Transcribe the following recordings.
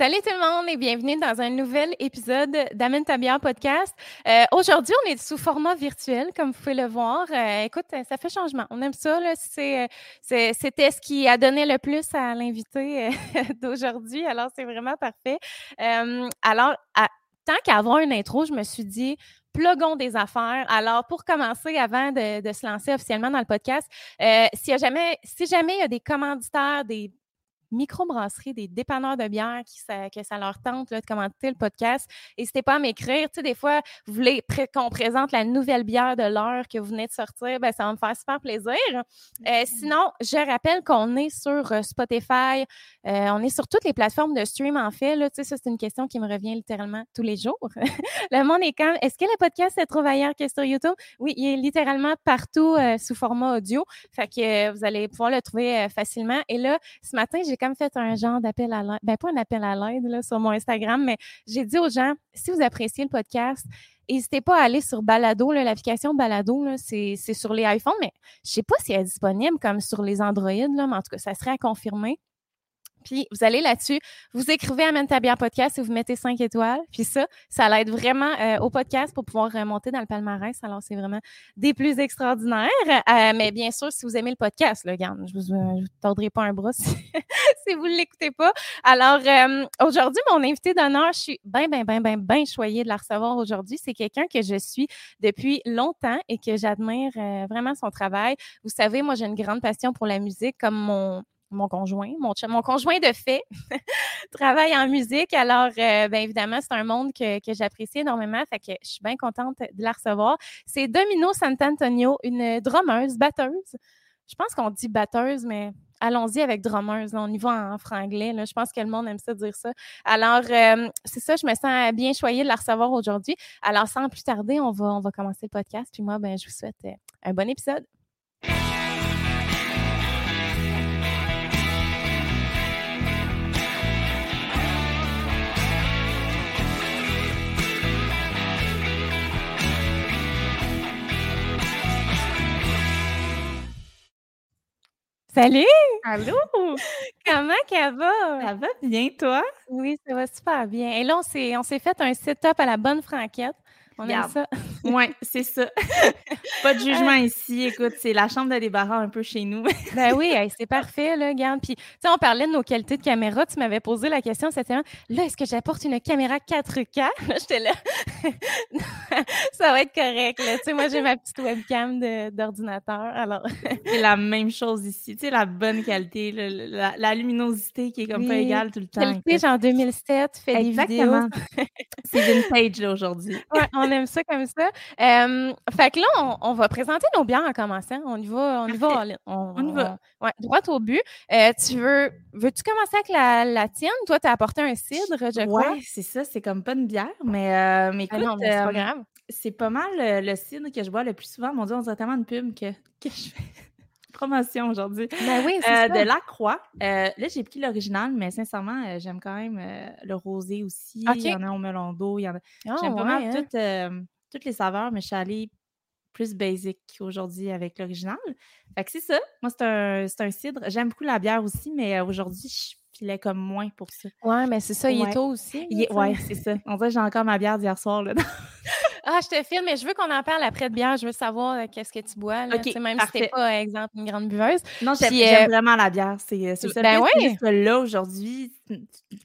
Salut tout le monde et bienvenue dans un nouvel épisode d'Amène ta bière podcast. Euh, aujourd'hui, on est sous format virtuel, comme vous pouvez le voir. Euh, écoute, ça fait changement. On aime ça. C'est, c'était ce qui a donné le plus à l'invité euh, d'aujourd'hui. Alors, c'est vraiment parfait. alors, tant qu'à avoir une intro, je me suis dit, plugons des affaires. Alors, pour commencer, avant de, se lancer officiellement dans le podcast, a jamais, si jamais il y a des commanditaires, des microbrasseries, des dépanneurs de bière qui ça, que ça leur tente de commenter le podcast. N'hésitez pas à m'écrire. Tu sais, des fois, vous voulez qu'on présente la nouvelle bière de l'heure que vous venez de sortir, ben, ça va me faire super plaisir. Euh, sinon, je rappelle qu'on est sur euh, Spotify, euh, on est sur toutes les plateformes de stream, en fait. Là, tu sais, ça, c'est une question qui me revient littéralement tous les jours. le monde est quand est-ce que le podcast se trouve ailleurs que sur YouTube? Oui, il est littéralement partout sous format audio. Fait que vous allez pouvoir le trouver facilement. Et là, ce matin, j'ai comme fait un genre d'appel à l'aide. Ben, pas un appel à l'aide sur mon Instagram, mais j'ai dit aux gens, si vous appréciez le podcast, n'hésitez pas à aller sur Balado. L'application Balado, c'est sur les iPhones, mais je ne sais pas si elle est disponible comme sur les Android, là, mais en tout cas, ça serait à confirmer. Puis vous allez là-dessus, vous écrivez Amène ta bière podcast et vous mettez cinq étoiles. Puis ça, ça l'aide vraiment euh, au podcast pour pouvoir remonter dans le palmarès. Alors, c'est vraiment des plus extraordinaires. Euh, mais bien sûr, si vous aimez le podcast, là, regarde, je euh, vous tordrai pas un bras si, vous ne l'écoutez pas. Alors, aujourd'hui, mon invité d'honneur, je suis bien, bien, bien, bien, bien choyée de la recevoir aujourd'hui. C'est quelqu'un que je suis depuis longtemps et que j'admire vraiment son travail. Vous savez, moi, j'ai une grande passion pour la musique, comme mon mon conjoint, mon, conjoint de fait, travaille en musique. Alors, euh, bien évidemment, c'est un monde que, j'apprécie énormément. Fait que je suis bien contente de la recevoir. C'est Domino Sant'Antonio, une drummeuse, batteuse. Je pense qu'on dit batteuse, mais allons-y avec drummeuse. on y va en, franglais. Je pense que le monde aime ça dire ça. Alors, euh, c'est ça, je me sens bien choyée de la recevoir aujourd'hui. Alors, sans plus tarder, on va, on va commencer le podcast. Puis moi, ben, je vous souhaite euh, un bon épisode. Salut! Allô! Comment ça va? Ça va bien, toi? Oui, ça va super bien. Et là, on s'est, on s'est fait un sit-up à la bonne franquette. On aime ça. oui, c'est ça. Pas de jugement ici. Écoute, c'est la chambre de débarras un peu chez nous. ben oui, c'est parfait, là, regarde. Puis, tu sais, on parlait de nos qualités de caméra. Tu m'avais posé la question cette semaine. Là, est-ce que j'apporte une caméra 4K? Là, j'étais là. ça va être correct, là. Tu sais, moi, j'ai ma petite webcam d'ordinateur. Alors. c'est la même chose ici. Tu sais, la bonne qualité, la, luminosité qui est comme pas égale tout le temps. Qualité, genre 2007, fait des vidéos. c'est vintage, là, aujourd'hui. Ouais, on aime ça comme ça. fait que là, on, va présenter nos biens en commençant. On y va, on y va. On, y va. ouais, droit au but. Euh, tu veux, veux-tu commencer avec la, la tienne? Toi, tu as apporté un cidre, je crois. Oui, c'est ça. C'est comme pas une bière, mais, euh, mais ah écoute, c'est pas grave. C'est pas mal euh, le cidre que je bois le plus souvent. Mon Dieu, on dirait tellement de pub que, que je fais promotion aujourd'hui. Ben oui, c'est De la croix. là, j'ai pris l'original, mais sincèrement, j'aime quand même le rosé aussi. Il y en a au melon d'eau. Il y en a... Ah, j'aime mal hein? toutes les saveurs, mais je suis allée plus basic aujourd'hui avec l'original. Fait que c'est ça. Moi, c'est un, un, cidre. J'aime beaucoup la bière aussi, mais aujourd'hui, je filais comme moins pour ça. Ouais, mais c'est ça, il est tôt aussi. ouais, c'est ça. On dirait que j'ai encore ma bière d'hier soir. Là. Ah, je te filme, mais je veux qu'on en parle après de bière. Je veux savoir euh, qu'est-ce que tu bois. Là. même si t'es pas, exemple, une grande buveuse. Non, j'aime euh, vraiment la bière. C'est ça. Ben oui. là, aujourd'hui,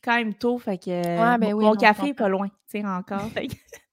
quand même tôt. Fait que ouais, ben oui, mon café est pas loin, tu sais, encore.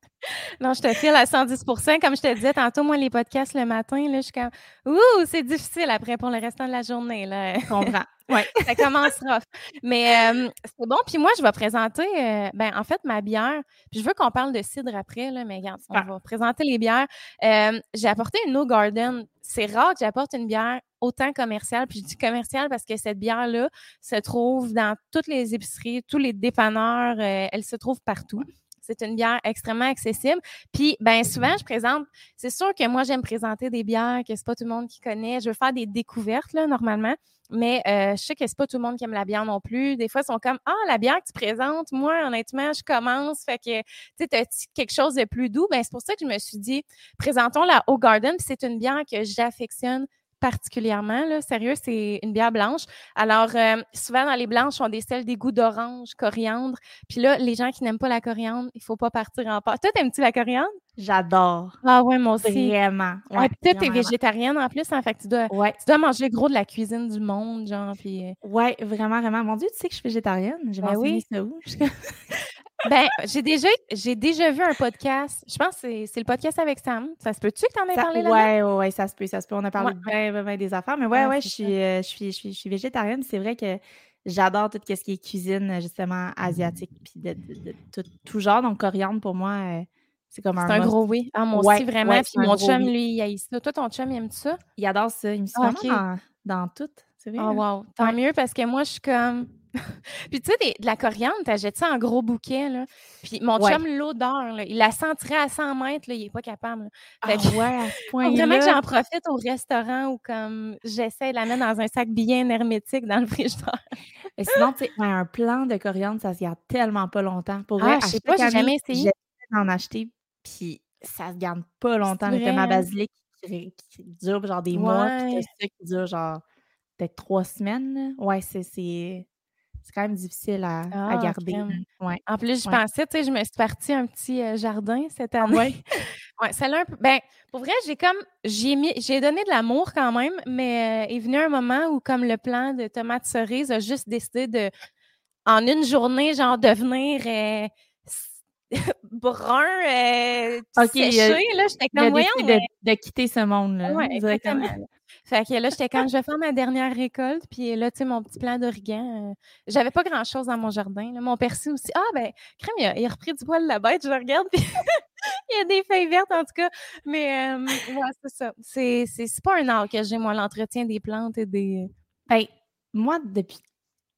Non, je te file à 110% Comme je te disais tantôt, moi, les podcasts le matin, là, je suis comme Ouh, c'est difficile après pour le restant de la journée. Là. Je comprends. Oui, ça commencera. Mais c'est bon. Puis moi, je vais présenter, euh, ben, en fait, ma bière. Puis je veux qu'on parle de cidre après, là, mais regarde, on va présenter les bières. j'ai apporté une No Garden. C'est rare que j'apporte une bière autant commerciale. Puis je dis commerciale parce que cette bière-là se trouve dans toutes les épiceries, tous les dépanneurs. Euh, elle se trouve partout. C'est une bière extrêmement accessible. Puis, ben souvent, je présente, c'est sûr que moi, j'aime présenter des bières que c'est pas tout le monde qui connaît. Je veux faire des découvertes, là, normalement. Mais euh, je sais que c'est pas tout le monde qui aime la bière non plus. Des fois, ils sont comme Ah, la bière que tu présentes, moi, honnêtement, je commence. Fait que tu sais, quelque chose de plus doux? Ben, c'est pour ça que je me suis dit, présentons la Haut Garden. c'est une bière que j'affectionne particulièrement. Là. Sérieux, c'est une bière blanche. Alors, euh, souvent, dans les blanches, on des sels des goûts d'orange, coriandre. Puis là, les gens qui n'aiment pas la coriandre, il faut pas partir en part. Toi, t'aimes-tu la coriandre? J'adore. Ah ouais, moi aussi. Vraiment. Ouais, toi, t'es végétarienne en plus, en fait, tu dois, ouais. tu dois manger gros de la cuisine du monde, genre, puis... Euh ouais, vraiment, vraiment. Mon Dieu, tu sais que je suis végétarienne? J'ai ben oui. ça où? Ben, j'ai déjà, j'ai déjà vu un podcast. Je pense que c'est le podcast avec Sam. Ça se peut-tu que tu en aies parlé là Ouais, ouais, ça se peut, ça se peut. On a parlé ouais. des affaires. Mais ouais, ouais, je, suis, euh, je, suis, je, suis, je suis végétarienne. C'est vrai que j'adore tout ce qui est cuisine, justement, asiatique, puis de, de, tout, genre. Donc, coriandre, pour moi, euh, c'est comme un. C'est un gros oui. Ah, moi aussi, vraiment. puis mon chum, lui, il a ça. Toi, ton chum, il aime ça? Il adore ça. Il me suit vraiment dans, tout. Oh, wow. Tant mieux parce que moi, je suis comme. puis tu sais, de la coriandre, t'achètes ça en gros bouquet, là. Puis mon chum, l'odeur, il la sentirait à 100 mètres, là, il est pas capable. Fait ah ouais, à ce point Vraiment que j'en profite au restaurant ou comme j'essaie de la mettre dans un sac bien hermétique dans le frigidaire. Et sinon, tu sais, un plan de coriandre, ça se garde tellement pas longtemps. Pour vrai, ah, je sais pas, j'ai jamais essayé. d'en acheter, puis ça se garde pas longtemps. Comme ma basilic qui, dure genre des mois, puis ça qui dure genre peut-être trois semaines. Ouais, c'est c'est quand même difficile à, à ah, garder. Ouais. En plus, je pensais, tu sais, je me suis partie un petit euh, jardin cette année. Oui. ouais, ça un peu. Ben, pour vrai, j'ai comme. J'ai mis. J'ai donné de l'amour quand même, mais euh, est venu un moment où, comme le plan de tomate cerise a juste décidé de, en une journée, genre, devenir. Euh, brun, euh, séché, là, j'étais comme, voyons, de, de, quitter ce monde-là. Ouais, exactement. Fait que là, j'étais quand je vais faire ma dernière récolte, puis là, tu sais, mon petit plan d'origan, euh, j'avais pas grand-chose dans mon jardin. Mon persil aussi. Ah, ben, crème, il a, repris du poil de la bête, je regarde, puis il y a des feuilles vertes, en tout cas. Mais, euh, ouais, c'est ça. C'est, c'est, pas un art que j'ai, moi, l'entretien des plantes et des. Ben, moi, depuis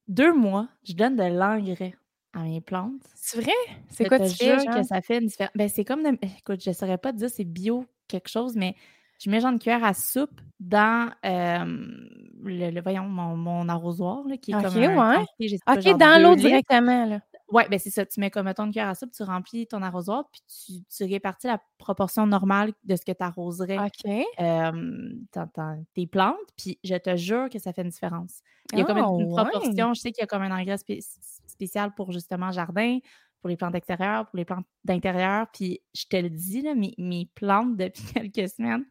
deux mois, je donne de l'engrais à mes plantes. C'est vrai? C'est quoi tu fais? que ça fait une différence. Ben, c'est comme, écoute, je saurais pas te dire c'est bio quelque chose, mais je mets genre une cuillère à soupe dans le, voyons, mon, arrosoir, là, qui est comme un, ouais. OK, dans l'eau directement, là. Oui, ben c'est ça. Tu mets comme ton cuillère à soupe, tu remplis ton arrosoir, puis tu, tu répartis la proportion normale de ce que tu arroserais tes plantes, puis je te jure que ça fait une différence. Il y a comme une, oh, proportion, je sais qu'il y a comme un engrais spécial pour justement jardin, pour les plantes extérieures, pour les plantes d'intérieur. Puis je te le dis, là, mes, mes plantes depuis quelques semaines,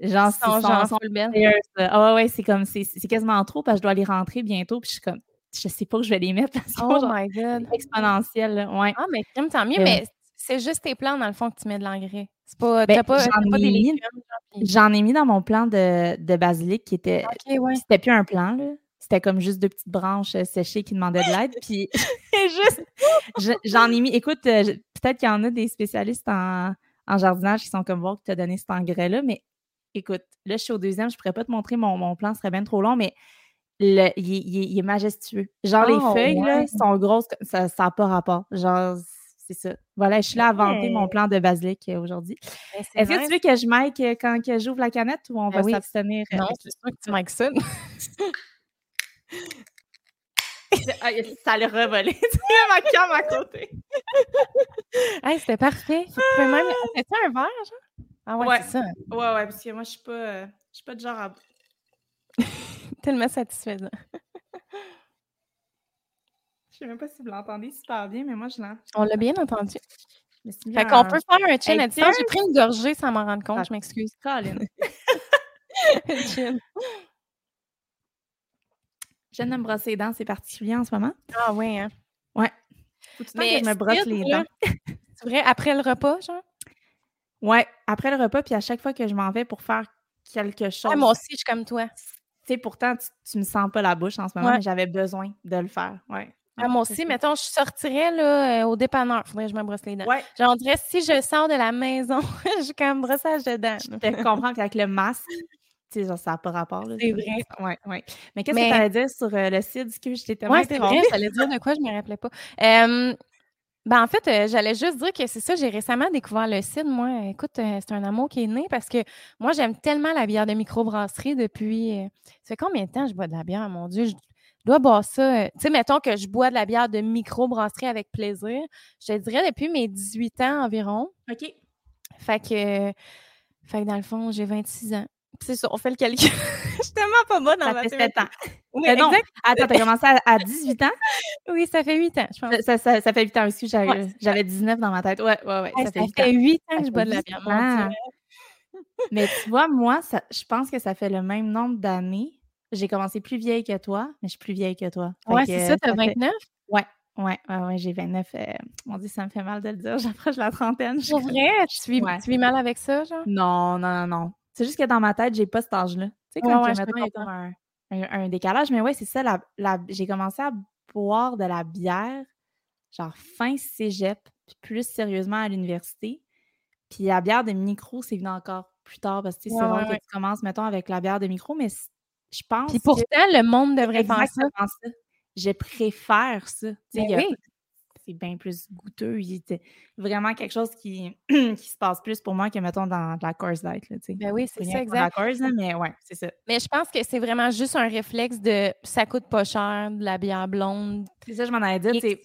genre, sont, sont, sont, belles. Ah ouais, c'est comme, c'est quasiment trop parce que je dois les rentrer bientôt. Puis je suis comme, je sais pas où je vais les mettre parce que oh my God. exponentiel. Ouais. Ah, mais tant mieux, mais c'est juste tes plantes, dans le fond, que tu mets de l'engrais. C'est pas, ben, pas, j'en ai, mis, j'en ai mis dans mon plan de, de basilic qui était, c'était plus un plan, là c'était comme juste deux petites branches euh, séchées qui demandaient de l'aide. Puis juste, j'en ai mis. Écoute, euh, peut-être qu'il y en a des spécialistes en, jardinage qui sont comme voir que tu as donné cet engrais-là, mais écoute, là, je suis au deuxième, je pourrais pas te montrer mon, mon plan, ce serait bien trop long, mais le, il, est majestueux. Genre, les oh, feuilles, là, sont grosses, ça n'a pas rapport. Genre, c'est ça. Voilà, je suis là à vanter mon plan de basilic euh, aujourd'hui. Ben, Est-ce que tu veux que je mic quand j'ouvre la canette ou on ben va s'abstenir? Non, c'est sûr que tu mics ça. Ah, ça allait revoler. tu ma cam à côté. hey, c'était parfait. Tu pouvais même. C'était un verre, genre? Ah ouais, c'est ça. Ouais, ouais, parce que moi, je suis pas, euh, je suis pas de genre à. Tellement satisfaisant. Je sais même pas si vous l'entendez super bien, mais moi, je l'entends. On l'a bien entendu. Fait qu'on peut faire un chin hey, J'ai pris une gorgée sans m'en rendre compte, je m'excuse. Colin. Je viens de me brosser les dents, c'est particulier en ce moment. Ah oui, hein? Ouais. Tout Mais que je me brosse les dents. C'est vrai, après le repas, genre? Ouais, après le repas, puis à chaque fois que je m'en vais pour faire quelque chose. moi aussi, je suis comme toi. Tu sais, pourtant, tu, me sens pas la bouche en ce moment, mais j'avais besoin de le faire. Ouais. Ah, moi aussi, mettons, je sortirais là, euh, au dépanneur. Faudrait que je me brosse les dents. Ouais. Genre, si je sors de la maison, j'ai comme brossage de dents. Je comprends qu'avec le masque, tu sais, genre, ça n'a pas rapport. C'est vrai. Oui, oui. Mais qu'est-ce que tu allais dire sur euh, le site? que je t'ai tellement Oui, c'est vrai, j'allais dire de quoi, je ne me rappelais pas. ben, en fait, euh, j'allais juste dire que c'est ça, j'ai récemment découvert le site. Moi, écoute, euh, c'est un amour qui est né parce que moi, j'aime tellement la bière de microbrasserie depuis. ça fait combien de temps je bois de la bière, mon Dieu? Je dois boire ça. tu sais, mettons que je bois de la bière de microbrasserie avec plaisir. Je te dirais depuis mes 18 ans environ. OK. Fait que, fait que dans le fond, j'ai 26 ans. C'est ça, on fait le calcul. je suis tellement pas bonne en Ça fait 7 ans. Oui, euh, non, attends, t'as commencé à, 18 ans? Oui, ça fait 8 ans, je pense. Ça, ça, ça fait 8 ans aussi, j'avais 19 dans ma tête. Ouais, ouais, ouais. ça, fait, 8 ans que je bois de la bière. Mais tu vois, moi, ça, je pense que ça fait le même nombre d'années. J'ai commencé plus vieille que toi, mais je suis plus vieille que toi. ouais, c'est ça, t'as 29? Ouais, ouais, ouais, ouais j'ai 29. Euh... Mon Dieu, ça me fait mal de le dire. J'approche la trentaine. C'est vrai? Tu vis, tu vis mal avec ça, genre? Non, non, non, non. C'est juste que dans ma tête, j'ai pas cet âge-là. Tu sais, quand il y a comme un, un, décalage. Mais ouais, c'est ça. La, la, j'ai commencé à boire de la bière, genre fin cégep, puis plus sérieusement à l'université. Puis la bière de micro, c'est venu encore plus tard parce que c'est vrai que tu commences, mettons, avec la bière de micro, mais je pense. Puis pourtant, le monde devrait faire ça. Je préfère ça. Ben oui c'est bien plus goûteux. C'est vraiment quelque chose qui, qui se passe plus pour moi que, mettons, dans la course Light. Là, ben oui, c'est ça, exact. La mais ouais, c'est ça. Mais je pense que c'est vraiment juste un réflexe de ça coûte pas cher, de la bière blonde. C'est ça, je m'en avais dit.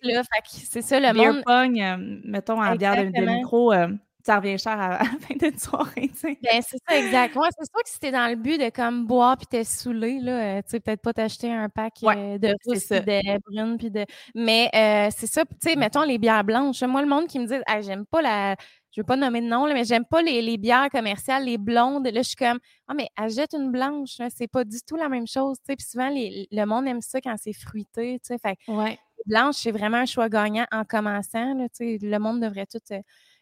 C'est ça, le monde. Pong, euh, mettons, en bière de, de micro, euh, ça revient cher à, la fin d'une soirée, tu sais. Ben, c'est ça, exact. Ouais, c'est sûr que si t'es dans le but de comme boire puis t'es saoulé, là, euh, tu sais, peut-être pas t'acheter un pack euh, de rousse de brune puis de. Mais euh, c'est ça, tu sais, mettons les bières blanches. Moi, le monde qui me dit, ah, j'aime pas la. Je veux pas nommer de nom, là, mais j'aime pas les, les, bières commerciales, les blondes. Là, je suis comme, ah, mais achète une blanche, c'est pas du tout la même chose, tu sais. Puis souvent, les, le monde aime ça quand c'est fruité, tu sais. Fait ouais. blanche, c'est vraiment un choix gagnant en commençant, là, tu sais. Le monde devrait tout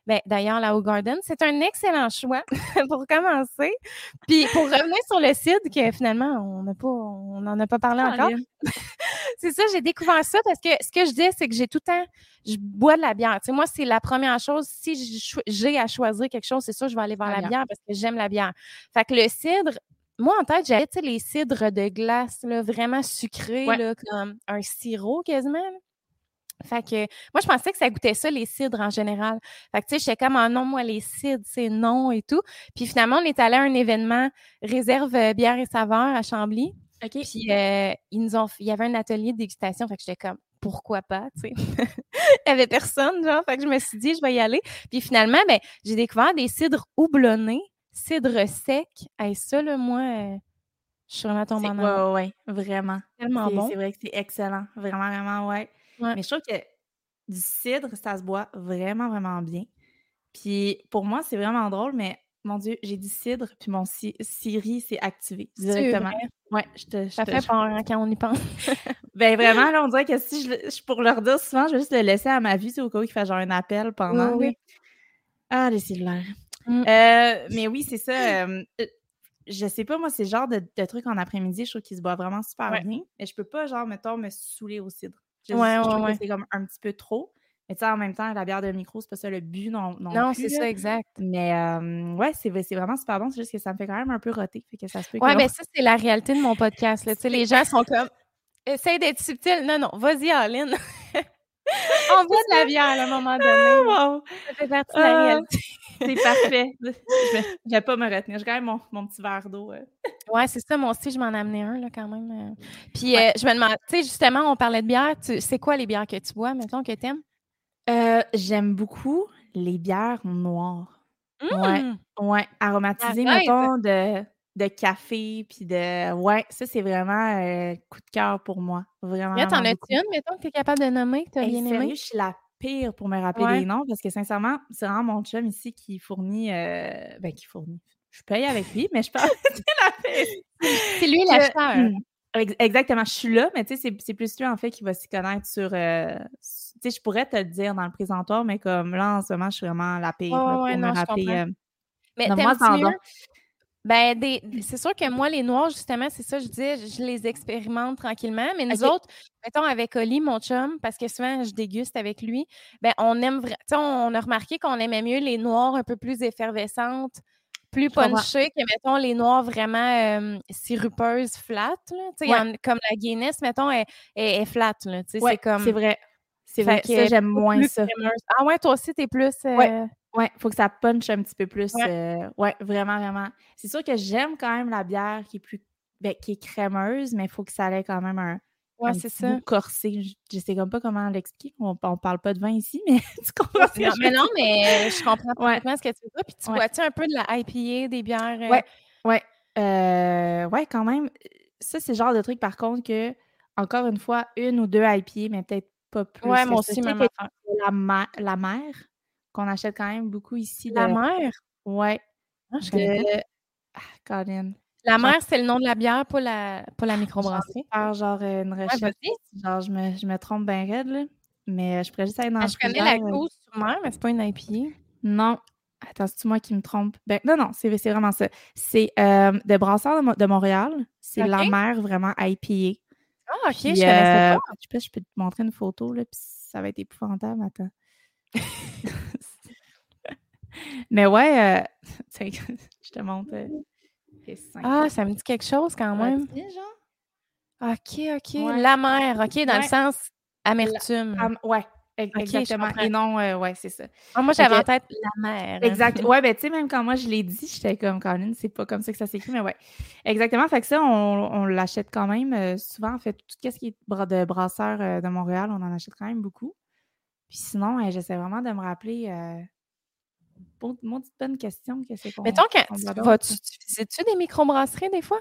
ben, d'ailleurs, la Garden, c'est un excellent choix pour commencer. Puis pour revenir sur le cidre, que finalement, on n'a pas, on n'en a pas parlé encore. c'est ça, j'ai découvert ça parce que ce que je dis, c'est que j'ai tout le temps, je bois de la bière. Tu sais, moi, c'est la première chose. Si j'ai à choisir quelque chose, c'est ça, je vais aller vers la, bière. parce que j'aime la bière. Fait que le cidre, moi, en tête, j'avais les cidres de glace, là, vraiment sucrés, là, comme un sirop quasiment. Fait que moi, je pensais que ça goûtait ça, les cidres en général. Fait que tu sais, j'étais comme ah non, moi, les cidres, c'est non et tout. Puis finalement, on est allé à un événement réserve euh, bière et saveur à Chambly. Puis euh, ils nous ont il y avait un atelier de dégustation. Fait que j'étais comme pourquoi pas, tu sais? il y avait personne, genre. Fait que je me suis dit, je vais y aller. Puis finalement, ben, j'ai découvert des cidres houblonnés, cidres secs. Et ça, là, moi, euh, je suis vraiment tombée en amour. Ouais, ouais, vraiment. Tellement bon. C'est vrai que c'est excellent. Vraiment, vraiment, ouais. Mais je trouve que du cidre, ça se boit vraiment, vraiment bien. Puis pour moi, c'est vraiment drôle, mais mon Dieu, j'ai dit cidre, puis mon Siri s'est activé directement. Ouais, je te. ça fait peur hein, quand on y pense. ben vraiment, là, on dirait que si je, pour leur dire souvent, je vais juste le laisser à ma vue, au cas où il fait genre un appel pendant. Oui. Ah, les cellulaires. Mmh. Euh, mais oui, c'est ça. Euh, je sais pas, moi, c'est le genre de, de truc en après-midi, je trouve qu'il se boit vraiment super bien. Et je peux pas, genre, mettons, me saouler au cidre. Je, ouais, ouais, c'est comme un petit peu trop. Mais tu sais, en même temps, la bière de micro, c'est pas ça le but non, non, non c'est ça, exact. Mais euh, ouais, c'est vraiment super bon. C'est juste que ça me fait quand même un peu roter. Fait que ça se peut ouais, mais ça, c'est la réalité de mon podcast. Là. les gens sont comme essaye d'être subtil. Non, non, vas-y, Aline. On boit de la bière à un moment donné. Ça fait partie de la ah, réalité. C'est parfait. Je vais pas me retenir. Je gagne mon, mon petit verre d'eau. Euh. Ouais, c'est ça. Moi aussi, je m'en ai amené un, là, quand même. Euh. Puis, euh, je me demande, tu sais, justement, on parlait de bière. C'est quoi les bières que tu bois, mettons, que tu aimes? J'aime beaucoup les bières noires. Ouais. Mmh! Ouais. Aromatisées, mettons, de, de café, puis de. Ouais, ça, c'est vraiment coup de cœur pour moi. Vraiment. Là, t'en as-tu une, mettons, que tu es capable de nommer, que tu as bien aimé? je suis la pire pour me rappeler les noms parce que sincèrement, c'est vraiment mon chum ici qui fournit. Euh, ben, qui fournit. Je paye avec lui, mais je la C'est lui l'acheteur. Hmm, exactement, je suis là, mais tu sais, c'est plus lui en fait qui va s'y connaître sur. Euh, tu sais, je pourrais te le dire dans le présentoir, mais comme là, en ce moment, je suis vraiment la pire pour me rappeler. Euh, mais moi, ben, des, c'est sûr que moi, les noirs, justement, c'est ça, je disais, je les expérimente tranquillement. Mais nous autres, mettons avec Oli, mon chum, parce que souvent, je déguste avec lui, ben, on aime. On a remarqué qu'on aimait mieux les noirs un peu plus effervescentes, plus punchées que, mettons, les noirs vraiment euh, sirupeuses, flat. Là, comme la Guinness, mettons, est, est, flat. c'est comme... vrai. C'est vrai que j'aime moins ça. Ah ouais, toi aussi, t'es plus. Euh, Ouais, il faut que ça punche un petit peu plus. Ouais, euh, ouais vraiment, vraiment. C'est sûr que j'aime quand même la bière qui est plus ben, qui est crémeuse, mais il faut que ça ait quand même un, ouais, c'est ça. corsé. Je, sais comme pas comment l'expliquer. On, on parle pas de vin ici, mais tu comprends non, Mais non, mais je comprends parfaitement ce que tu veux. Puis tu bois-tu un peu de la IPA, des bières? Euh, ouais, ouais. Euh, ouais, quand même. Ça, c'est le genre de truc, par contre, que, encore une fois, une ou deux IPA, mais peut-être pas plus. Ouais, moi aussi, même la, la mer, qu'on achète quand même beaucoup ici. La mer? Ouais. Ah, je Ah, Colin. La mer, c'est le nom de la bière, pas la, pas la microbrasserie. Faire genre une recherche. genre, je me, je me trompe bien raide, là. Mais euh, je pourrais juste aller dans ah, Je connais la cause sur mer, mais c'est pas une IPA. Non. Attends, c'est moi qui me trompe? Ben, non, non, c'est vraiment ça. C'est euh, de Brasseurs de, Montréal. C'est la mer vraiment IPA. Ah, ok, je connaissais pas. Euh, je, peux, je peux te montrer une photo, là, puis ça va être épouvantable. Attends. Mais ouais, euh, je te montre. ah, ça me dit quelque chose quand même. genre? OK, OK. La mer, OK, dans le sens amertume. ouais, exactement. Et non, euh, ouais, c'est ça. Ah, moi, j'avais en tête la mer. Hein. Exact. Ouais, ben, tu sais, même quand moi je l'ai dit, j'étais comme, Colin, c'est pas comme ça que ça s'écrit, mais ouais. Exactement. Fait que ça, on, l'achète quand même euh, souvent. En fait, tout ce qui est de brasseur de Montréal, on en achète quand même beaucoup. Puis sinon, j'essaie vraiment de me rappeler mon petite bonne question. Que c'est Mettons, quand tu, tu des microbrasseries des fois?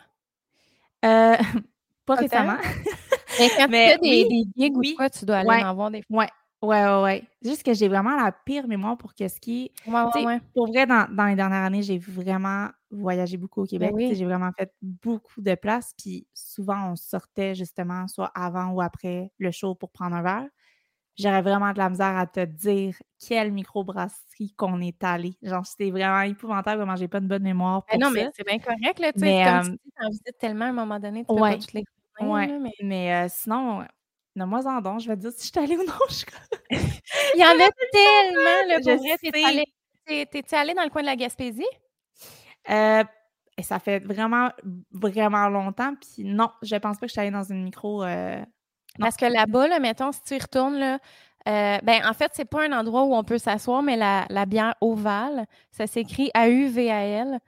Euh, pas récemment. mais quand tu des, des gigs ou quoi, tu dois aller en voir des fois. Ouais. Ouais, ouais, ouais. Juste que j'ai vraiment la pire mémoire pour qu'est-ce qui. Ouais, Pour vrai, dans, les dernières années, j'ai vraiment voyagé beaucoup au ben Québec. J'ai vraiment fait beaucoup de places. Puis souvent, on sortait justement soit avant ou après le show pour prendre un verre j'aurais vraiment de la misère à te dire quelle microbrasserie qu'on est allé. Genre, c'était vraiment épouvantable, vraiment, j'ai pas de bonne mémoire pour non, mais c'est bien correct, là, tu sais, comme tu dis, t'en visites tellement à un moment donné, tu ouais, peux pas toutes les ouais. mais, mais euh, sinon, moi en don, je vais te dire si je suis allée ou non. Je... Il y en a tellement, le pour vrai. T'es-tu allée dans le coin de la Gaspésie? Euh, ça fait vraiment, vraiment longtemps. Puis non, je pense pas que je suis allée dans une micro euh, parce que là-bas, là, mettons, si tu y retournes, là, euh, ben, en fait, c'est pas un endroit où on peut s'asseoir, mais la, la bière ovale, ça s'écrit A-U-V-A-L.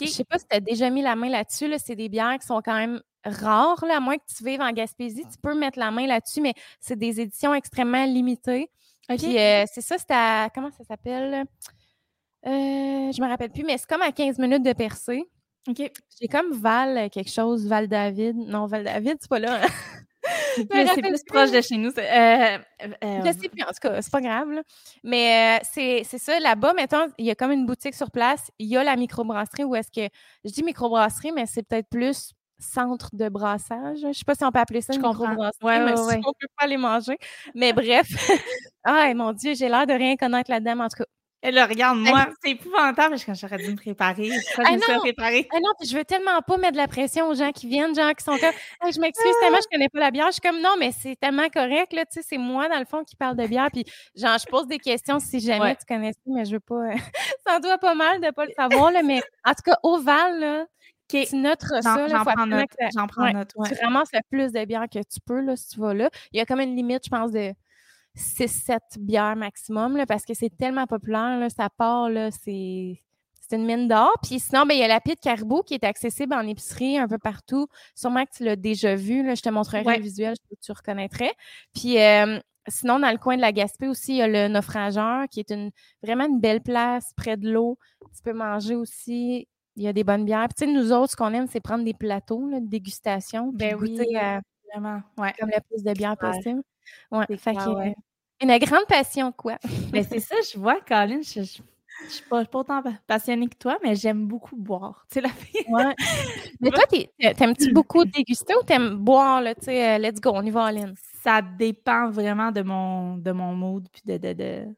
Je sais pas si tu as déjà mis la main là-dessus. Là, c'est des bières qui sont quand même rares, là, à moins que tu vives en Gaspésie. Tu peux mettre la main là-dessus, mais c'est des éditions extrêmement limitées. Puis euh, c'est ça, c'est à. Comment ça s'appelle? Euh, je me rappelle plus, mais c'est comme à 15 minutes de percée. OK. J'ai comme Val quelque chose, Val David. Non, Val David, c'est pas là. Hein. C'est plus proche de chez nous. Euh, euh, je sais plus, en tout cas, c'est pas grave. Mais euh, c'est ça, là-bas, mettons, il y a comme une boutique sur place. Il y a la microbrasserie où est-ce que. Je dis microbrasserie, mais c'est peut-être plus centre de brassage. Je sais pas si on peut appeler ça une microbrasserie, ouais, mais ouais, on peut pas les manger. Mais bref. ah, mon Dieu, j'ai l'air de rien connaître là-dedans, en tout cas. Et là, regarde, moi, c'est épouvantable. J'aurais dû me préparer. Pourquoi je me suis préparée? Ah non, je veux tellement pas mettre de la pression aux gens qui viennent, gens qui sont comme je m'excuse tellement, je connais pas la bière. Je suis comme non, mais c'est tellement correct, là. Tu sais, c'est moi, dans le fond, qui parle de bière. Puis, genre, je pose des questions si jamais tu connais ça, mais je veux pas. ça en doit pas mal de pas le savoir, là. Mais en tout cas, Oval, là, tu notes ça. J'en prends note. J'en prends note. Tu ramasses le plus de bière que tu peux, là, si tu vas là. Il y a comme une limite, je pense, de 6-7 bières maximum, là, parce que c'est tellement populaire, là, ça part, là, c'est une mine d'or. Puis sinon, ben, il y a la pie de caribou qui est accessible en épicerie un peu partout. Sûrement que tu l'as déjà vu. Là, je te montrerai un visuel, que tu reconnaîtrais. Puis euh, sinon, dans le coin de la Gaspé aussi, il y a le naufrageur qui est une vraiment une belle place près de l'eau. Tu peux manger aussi. Il y a des bonnes bières. Puis, tu sais, nous autres, ce qu'on aime, c'est prendre des plateaux de dégustation. Ben oui, vraiment. Ouais. Comme la plus de bière possible. Ouais, fait une grande passion, quoi. mais c'est ça, je vois, Colin, je, je, suis pas, autant passionnée que toi, mais j'aime beaucoup boire. Tu sais, la fille. Ouais. mais toi, t'aimes-tu beaucoup déguster ou t'aimes boire, là, tu sais, euh, let's go, on y va, Aline? Ça dépend vraiment de mon, de mon mood puis de, de, de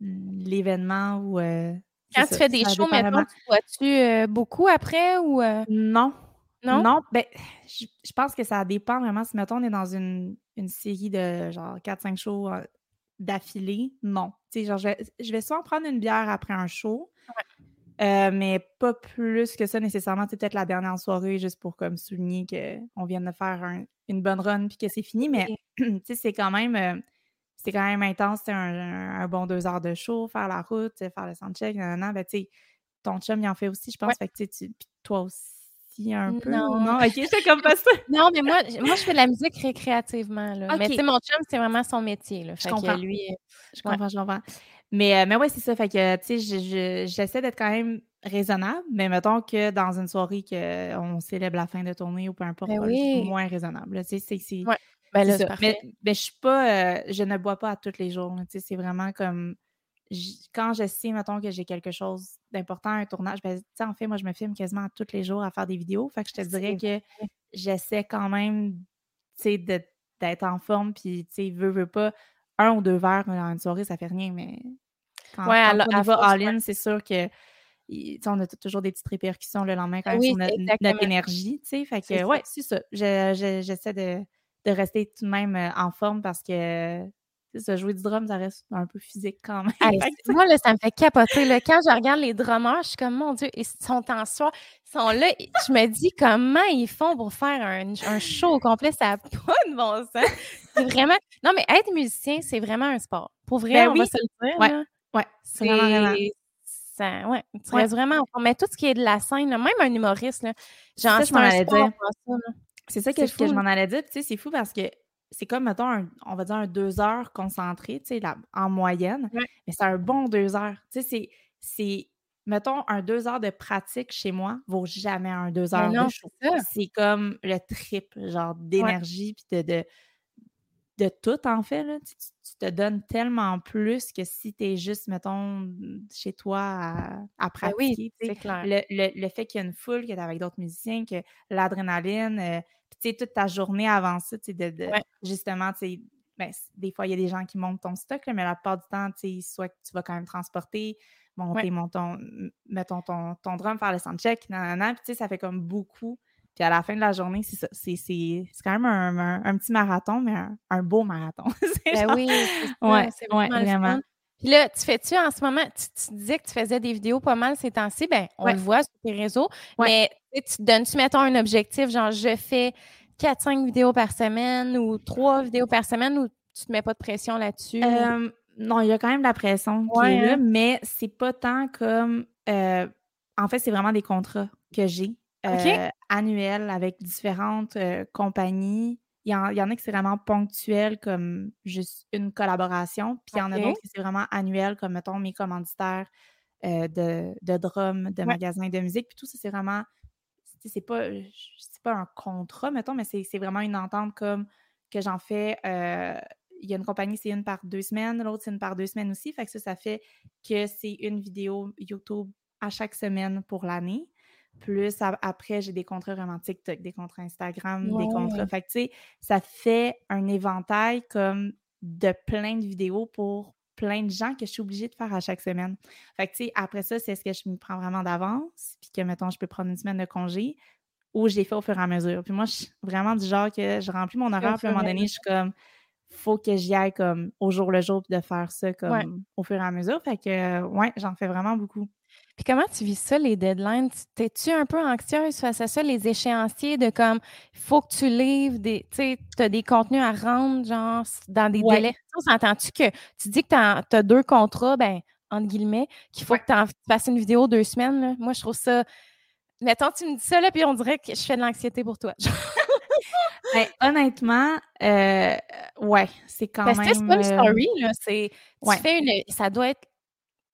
l'événement ou. Euh, Quand tu fais des shows, maintenant, tu bois-tu euh, beaucoup après ou. Non. Non? Non, ben, je, je pense que ça dépend vraiment. Si, mettons, on est dans une, une série de genre 4-5 shows d'affilée, non. Tu genre, je vais, je vais souvent prendre une bière après un show, euh, mais pas plus que ça nécessairement. C'est peut-être la dernière soirée, juste pour comme souligner qu'on vient de faire une bonne run puis que c'est fini, mais tu sais, c'est quand même... Euh, c'est quand même intense, c'est un, bon deux heures de show, faire la route, faire le soundcheck, nan, ben, tu sais, ton chum, il en fait aussi, je pense, fait que, tu, toi aussi, un peu? Non, non? ok, c'est comme pas ça. non, mais moi, moi, je fais de la musique récréativement. Là. Mais tu sais, mon chum, c'est vraiment son métier. Là. je comprends. lui, je comprends, je comprends. Mais, euh, mais ouais, c'est ça. Fait que, tu sais, j'essaie d'être quand même raisonnable, mais mettons que dans une soirée qu'on célèbre la fin de tournée ou peu importe, ben oui. moins raisonnable. C'est, c'est, ouais. ben là, mais, mais, je suis pas, euh, je ne bois pas à tous les jours. C'est vraiment comme quand je sais, mettons, que j'ai quelque chose d'important, un tournage, ben, en fait, moi, je me filme quasiment tous les jours à faire des vidéos. Fait que je te dirais que j'essaie quand même, d'être en forme, puis, tu sais, veux, veux pas, un ou deux verres dans une soirée, ça fait rien, mais quand, ouais, on va all-in, c'est sûr que on a toujours des petites répercussions le lendemain quand même sur notre, énergie, tu sais. Fait que, ouais, c'est ça. J'essaie de, de, rester tout de même euh, en forme parce que ça, jouer du drum, ça reste un peu physique quand même. moi, là, ça me fait capoter. Là. Quand je regarde les drummers, je suis comme, mon Dieu, ils sont en soi, ils sont là. Je me dis, comment ils font pour faire un, show au complet? Ça n'a pas de bon sens. C'est vraiment. Non, mais être musicien, c'est vraiment un sport. Pour vrai, ben on va se le dire. Ouais, ouais c'est vraiment, Ça, ouais, tu restes vraiment Mais tout ce qui est de la scène, même un humoriste, genre, c'est ça, C'est ça que, que je m'en allais dire. Tu sais, c'est fou parce que c'est comme, mettons, on va dire un deux heures concentré, tu sais, en moyenne, mais c'est un bon deux heures. Tu sais, c'est, mettons, un deux heures de pratique chez moi vaut jamais un deux heures de show. C'est comme le triple, genre, d'énergie, puis de, de, tout, en fait. Là. Tu, te donnes tellement plus que si tu es juste, mettons, chez toi à, à ben pratiquer. oui, clair. Le, fait qu'il y a une foule, que tu es avec d'autres musiciens, que l'adrénaline, euh, toute ta journée avant ça, de, de justement, ben, des fois, il y a des gens qui montent ton stock, mais la plupart du temps, soit que tu vas quand même transporter, monter, mettons ton, ton drum, faire le soundcheck, nanana, puis ça fait comme beaucoup. Puis à la fin de la journée, c'est C'est quand même un, petit marathon, mais un, beau marathon. ben oui, c'est vraiment. Puis là, tu fais-tu en ce moment, tu, disais que tu faisais des vidéos pas mal ces temps-ci, ben on le voit sur tes réseaux, mais tu donnes-tu, mettons, un objectif, genre je fais 4-5 vidéos par semaine ou 3 vidéos par semaine ou tu te mets pas de pression là-dessus? Euh, non, il y a quand même de la pression qui est là, hein? mais c'est pas tant comme. Euh, en fait, c'est vraiment des contrats que j'ai euh, annuels avec différentes compagnies. Il y, en, y, en, a qui c'est vraiment ponctuel, comme juste une collaboration. Puis il y en a d'autres qui c'est vraiment annuel, comme mettons mes commanditaires de, de drum, de magasins de musique. Puis tout ça, c'est vraiment c'est pas, pas un contrat, mettons, mais c'est vraiment une entente comme que j'en fais. Euh, il y a une compagnie, c'est une par deux semaines, l'autre, c'est une par deux semaines aussi. Fait que ça, ça fait que c'est une vidéo YouTube à chaque semaine pour l'année. Plus après, j'ai des contrats vraiment TikTok, des contrats Instagram, des contrats. Fait que, tu sais, ça fait un éventail comme de plein de vidéos pour plein de gens que je suis obligée de faire à chaque semaine. Fait que, tu sais, après ça, c'est ce que je me prends vraiment d'avance, puis que, mettons, je peux prendre une semaine de congé, ou je l'ai fait au fur et à mesure. Puis moi, je suis vraiment du genre que je remplis mon horaire, puis à un moment donné, je suis comme, faut que j'y aille comme au jour le jour, puis de faire ça comme au fur et à mesure. Fait que, ouais, j'en fais vraiment beaucoup. Puis comment tu vis ça, les deadlines? T'es-tu un peu anxieuse face à ça, les échéanciers de comme, il faut que tu livres des, tu sais, as des contenus à rendre, genre, dans des délais? On s'entend-tu que tu dis que tu as, deux contrats, ben, entre guillemets, qu'il faut que tu fasses une vidéo deux semaines, Moi, je trouve ça. Mettons, tu me dis ça, là, puis on dirait que je fais de l'anxiété pour toi. ben, honnêtement, euh, ouais, c'est quand même. Parce que c'est pas une euh, story, là. C'est, tu fais une. Ça doit être.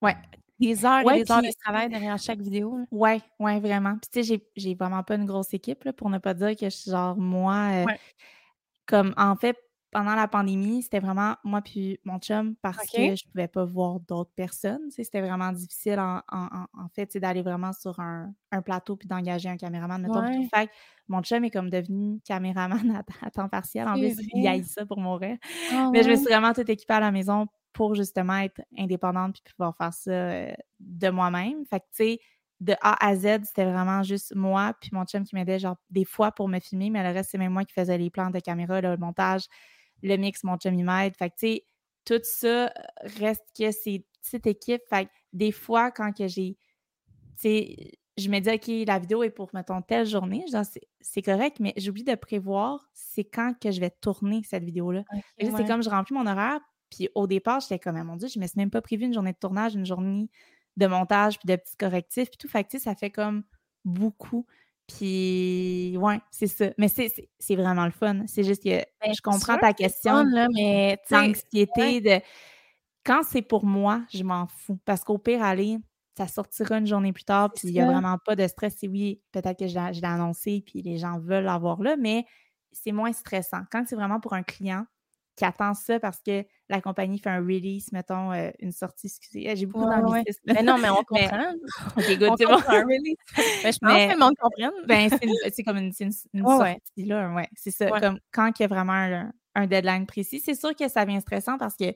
Ouais des heures et des heures de travail derrière chaque vidéo. Oui, Ouais, ouais, vraiment. Puis tu sais, j'ai vraiment pas une grosse équipe, là, pour ne pas dire que je suis genre moi. Euh, comme en fait, pendant la pandémie, c'était vraiment moi puis mon chum parce que je pouvais pas voir d'autres personnes. C'était vraiment difficile en, en, en fait d'aller vraiment sur un, un plateau puis d'engager un caméraman. Mettons, fait mon chum est comme devenu caméraman à, temps partiel. En plus, il a ça pour mourir. Ah Mais je me suis vraiment tout équipée à la maison pour justement être indépendante puis pouvoir faire ça euh, de moi-même. Fait que, tu sais, de A à Z, c'était vraiment juste moi puis mon chum qui m'aidait, genre, des fois pour me filmer, mais le reste, c'est même moi qui faisais les plans de caméra, le montage, le mix, mon chum, il m'aide. Fait que, tu sais, tout ça reste que c'est petite équipe. Fait que, des fois, quand que j'ai, tu sais, je me dis, OK, la vidéo est pour, mettons, telle journée. c'est correct, mais j'oublie de prévoir c'est quand que je vais tourner cette vidéo-là. C'est comme je remplis mon horaire, puis au départ, j'étais comme, ah, mon Dieu, je ne me suis même pas prévu une journée de tournage, une journée de montage, puis de petits correctifs, puis tout. Fait que, ça fait comme beaucoup. Puis, ouais, c'est ça. Mais c'est vraiment le fun. C'est juste que ben, je comprends ta question. Fun, là, mais l'anxiété de. Quand c'est pour moi, je m'en fous. Parce qu'au pire, aller, ça sortira une journée plus tard, puis il n'y a vraiment pas de stress. Et oui, peut-être que je l'ai annoncé, puis les gens veulent l'avoir là, mais c'est moins stressant. Quand c'est vraiment pour un client qui attend ça parce que la compagnie fait un release, mettons, euh, une sortie, excusez, j'ai beaucoup d'anglicisme. Mais non, mais on comprend. OK, good, c'est bon. Un release. mais je pense que le monde comprenne. Ben, c'est comme une, une, sortie, là, ouais. C'est ça, comme quand il y a vraiment un, un deadline précis. C'est sûr que ça vient stressant parce que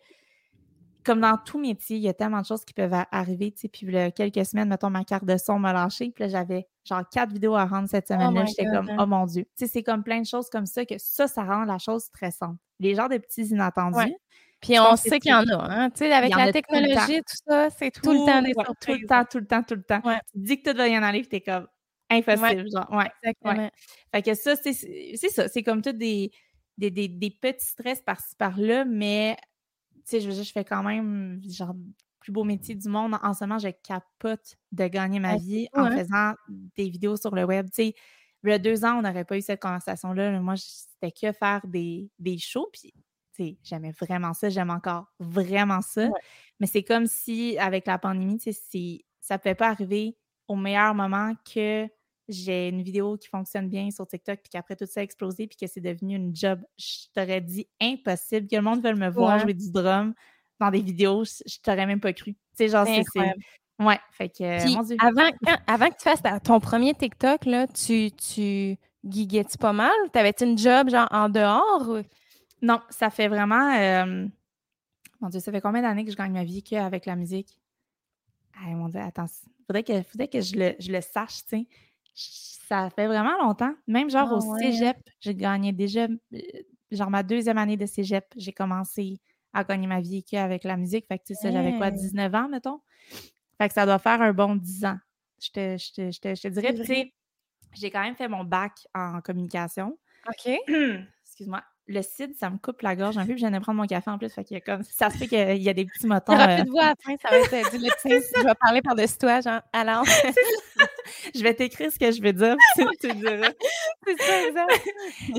comme dans tout métier, il y a tellement de choses qui peuvent arriver. Tu sais, puis quelques semaines, mettons, ma carte de son m'a lâché. Puis là, j'avais genre quatre vidéos à rendre cette oh semaine-là. J'étais comme, oh mon Dieu. Tu sais, c'est comme plein de choses comme ça que ça, ça rend la chose stressante. Les genres de petits inattendus. Puis on sait qu'il y en a, hein? Tu sais, avec la technologie, tout, ça, c'est tout, le temps des Tout le temps, tout le temps, tout le temps. Tu dis que tout va y en aller, puis t'es comme impossible. Genre, ouais. Exactement. Fait que ça, c'est ça. C'est comme tout des, des, des, des petits stress par-ci, par-là, mais sais, je veux dire, je fais quand même, genre, plus beau métier du monde. En ce moment, je capote de gagner ma vie en faisant des vidéos sur le web. Tu sais, il y a deux ans, on n'aurait pas eu cette conversation-là. Moi, c'était que faire des, des shows. Puis, tu j'aimais vraiment ça. J'aime encore vraiment ça. Mais c'est comme si, avec la pandémie, ça ne pouvait pas arriver au meilleur moment que j'ai une vidéo qui fonctionne bien sur TikTok, puis qu'après tout ça a explosé, puis que c'est devenu une job, je t'aurais dit impossible que le monde veuille me voir jouer du drum dans des vidéos, je, t'aurais même pas cru. Tu sais, genre, c'est. Ouais, fait que. Avant, avant que tu fasses ton premier TikTok, là, tu, tu giguais-tu pas mal? T'avais-tu une job, genre, en dehors? Non, ça fait vraiment. Euh, mon Dieu, ça fait combien d'années que je gagne ma vie qu'avec la musique? Ah, mon Dieu, attends, faudrait que, faudrait que je le, je le sache, tu sais ça fait vraiment longtemps. Même genre au ah cégep, j'ai gagné déjà, euh, genre ma deuxième année de cégep, j'ai commencé à gagner ma vie avec la musique. Fait que, tu sais, j'avais quoi, 19 ans, mettons? Fait que ça doit faire un bon 10 ans. Je te, je te, je te, dirais, tu sais, j'ai quand même fait mon bac en communication. OK. Excuse-moi le CID, ça me coupe la gorge un peu, puis je viens de prendre mon café en plus. Fait qu'il y a comme, ça se fait qu'il y a des petits motons. Il n'y plus de voix à la fin, ça va être du médecin. je vais parler par-dessus toi, genre, alors. je vais t'écrire ce que je veux dire, tu, tu diras. c'est ça, exact.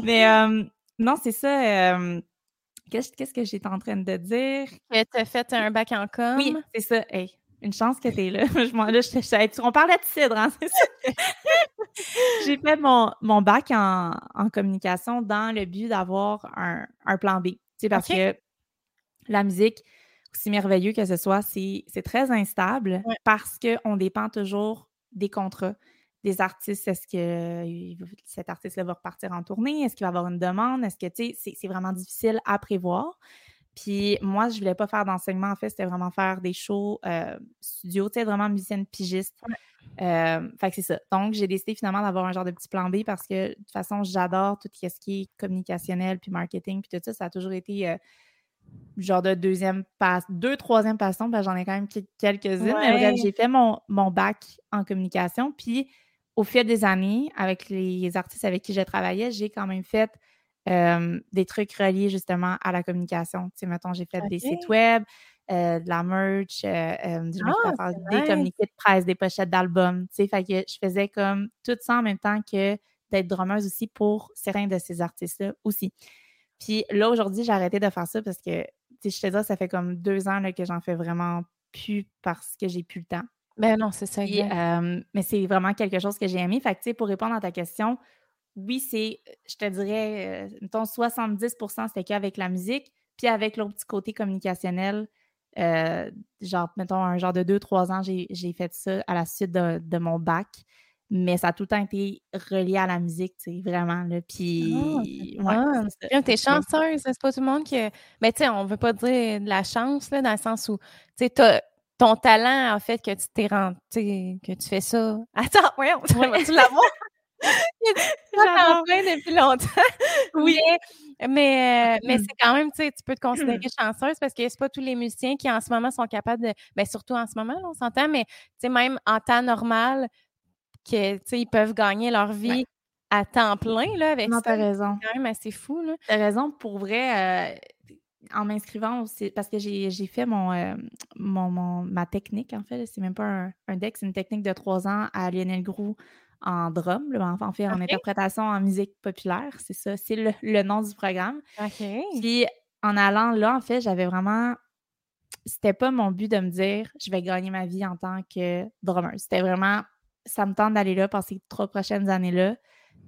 Mais euh, non, c'est ça. Euh, qu'est-ce que j'étais en train de dire? Tu as fait un bac en com? Oui, c'est ça. Hey, une chance que tu es là. je, on parlait de cidre, hein, J'ai fait mon, mon bac en, communication dans le but d'avoir un, plan B. Parce que la musique, aussi merveilleux que ce soit, c'est très instable parce qu'on dépend toujours des contrats des artistes. Est-ce que cet artiste-là va repartir en tournée? Est-ce qu'il va avoir une demande? Est-ce que, tu sais, c'est vraiment difficile à prévoir. Puis moi, je voulais pas faire d'enseignement, en fait, c'était vraiment faire des shows euh, studio, tu sais, vraiment musicienne pigiste. Euh, fait que c'est ça. Donc, j'ai décidé finalement d'avoir un genre de petit plan B parce que de toute façon, j'adore tout ce qui est communicationnel, puis marketing, puis tout ça. Ça a toujours été euh, genre de deuxième passe, deux, troisième passion, j'en ai quand même quelques-unes. Mais j'ai fait mon, mon bac en communication. Puis au fil des années, avec les artistes avec qui j'ai travaillé, j'ai quand même fait des trucs reliés justement à la communication. Tu sais, mettons, j'ai fait des sites web, euh, de la merch, euh, ah, des communiqués de presse, des pochettes d'albums. Tu sais, fait que je faisais comme tout ça en même temps que d'être drummeuse aussi pour certains de ces artistes-là aussi. Puis là, aujourd'hui, j'ai arrêté de faire ça parce que, tu sais, je te dis, ça fait comme deux ans là, que j'en fais vraiment plus parce que j'ai plus le temps. Ben non, c'est ça. mais c'est vraiment quelque chose que j'ai aimé. Fait que, tu sais, pour répondre à ta question, oui, c'est, je te dirais, euh, mettons, 70% c'était qu'avec la musique, puis avec l'autre petit côté communicationnel, euh, genre, mettons, un genre de deux, trois ans, j'ai fait ça à la suite de, mon bac. Mais ça a tout le temps été relié à la musique, tu sais, vraiment. Là. Puis, ah, ouais, t'es chanceuse, c'est pas tout le monde qui. Mais tu sais, on veut pas dire de la chance, là, dans le sens où, tu sais, ton talent, en fait, que tu t'es rendu, que tu fais ça. Attends, voyons, tu l'avoir? J'en plein depuis longtemps. Oui. Mais, mais, euh, c'est quand même, tu sais, tu peux te considérer chanceuse parce que c'est pas tous les musiciens qui en ce moment sont capables de. Bien, surtout en ce moment, on s'entend, mais tu sais, même en temps normal, que, tu sais, ils peuvent gagner leur vie à temps plein, là, avec non, ça. raison. C'est quand même assez fou, là. T'as raison, pour vrai. Euh, en m'inscrivant, parce que j'ai fait mon, euh, mon, ma technique, en fait. C'est même pas un, un deck, c'est une technique de trois ans à Lionel Groux en drum, en fait, en interprétation en musique populaire. C'est ça, c'est le, nom du programme. Puis en allant là, en fait, j'avais vraiment c'était pas mon but de me dire je vais gagner ma vie en tant que drummer. C'était vraiment ça me tente d'aller là passer trois prochaines années-là.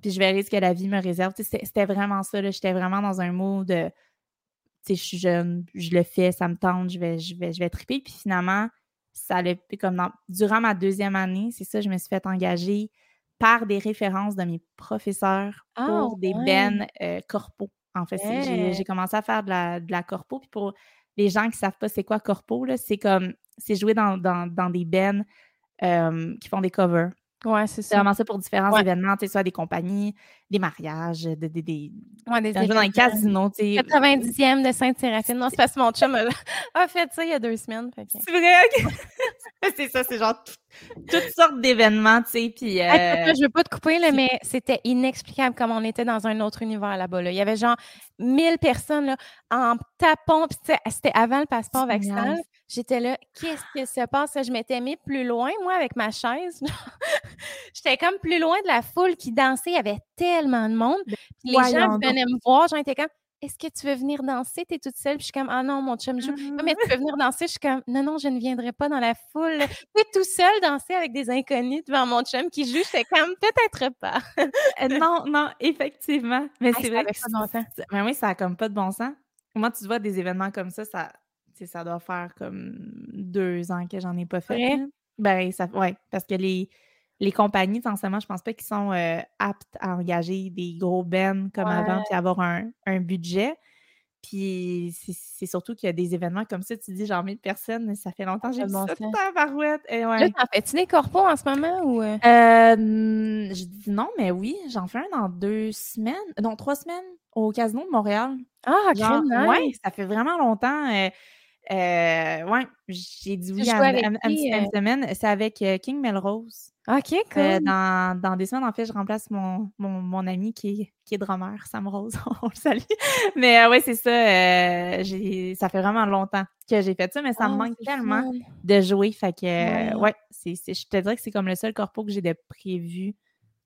Puis je verrai ce que la vie me réserve. C'était vraiment ça. J'étais vraiment dans un mot de je suis jeune, je le fais, ça me tente, je vais, je vais, je vais triper. Puis finalement, ça allait comme durant ma deuxième année, c'est ça, je me suis fait engager par des références de mes professeurs ah, pour des bennes euh, corpo. En fait, j'ai commencé à faire de la, de la corpo. Puis pour les gens qui ne savent pas c'est quoi corpo, c'est comme c'est jouer dans, dans, des bennes euh, qui font des covers. Ouais, c'est ça. vraiment ça pour différents événements, tu sais, soit des compagnies, des mariages, des. des, des ouais, des dans les casinos, tu sais. 90e de Sainte-Séraphine. Non, c'est parce que mon chum a, fait ça il y a deux semaines. C'est vrai? c'est ça, c'est genre toutes sortes d'événements, tu sais. Puis. Euh... je veux pas te couper, là, mais c'était inexplicable comme on était dans un autre univers là-bas. Là. Il y avait genre 1000 personnes là, en tapant, c'était avant le passeport vaccinal. J'étais là, qu'est-ce qui se passe? Je m'étais mis plus loin, moi, avec ma chaise. J'étais comme plus loin de la foule qui dansait. Il y avait tellement de monde. Les gens venaient me voir. J'en étais comme, est-ce que tu veux venir danser? Tu es toute seule. Puis je suis comme, ah non, mon chum joue. mais tu veux venir danser? Je suis comme, non, non, je ne viendrai pas dans la foule. Tu es tout seul danser avec des inconnus devant mon chum qui joue. C'est comme, peut-être pas. Euh, non, non, effectivement. Mais c'est vrai que. Pas de Mais oui, ça n'a comme pas de bon sens. Moi, tu vois, des événements comme ça, ça, ça doit faire comme deux ans que j'en ai pas fait. Ben, ça, ouais, parce que les, les compagnies, forcément, je pense pas qu'ils sont euh, aptes à engager des gros bennes comme avant puis avoir un, budget. Puis c'est surtout qu'il y a des événements comme ça, tu dis genre 1000 personnes, ça fait longtemps que j'ai vu ça à barouette. Et ouais. Là, t'en fais-tu des corpos en ce moment ou? Euh? Je dis non, mais oui, j'en fais un dans deux semaines, non, trois semaines au Casino de Montréal. Ah, genre, nice. Ouais, ça fait vraiment longtemps. Euh, ouais, j'ai dit oui à, une euh? semaine. C'est avec euh, King Melrose. OK, euh, cool. dans, dans, des semaines, en fait, je remplace mon, mon, mon ami qui est, qui est drummer, Sam Rose. On le salue. Mais ouais, c'est ça. ça fait vraiment longtemps que j'ai fait ça, mais ça me oh, manque tellement de jouer. Fait que, ouais, c'est, je te dirais que c'est comme le seul corpo que j'ai de prévu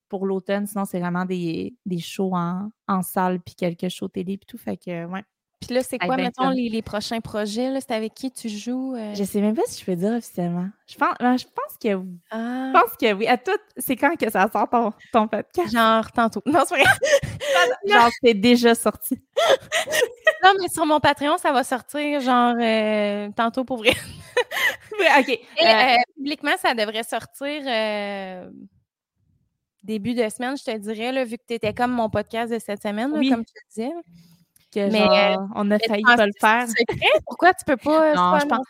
pour l'automne. Sinon, c'est vraiment des, des shows en, en salle puis quelques shows télé puis tout. Fait que, ouais. Puis là, c'est quoi, mettons, les, les, prochains projets? C'est avec qui tu joues? Euh? Je sais même pas si je peux dire officiellement. Je pense, ben, je pense que oui. Ah. Je pense que oui. À tout, c'est quand que ça sort ton, ton podcast? Genre tantôt. Non, c'est vrai. genre, c'est déjà sorti. non, mais sur mon Patreon, ça va sortir genre euh, tantôt pour vrai. OK. Et, euh, publiquement, ça devrait sortir début de semaine, je te dirais, là, vu que tu étais comme mon podcast de cette semaine, comme tu disais mais, on a failli pas le faire. Pourquoi tu peux pas? non, je pense,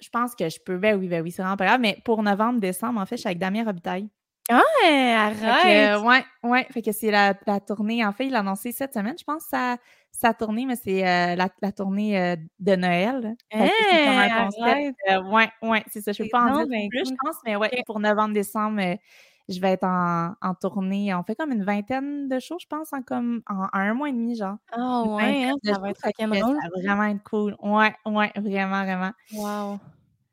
je, pense, que je peux. Ben oui, ben oui, c'est vraiment pas grave. Mais pour novembre, décembre, en fait, je suis avec Damien Robitaille. Ah, arrête! Oui, ouais, ouais. Fait que c'est la, la, tournée. En fait, il a annoncé cette semaine, je pense, sa, sa tournée, mais c'est euh, la, la, tournée euh, de Noël. Hey, c'est euh, ouais, ouais, c'est ça. Je peux pas en dire plus, je pense, mais ouais, pour novembre, décembre, je vais être en, en, tournée. On fait comme une vingtaine de shows, je pense, en comme en, un mois et demi, genre. Ah ouais, hein, ça va être. Ça va vraiment être cool. Ouais, ouais, vraiment, vraiment. Wow.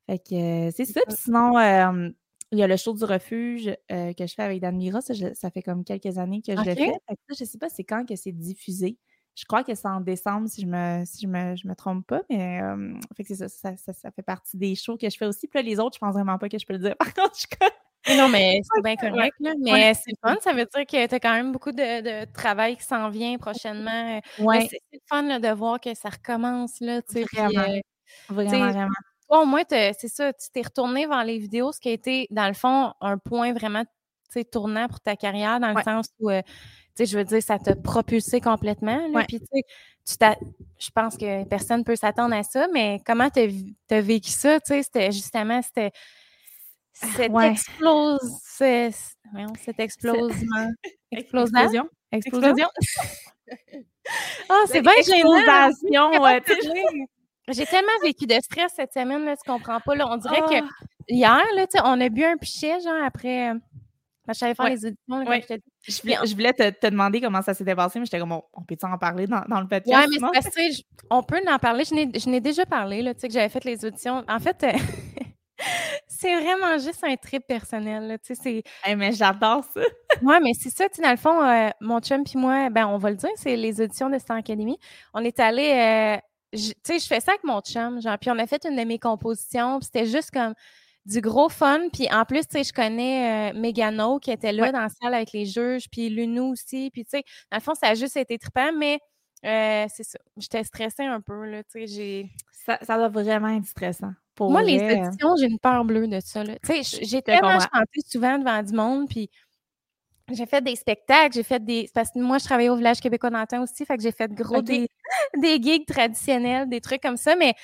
Fait que euh, c'est ça. Puis sinon, euh, il y a le show du refuge euh, que je fais avec Dan Mira. Ça, ça, fait comme quelques années que je le fais. Fait que je sais pas c'est quand que c'est diffusé? Je crois que c'est en décembre, si je me, si je me, je me trompe pas, mais fait que ça, ça, ça, fait partie des shows que je fais aussi. Puis là, les autres, je pense vraiment pas que je peux le dire. Par contre, je non, mais c'est bien correct. Là. Mais c'est fun. Ça veut dire que tu as quand même beaucoup de, de travail qui s'en vient prochainement. Ouais. C'est fun là, de voir que ça recommence. Là, vraiment. Euh, vraiment, vraiment. Toi, au moins, c'est ça, tu t'es retourné vers les vidéos, ce qui a été, dans le fond, un point vraiment tournant pour ta carrière, dans le sens où, euh, sais, je veux dire, ça t'a propulsé complètement. Là, Puis, tu sais, je pense que personne ne peut s'attendre à ça, mais comment tu as, vécu ça? Tu sais, c'était justement, c'était cette ouais. explose, cette explosement. Explosion. Explosion. oh, c'est bien gênant. Ouais, J'ai tellement vécu de stress cette semaine, là, tu comprends pas. Là. On dirait que ah. hier, là, on a bu un pichet, genre, après. Euh, je savais faire les auditions. Ouais. Je, voulais, je voulais te, te, demander comment ça s'était passé, mais j'étais comme, on, peut en parler dans, dans le podcast? Oui, mais c'est on peut en parler. Je n'ai déjà parlé, là, tu sais, que j'avais fait les auditions. En fait, c'est vraiment juste un trip personnel. Là, c'est... mais j'adore ça. oui, mais c'est ça. Dans le fond, euh, mon chum puis moi, ben, on va le dire, c'est les auditions de Star Academy. On est allé euh, tu sais, je fais ça avec mon chum, genre, puis on a fait une de mes compositions, puis c'était juste comme du gros fun. Puis en plus, tu sais, je connais euh, Megano qui était là dans la salle avec les juges, puis Lunou aussi. Puis tu sais, dans le fond, ça a juste été trippant, mais euh, c'est ça. J'étais stressée un peu, là, tu sais, j'ai... Ça, ça doit vraiment être stressant. Pour Moi, les auditions, j'ai une peur bleue de ça, là. Tu sais, j'ai tellement chanté souvent devant du monde, puis j'ai fait des spectacles, j'ai fait des. Parce que moi, je travaillais au village québécois d'Antin aussi, fait que j'ai fait gros des, des gigs traditionnels, des trucs comme ça. Mais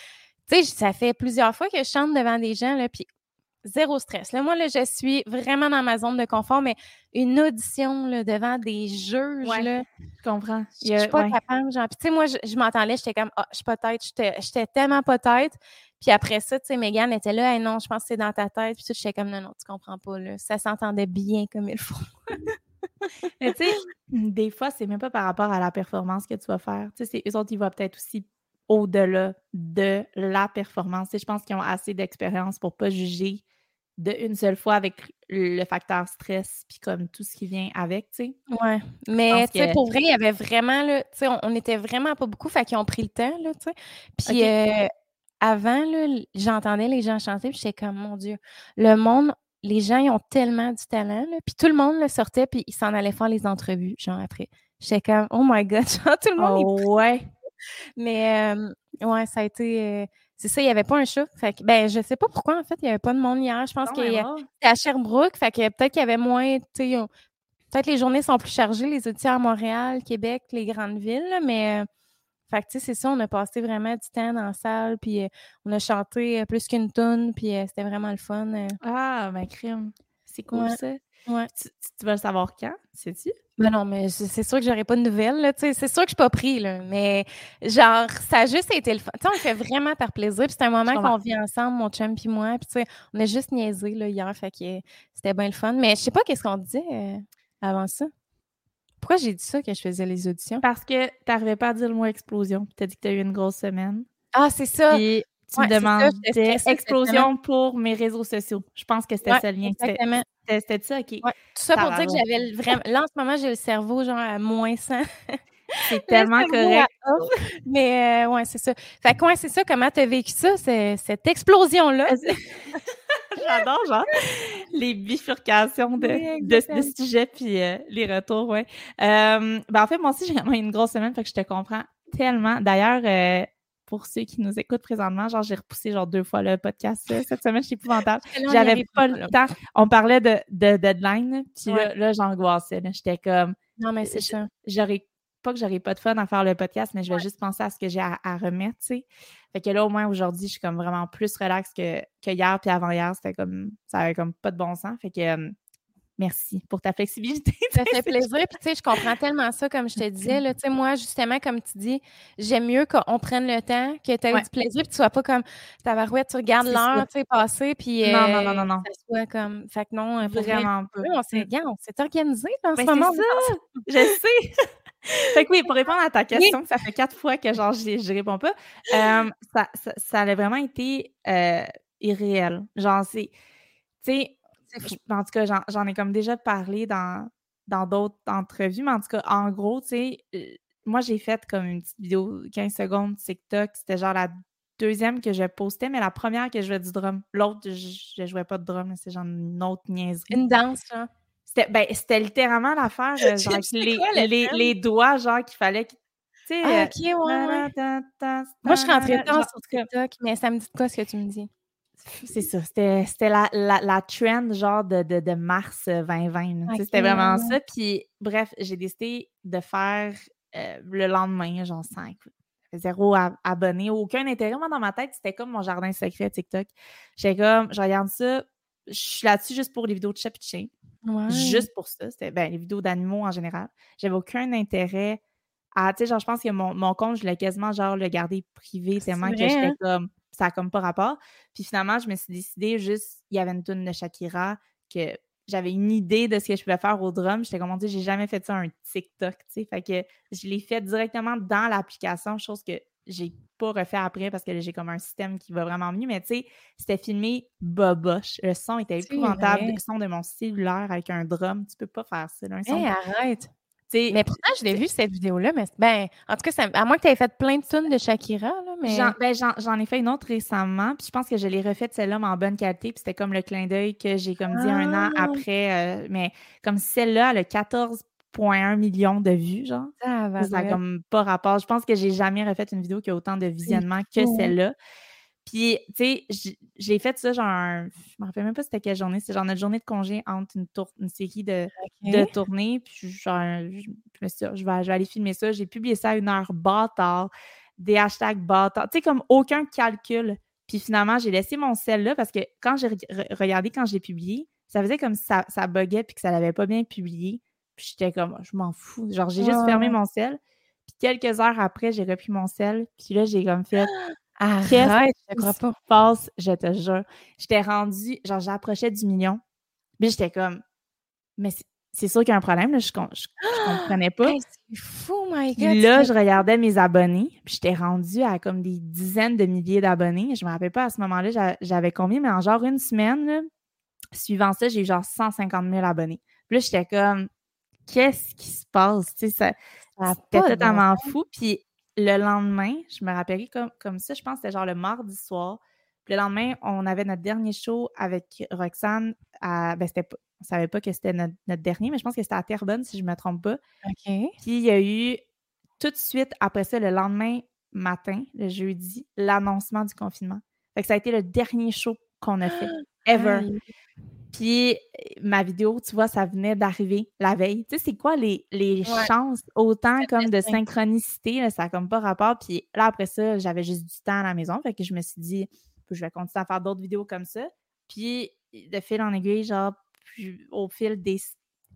tu sais, ça fait plusieurs fois que je chante devant des gens, là, puis zéro stress. Là, moi, là, je suis vraiment dans ma zone de confort, mais une audition là, devant des juges, là, je comprends. Je suis pas capable. Genre, puis tu sais, moi, je, m'entendais, j'étais comme, ah, je suis pas tête, j'étais tellement pas tête. Puis après ça, tu sais, Megan était là, hey, non, je pense que c'est dans ta tête. Puis tout, j'étais comme, non, non, tu comprends pas, là. Ça s'entendait bien comme il faut. Mais tu sais, des fois, c'est même pas par rapport à la performance que tu vas faire. Tu sais, eux autres, ils vont peut-être aussi au-delà de la performance. je pense qu'ils ont assez d'expérience pour pas juger de une seule fois avec le facteur stress puis comme tout ce qui vient avec, tu sais. Ouais. Mais tu sais, pour vrai, il y avait vraiment, là, tu sais, on, était vraiment pas beaucoup, fait qu'ils ont pris le temps, là, tu sais. Puis euh, avant, là, j'entendais les gens chanter, puis j'étais comme, mon Dieu, le monde, les gens, ils ont tellement du talent, là. Puis tout le monde le sortait, puis ils s'en allaient faire les entrevues, genre après. J'étais comme, oh my God, genre, tout le monde. Oh, ouais. Mais, euh, ouais, ça a été. Euh, c'est ça, il n'y avait pas un chat. Fait que, ben, je sais pas pourquoi, en fait, il n'y avait pas de monde hier. Je pense que c'était à Sherbrooke. Fait que peut-être qu'il y avait moins, peut-être les journées sont plus chargées, les outils à Montréal, Québec, les grandes villes, mais euh, fait que, tu c'est ça, on a passé vraiment du temps dans la salle, puis euh, on a chanté euh, plus qu'une tonne, puis c'était vraiment le fun. Ah, ma crime. C'est cool, ça. Ouais. Tu, vas le savoir quand, sais-tu? Ben non, mais c'est sûr que j'aurais pas de nouvelles, c'est sûr que je suis pas pris, là, mais genre, ça a juste été le fun. Tu sais, on le fait vraiment par plaisir, puis c'est un moment qu'on vit ensemble, mon chum puis moi, puis tu sais, on a juste niaisé, là, hier, fait que c'était bien le fun, mais je sais pas qu'est-ce qu'on disait euh, avant ça. Pourquoi j'ai dit ça que je faisais les auditions? Parce que t'arrivais pas à dire le mot explosion, puis t'as dit que t'as eu une grosse semaine. Ah, c'est ça! Tu me demandais explosion pour mes réseaux sociaux. Je pense que c'était ça le lien. Exactement. C'était ça, OK. Tout ça pour dire que j'avais vraiment. Là, en ce moment, j'ai le cerveau genre à moins 100. C'est tellement correct. Mais euh, ouais, c'est ça. Fait que ouais, c'est ça. Comment tu as vécu ça, cette explosion-là? J'adore, genre, les bifurcations de, de, sujet puis euh, les retours, ouais. Euh, ben, en fait, moi aussi, j'ai vraiment une grosse semaine, fait que je te comprends tellement. D'ailleurs, pour ceux qui nous écoutent présentement, genre j'ai repoussé genre deux fois le podcast cette semaine, c'est épouvantable. J'avais pas le temps. On parlait de, de deadline, puis là, j'angoissais. J'étais comme Non, mais c'est ça. J'aurais pas que j'aurais pas de fun à faire le podcast, mais je vais juste penser à ce que j'ai à, remettre, tu sais. Fait que là, au moins aujourd'hui, je suis comme vraiment plus relax que, que hier puis avant-hier. C'était comme ça avait comme pas de bon sens. Fait que Merci pour ta flexibilité. Ça fait plaisir. Puis, tu sais, je comprends tellement ça, comme je te disais. Là, tu sais, moi, justement, comme tu dis, j'aime mieux qu'on prenne le temps, que tu aies du plaisir, puis tu sois pas comme ta barouette, tu regardes l'heure, tu sais, passer, puis. non, non, non, non, non. Ça soit comme. Fait que non, euh, vraiment pas. On s'est mm. organisé dans ce moment. Ça. je sais. fait que oui, pour répondre à ta question, ça fait quatre fois que genre je, réponds pas. Euh, ça, ça, ça, a vraiment été euh, irréel. Genre, c'est. Tu sais, en tout cas, j'en ai comme déjà parlé dans dans d'autres entrevues, mais en tout cas, en gros, tu sais, euh, moi, j'ai fait comme une petite vidéo 15 secondes TikTok. C'était genre la deuxième que je postais, mais la première que je jouais du drum. L'autre, je, ne jouais pas de drum, c'est genre une autre niaiserie. Une danse, genre? C'était ben, littéralement l'affaire, euh, genre, les, les, les, doigts, genre, qu'il fallait tu sais, ah, euh, ok, ouais, ouais. Moi, je suis rentrée tard sur TikTok, mais ça me dit quoi ce que tu me dis? C'est ça. C'était la, la, la, trend genre de, de, de mars 2020. Euh, c'était vraiment ça. Puis bref, j'ai décidé de faire euh, le lendemain, genre 5. Zéro abonné, aucun intérêt. Moi, dans ma tête, c'était comme mon jardin secret TikTok. J'étais comme, je regarde ça, je suis là-dessus juste pour les vidéos de chat Juste pour ça. C'était ben, les vidéos d'animaux en général. J'avais aucun intérêt à, tu sais, genre, je pense que mon, mon compte, je l'ai quasiment, genre, le garder privé tellement que j'étais hein? comme, ça n'a comme pas rapport. Puis finalement, je me suis décidée juste, il y avait une tune de Shakira que j'avais une idée de ce que je pouvais faire au drum. J'étais comme, on dit, j'ai jamais fait ça un TikTok, tu sais. Fait que je l'ai fait directement dans l'application, chose que j'ai pas refait après parce que j'ai comme un système qui va vraiment mieux. Mais tu sais, c'était filmé boboche. Le son était épouvantable. Le son de mon cellulaire avec un drum. Tu peux pas faire ça. Là, un arrête! Mais pourtant, je l'ai vu cette vidéo-là, mais ben, en tout cas, à moins que tu aies fait plein de tunes de Shakira, là, mais. Ben, j'en ai fait une autre récemment, puis je pense que je l'ai refaite celle-là, mais en bonne qualité, puis c'était comme le clin d'œil que j'ai comme dit un an ah! après. Euh, mais comme celle-là, elle a 14,1 millions de vues, genre. ça n'a comme pas rapport. Je pense que j'ai jamais refait une vidéo qui a autant de visionnements que celle-là. Puis, tu sais, j'ai fait ça genre, je me rappelle même pas c'était quelle journée, c'est genre notre journée de congé entre une, tour, une série de, de tournées. Puis, genre, je, me suis je vais, je vais aller filmer ça. J'ai publié ça à une heure bâtard, des hashtags bâtard, tu sais, comme aucun calcul. Puis finalement, j'ai laissé mon sel là parce que quand j'ai regardé quand j'ai publié, ça faisait comme ça, ça buguait puis que ça l'avait pas bien publié. Puis j'étais comme, je m'en fous. Genre, j'ai juste fermé mon sel. Puis quelques heures après, j'ai repris mon sel. Puis là, j'ai comme fait, Arrête, je crois pas. passe, je te jure. J'étais rendue, genre, j'approchais du million. Puis j'étais comme, mais c'est sûr qu'il y a un problème, là, je, je, comprenais pas. c'est fou, my God. là, je regardais mes abonnés, puis j'étais rendue à comme des dizaines de milliers d'abonnés. Je me rappelle pas à ce moment-là, j'avais combien, mais en genre une semaine, suivant ça, j'ai eu genre 150 000 abonnés. Puis là, j'étais comme, qu'est-ce qui se passe? Tu sais, ça, c'était totalement fou. Puis le lendemain, je me rappelais comme, comme ça, je pense que c'était genre le mardi soir. le lendemain, on avait notre dernier show avec Roxane. À, ben, c'était, on savait pas que c'était notre, dernier, mais je pense que c'était à Terrebonne, si je ne me trompe pas. OK. Puis il y a eu tout de suite, après ça, le lendemain matin, le jeudi, l'annoncement du confinement. Fait que ça a été le dernier show qu'on a fait, ever. Puis ma vidéo, tu vois, ça venait d'arriver la veille. Tu sais, c'est quoi les, chances autant comme de synchronicité? ça n'a comme pas rapport. Puis là, après ça, j'avais juste du temps à la maison. Fait que je me suis dit, je vais continuer à faire d'autres vidéos comme ça. Puis de fil en aiguille, genre, au fil des.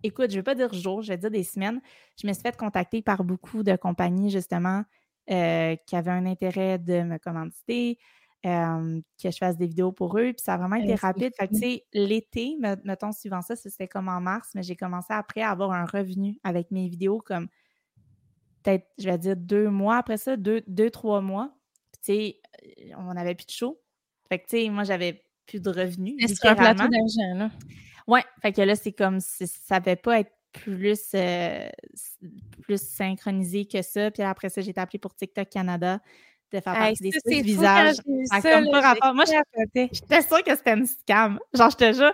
Écoute, je ne vais pas dire jours, je vais dire des semaines. Je me suis fait contacter par beaucoup de compagnies, justement, euh, qui avaient un intérêt de me commanditer que je fasse des vidéos pour eux. Puis ça a vraiment été rapide. Fait que, tu sais, l'été, mettons, suivant ça, c'était comme en mars, mais j'ai commencé après à avoir un revenu avec mes vidéos comme peut-être, je vais dire, deux mois après ça, deux, deux trois mois. tu sais, euh, on n'avait plus de show. Fait que, tu sais, moi, j'avais plus de revenus. C'est un plateau d'argent, là. Ouais. Fait que là, c'est comme si ça ne devait pas être plus, euh, plus synchronisé que ça. Puis après ça, j'ai été appelée pour TikTok Canada de faire partie des visages. Ça comme pas rapport. Moi, j'étais sûre que c'était une scam. Genre, je te jure,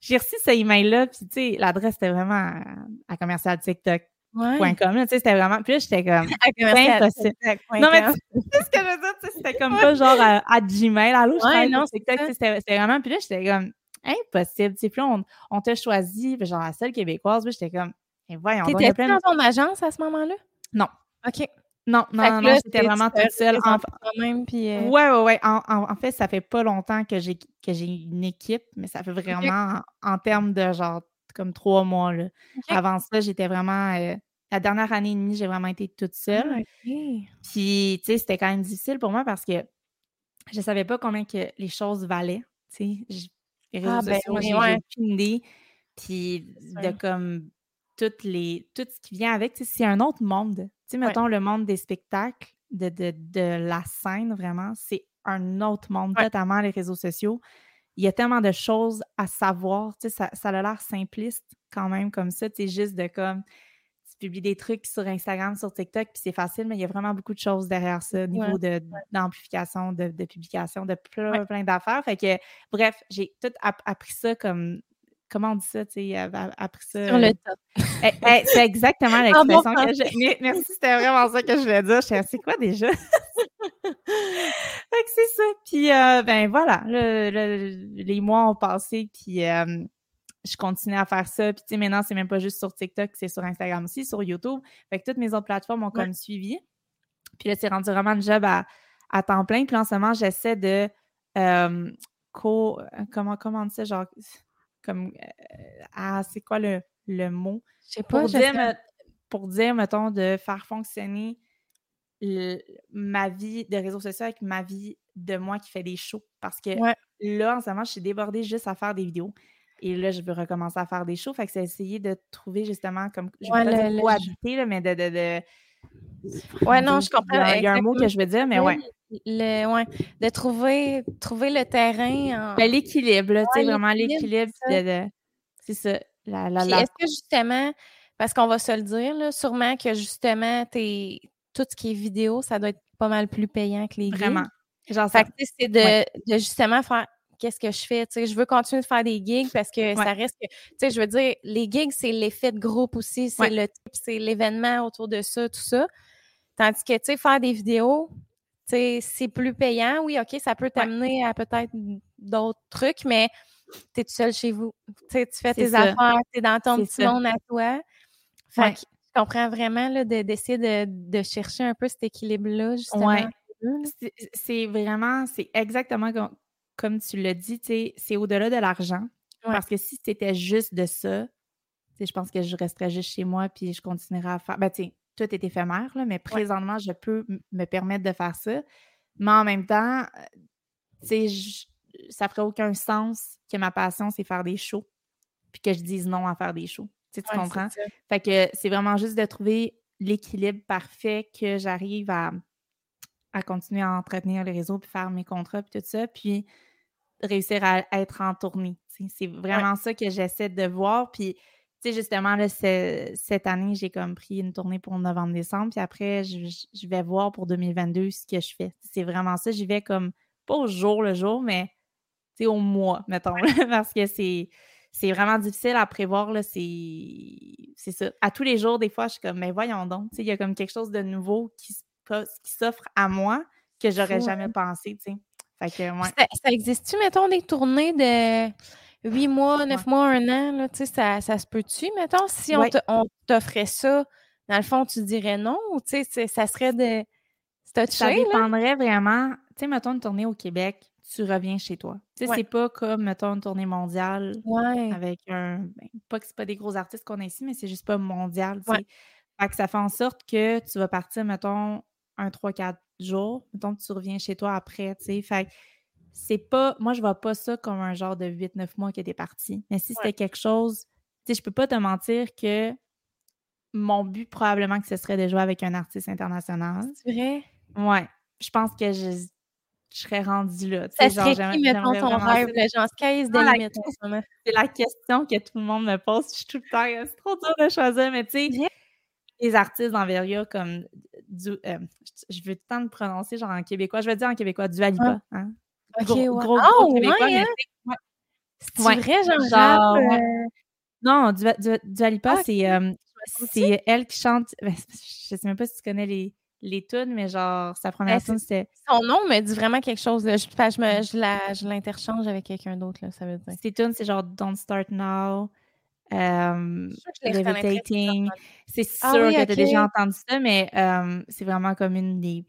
j'ai reçu ce email-là, puis tu sais, l'adresse était vraiment à, commercial TikTok. Ouais. tu sais, c'était vraiment. Puis là, j'étais comme. impossible. Non, mais tu sais ce que je veux dire, c'était comme pas genre à, Gmail. Allô, je ouais, non, TikTok, c'était vraiment. Puis là, j'étais comme impossible. Tu sais, puis là, on, on t'a choisi, genre la seule québécoise, puis j'étais comme. Et voyons. T'étais dans ton agence à ce moment-là? Non. OK. Non, non, non, j'étais vraiment toute seule. En... Même, puis, euh Ouais, ouais, ouais. En, fait, ça fait pas longtemps que j'ai que j'ai une équipe, mais ça fait vraiment en, termes de genre comme trois mois. Là. Avant ça, j'étais vraiment. Euh, la dernière année et demie, j'ai vraiment été toute seule. Ah, puis, tu sais, c'était quand même difficile pour moi parce que je savais pas combien que les choses valaient. Tu sais, les réseaux ah, ben sociaux, j'ai aucune idée. Puis de comme toutes les, tout ce qui vient avec, c'est un autre monde sais, mettons, le monde des spectacles, de, de, la scène, vraiment, c'est un autre monde, totalement, les réseaux sociaux. Il y a tellement de choses à savoir. Tu sais, ça, ça a l'air simpliste quand même comme ça. Tu sais, juste de comme tu publies des trucs sur Instagram, sur TikTok, puis c'est facile, mais il y a vraiment beaucoup de choses derrière ça, au niveau d'amplification, de, de, publication, de plein, plein d'affaires. Fait que, bref, j'ai tout appris ça comme comment on dit ça, tu sais, après ça. Sur le euh, top. Eh, eh, c'est exactement l'expression que je. Merci, c'était vraiment ça que je voulais dire. Je c'est quoi déjà? fait que c'est ça. Puis, euh, ben voilà, les mois ont passé, puis euh, je continue à faire ça. Puis, tu sais, maintenant, c'est même pas juste sur TikTok, c'est sur Instagram aussi, sur YouTube. Fait que toutes mes autres plateformes ont comme suivi. Puis là, c'est rendu vraiment un job à, à temps plein. Puis en ce moment, j'essaie de. co, comment, comment on dit ça? Genre comme euh, ah, c'est quoi le, le mot? Je sais pas. Pour dire, pour dire, mettons, de faire fonctionner ma vie de réseaux sociaux avec ma vie de moi qui fait des shows. Parce que là, en ce moment, je suis débordée juste à faire des vidéos. Et là, je veux recommencer à faire des shows. Fait que c'est essayer de trouver justement comme je vais pas dire habiter, mais de, de, de, Ouais, non, je comprends. Il y a un mot que je veux dire, mais ouais le, ouais, de trouver, trouver le terrain. Ben, l'équilibre, tu sais, vraiment l'équilibre. c'est ça. Est-ce que justement, Parce qu'on va se le dire, là, sûrement que justement, es, tout ce qui est vidéo, ça doit être pas mal plus payant que les. Vraiment. Genre fait c'est de, de, justement faire qu'est-ce que je fais. je veux continuer de faire des gigs parce que ça reste que, tu sais, je veux dire, les gigs, c'est l'effet de groupe aussi, c'est le c'est l'événement autour de ça, tout ça. Tandis que, tu sais, faire des vidéos, tu sais, c'est plus payant. Oui, OK, ça peut t'amener à peut-être d'autres trucs, mais tu es tout seul chez vous. Tu sais, tu fais tes affaires, tu es dans ton petit monde à toi. Fait que je comprends vraiment d'essayer de, de, chercher un peu cet équilibre-là, justement. C'est vraiment, c'est exactement comme, tu l'as dit, c'est au-delà de l'argent. Parce que si c'était juste de ça, je pense que je resterais juste chez moi puis je continuerais à faire. Ben, tu tout est éphémère, là, mais présentement, je peux me permettre de faire ça. Mais en même temps, tu sais, ça ferait aucun sens que ma passion, c'est faire des shows, puis que je dise non à faire des shows. Tu comprends? Fait que c'est vraiment juste de trouver l'équilibre parfait que j'arrive à, à continuer à entretenir les réseaux, puis faire mes contrats, puis tout ça, puis réussir à, être en tournée. C'est vraiment ça que j'essaie de voir. Puis, tu sais, justement, là, cette année, j'ai comme pris une tournée pour novembre-décembre, puis après, je, vais voir pour 2022 ce que je fais. C'est vraiment ça. J'y vais comme, pas au jour le jour, mais au mois, mettons, parce que c'est c'est vraiment difficile à prévoir. C'est ça. À tous les jours, des fois, je suis comme, mais voyons donc, il y a comme quelque chose de nouveau qui, qui s'offre à moi que j'aurais jamais pensé. Fait que, ça, existe-tu, mettons, des tournées de huit mois, neuf mois, un an? Là, ça, ça se peut-tu, mettons? Si on t'offrait ça, dans le fond, tu dirais non? Ou ça serait de. Ça dépendrait vraiment. Tu sais, mettons une tournée au Québec tu reviens chez toi. Tu sais, c'est pas comme, mettons, une tournée mondiale avec un. Ben, pas que c'est pas des gros artistes qu'on a ici, mais c'est juste pas mondial. Tu sais. Fait que ça fait en sorte que tu vas partir, mettons, un 3-4 jours. Mettons que tu reviens chez toi après. Tu sais. Fait c'est pas. Moi, je vois pas ça comme un genre de 8-9 mois que t'es parti. Mais si c'était quelque chose. Tu sais, je peux pas te mentir que mon but, probablement, que ce serait de jouer avec un artiste international. C'est vrai? Ouais. Je pense que je, je serais rendue là. Ça serait genre, qui, mettons, ton rêve, genre, sky limit C'est la question que tout le monde me pose. Je suis tout le temps, c'est trop dur de choisir, mais tu sais, les artistes d'envergure comme, du, euh, je veux tant de prononcer genre en québécois, je vais dire en québécois, du Alipa. Hein? Ok, gros, gros, oh, québécois, ouais, hein? C'est vrai, genre, genre euh... Non, du, du, ah, c'est euh, c'est elle qui chante, ben, je sais même pas si tu connais les les tunes, mais genre, sa première ben, tune, c'était. Son nom me dit vraiment quelque chose. Je, je, l'interchange avec quelqu'un d'autre, ça veut dire. Ces tunes, c'est genre Don't Start Now, euh. C'est ah sûr que tu as déjà entendu ça, mais euh, c'est vraiment comme une des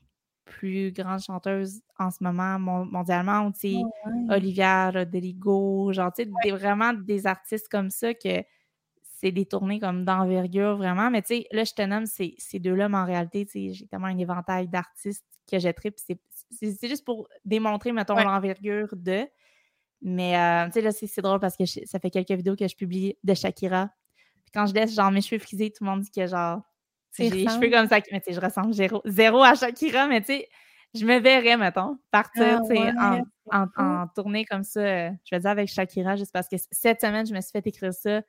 plus grandes chanteuses en ce moment mondialement. Tu sais, Olivia Rodrigo, genre, tu sais, vraiment des artistes comme ça que c'est des tournées comme d'envergure vraiment. Mais tu sais, là, je te nomme ces, deux-là, mais en réalité, tu sais, j'ai tellement un éventail d'artistes que j'ai trip. C'est juste pour démontrer, mettons, l'envergure de. Mais euh, tu sais, là, c'est drôle parce que ça fait quelques vidéos que je publie de Shakira. Puis quand je laisse, genre, mes cheveux frisés, tout le monde dit que, genre, j'ai les cheveux comme ça. Mais tu sais, je ressemble zéro, à Shakira, mais tu sais, je me verrais, mettons, partir, ah tu sais, en, en, tournée comme ça, euh, je vais dire avec Shakira, juste parce que cette semaine, je me suis fait écrire ça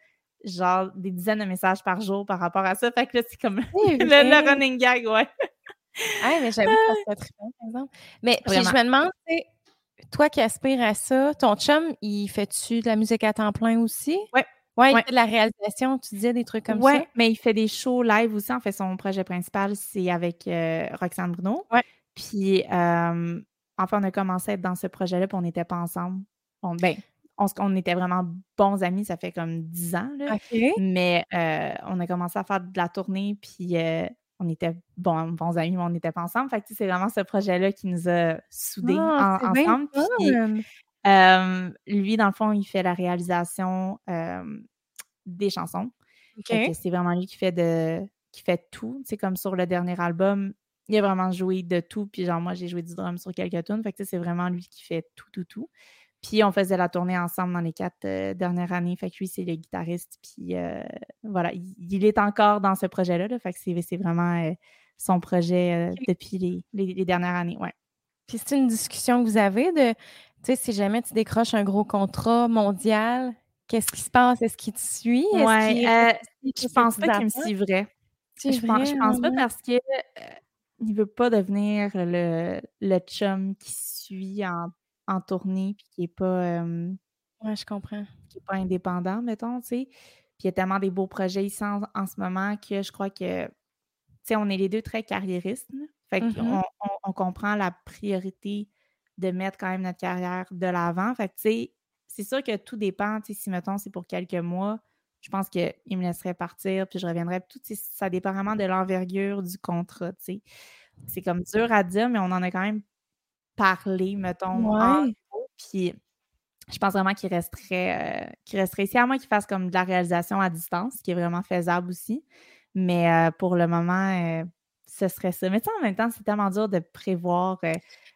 genre des dizaines de messages par jour par rapport à ça. Fait que là, c'est comme le, running gag, ouais. Ah, mais j'avoue que ça très bien, par exemple. Mais puis je me demande, toi qui aspires à ça, ton chum, il fait-tu de la musique à temps plein aussi? Oui. Ouais, il fait de la réalisation, tu disais des trucs comme ça? Oui, mais il fait des shows live aussi. En fait, son projet principal, c'est avec euh, Roxane Bruno. Ouais. Puis, euh, enfin, on a commencé à être dans ce projet-là, puis on n'était pas ensemble. Bon, ben, on, était vraiment bons amis, ça fait comme dix ans. Mais euh, on a commencé à faire de la tournée, puis euh, on était bons, bons amis, mais on n'était pas ensemble. Fait que c'est vraiment ce projet-là qui nous a soudés ah, ensemble. Euh, lui, dans le fond, il fait la réalisation des chansons. C'est vraiment lui qui fait de qui fait tout. C'est comme sur le dernier album, il a vraiment joué de tout. Puis genre, moi, j'ai joué du drum sur quelques tunes. Fait que c'est vraiment lui qui fait tout, tout, tout. Puis on faisait la tournée ensemble dans les quatre euh, dernières années. Fait que lui, c'est le guitariste. Puis euh, voilà, il, est encore dans ce projet-là. Fait que c'est vraiment euh, son projet depuis les, dernières années. Ouais. Puis c'est une discussion que vous avez de, tu sais, si jamais tu décroches un gros contrat mondial, Qu'est-ce qui se passe? Est-ce qu'il te suit? Oui, je pense pas qu'il me suivrait. Je pense, je pense pas parce que il veut pas devenir le, le chum qui suit en, en tournée puis qui est pas. ouais, je comprends. Qui est pas indépendant, mettons, tu sais. Puis il y a tellement des beaux projets ici en, ce moment que je crois que, tu sais, on est les deux très carriéristes. Fait qu'on mmh on, on, comprend la priorité de mettre quand même notre carrière de l'avant. Fait que, tu sais, c'est sûr que tout dépend. Tu sais, si, mettons, c'est pour quelques mois, je pense qu'il me laisserait partir, puis je reviendrais. Tout, ça dépend vraiment de l'envergure du contrat, tu sais. C'est comme dur à dire, mais on en a quand même parlé, mettons, ouais. puis je pense vraiment qu'il resterait, euh, qu'il resterait ici, à moins qu'il fasse comme de la réalisation à distance, qui est vraiment faisable aussi. Mais euh, pour le moment, euh, ce serait ça. Mais tu sais, en même temps, c'est tellement dur de prévoir.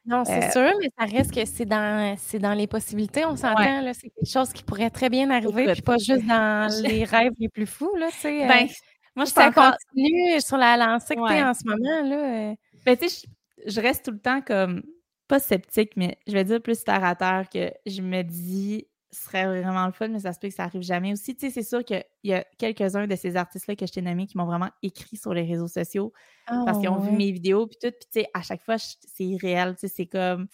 non, c'est sûr, mais ça reste que c'est dans, c'est dans les possibilités. On s'entend, c'est quelque chose qui pourrait très bien arriver, puis pas juste dans les rêves les plus fous, là. Ben, moi, je ça continue sur la lancée que tu en ce moment, là. Ben, tu sais, je reste tout le temps comme pas sceptique, mais je vais dire plus terre à terre que je me dis ce serait vraiment le fun, mais ça se peut que ça arrive jamais aussi. Tu sais, c'est sûr qu'il y a quelques-uns de ces artistes-là que je t'ai nommés qui m'ont vraiment écrit sur les réseaux sociaux parce qu'ils ont vu ah, mes vidéos, puis tout. Puis, tu sais, à chaque fois, c'est irréel. Tu sais, c'est comme.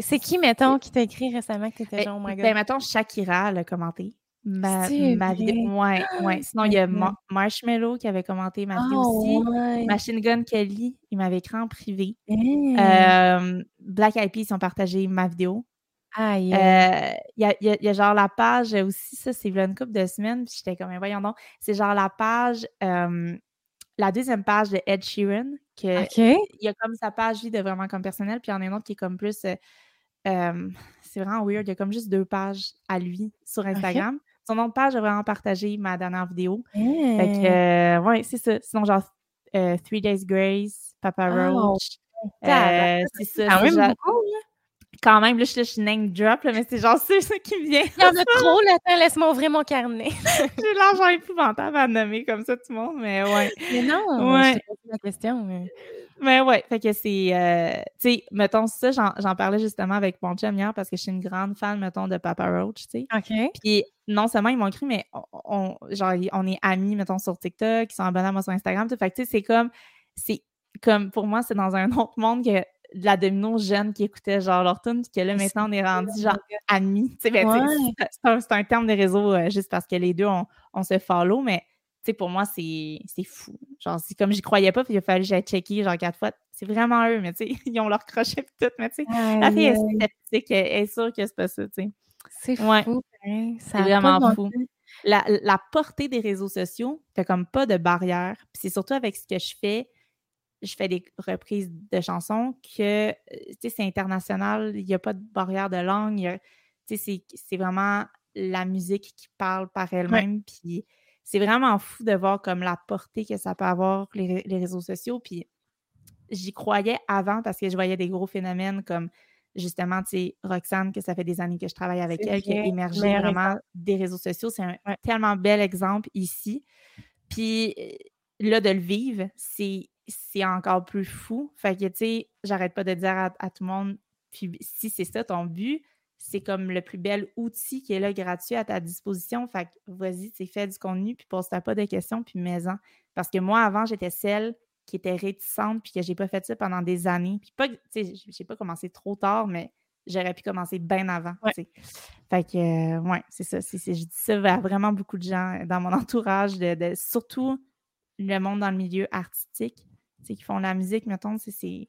C'est qui, mettons, qui t'a écrit récemment que t'étais ben, genre, oh my God? Ben, mettons, Shakira l'a commenté. Ma, ma vidéo. Ouais, ouais. Sinon, il y a Marshmallow qui avait commenté ma vidéo ah, aussi. Machine Gun Kelly, il m'avait écrit en privé. Euh, Black Eyed Peas, ils ont partagé ma vidéo. Euh, il y, a, y, a, genre la page aussi, ça, c'est une couple de semaines, puis j'étais comme, voyons donc, c'est genre la page, euh, la deuxième page de Ed Sheeran, que il y a comme sa page vie de vraiment comme personnel, puis il y en a une autre qui est comme plus, c'est vraiment weird, il y a comme juste deux pages à lui sur Instagram. Son autre page a vraiment partagé ma dernière vidéo. Fait que, euh, ouais, c'est ça. Sinon, genre, euh, Three Days Grace, Papa ah, Roach. Euh, c'est ça. Quand même beaucoup, Quand même, là, je suis name drop, là, mais c'est genre c'est ça qui vient. Il y en a trop, là. Laisse-moi ouvrir mon carnet. J'ai l'argent épouvantable à nommer comme ça, tout le monde, mais ouais. Mais non, ouais. je te la question. Mais... Mais ouais, fait que c'est, euh, tu sais, mettons ça, j'en parlais justement avec mon chum hier parce que je suis une grande fan, mettons, de Papa Roach, tu sais. OK. Puis non seulement ils m'ont écrit, mais on, genre, on est amis, mettons, sur TikTok, ils sont abonnés à moi sur Instagram, tout. Fait que tu sais, c'est comme, c'est comme, pour moi, c'est dans un autre monde que de la domino jeune qui écoutait genre leur tune, puis que là, maintenant, on est rendu genre amis. Tu sais, ben, c'est un, terme de réseau euh, juste parce que les deux, on, on se follow, mais pour moi, c'est fou. Genre, c'est comme j'y croyais pas, puis il a fallu que j'aille checker, genre, quatre fois. C'est vraiment eux, mais tu sais, ils ont leur crochet et tout, mais tu sais, la fille est sceptique, elle est sûre que c'est pas ça, tu sais. C'est fou, hein, C'est vraiment fou. La, la, portée des réseaux sociaux fait comme pas de barrière. Puis c'est surtout avec ce que je fais, je fais des reprises de chansons que, euh, tu sais, c'est international, il n'y a pas de barrière de langue, tu sais, c'est vraiment la musique qui parle par elle-même, puis c'est vraiment fou de voir comme la portée que ça peut avoir les, réseaux sociaux. Puis j'y croyais avant parce que je voyais des gros phénomènes comme justement, tu sais, Roxane, que ça fait des années que je travaille avec elle, qui a émergé vraiment des réseaux sociaux. C'est un, tellement bel exemple ici. Puis là, de le vivre, c'est, encore plus fou. Fait que, tu sais, j'arrête pas de dire à, à, tout le monde, puis si c'est ça ton but, c'est comme le plus bel outil qui est là gratuit à ta disposition. Fait que vas-y, tu fais du contenu, puis pose-toi pas de questions, puis mets-en. Parce que moi, avant, j'étais celle qui était réticente, puis que j'ai pas fait ça pendant des années. Puis pas, tu sais, j'ai pas commencé trop tard, mais j'aurais pu commencer bien avant. Fait que, euh, ouais, c'est ça. je dis ça vers vraiment beaucoup de gens dans mon entourage, de, surtout le monde dans le milieu artistique, qui font la musique, mettons, c'est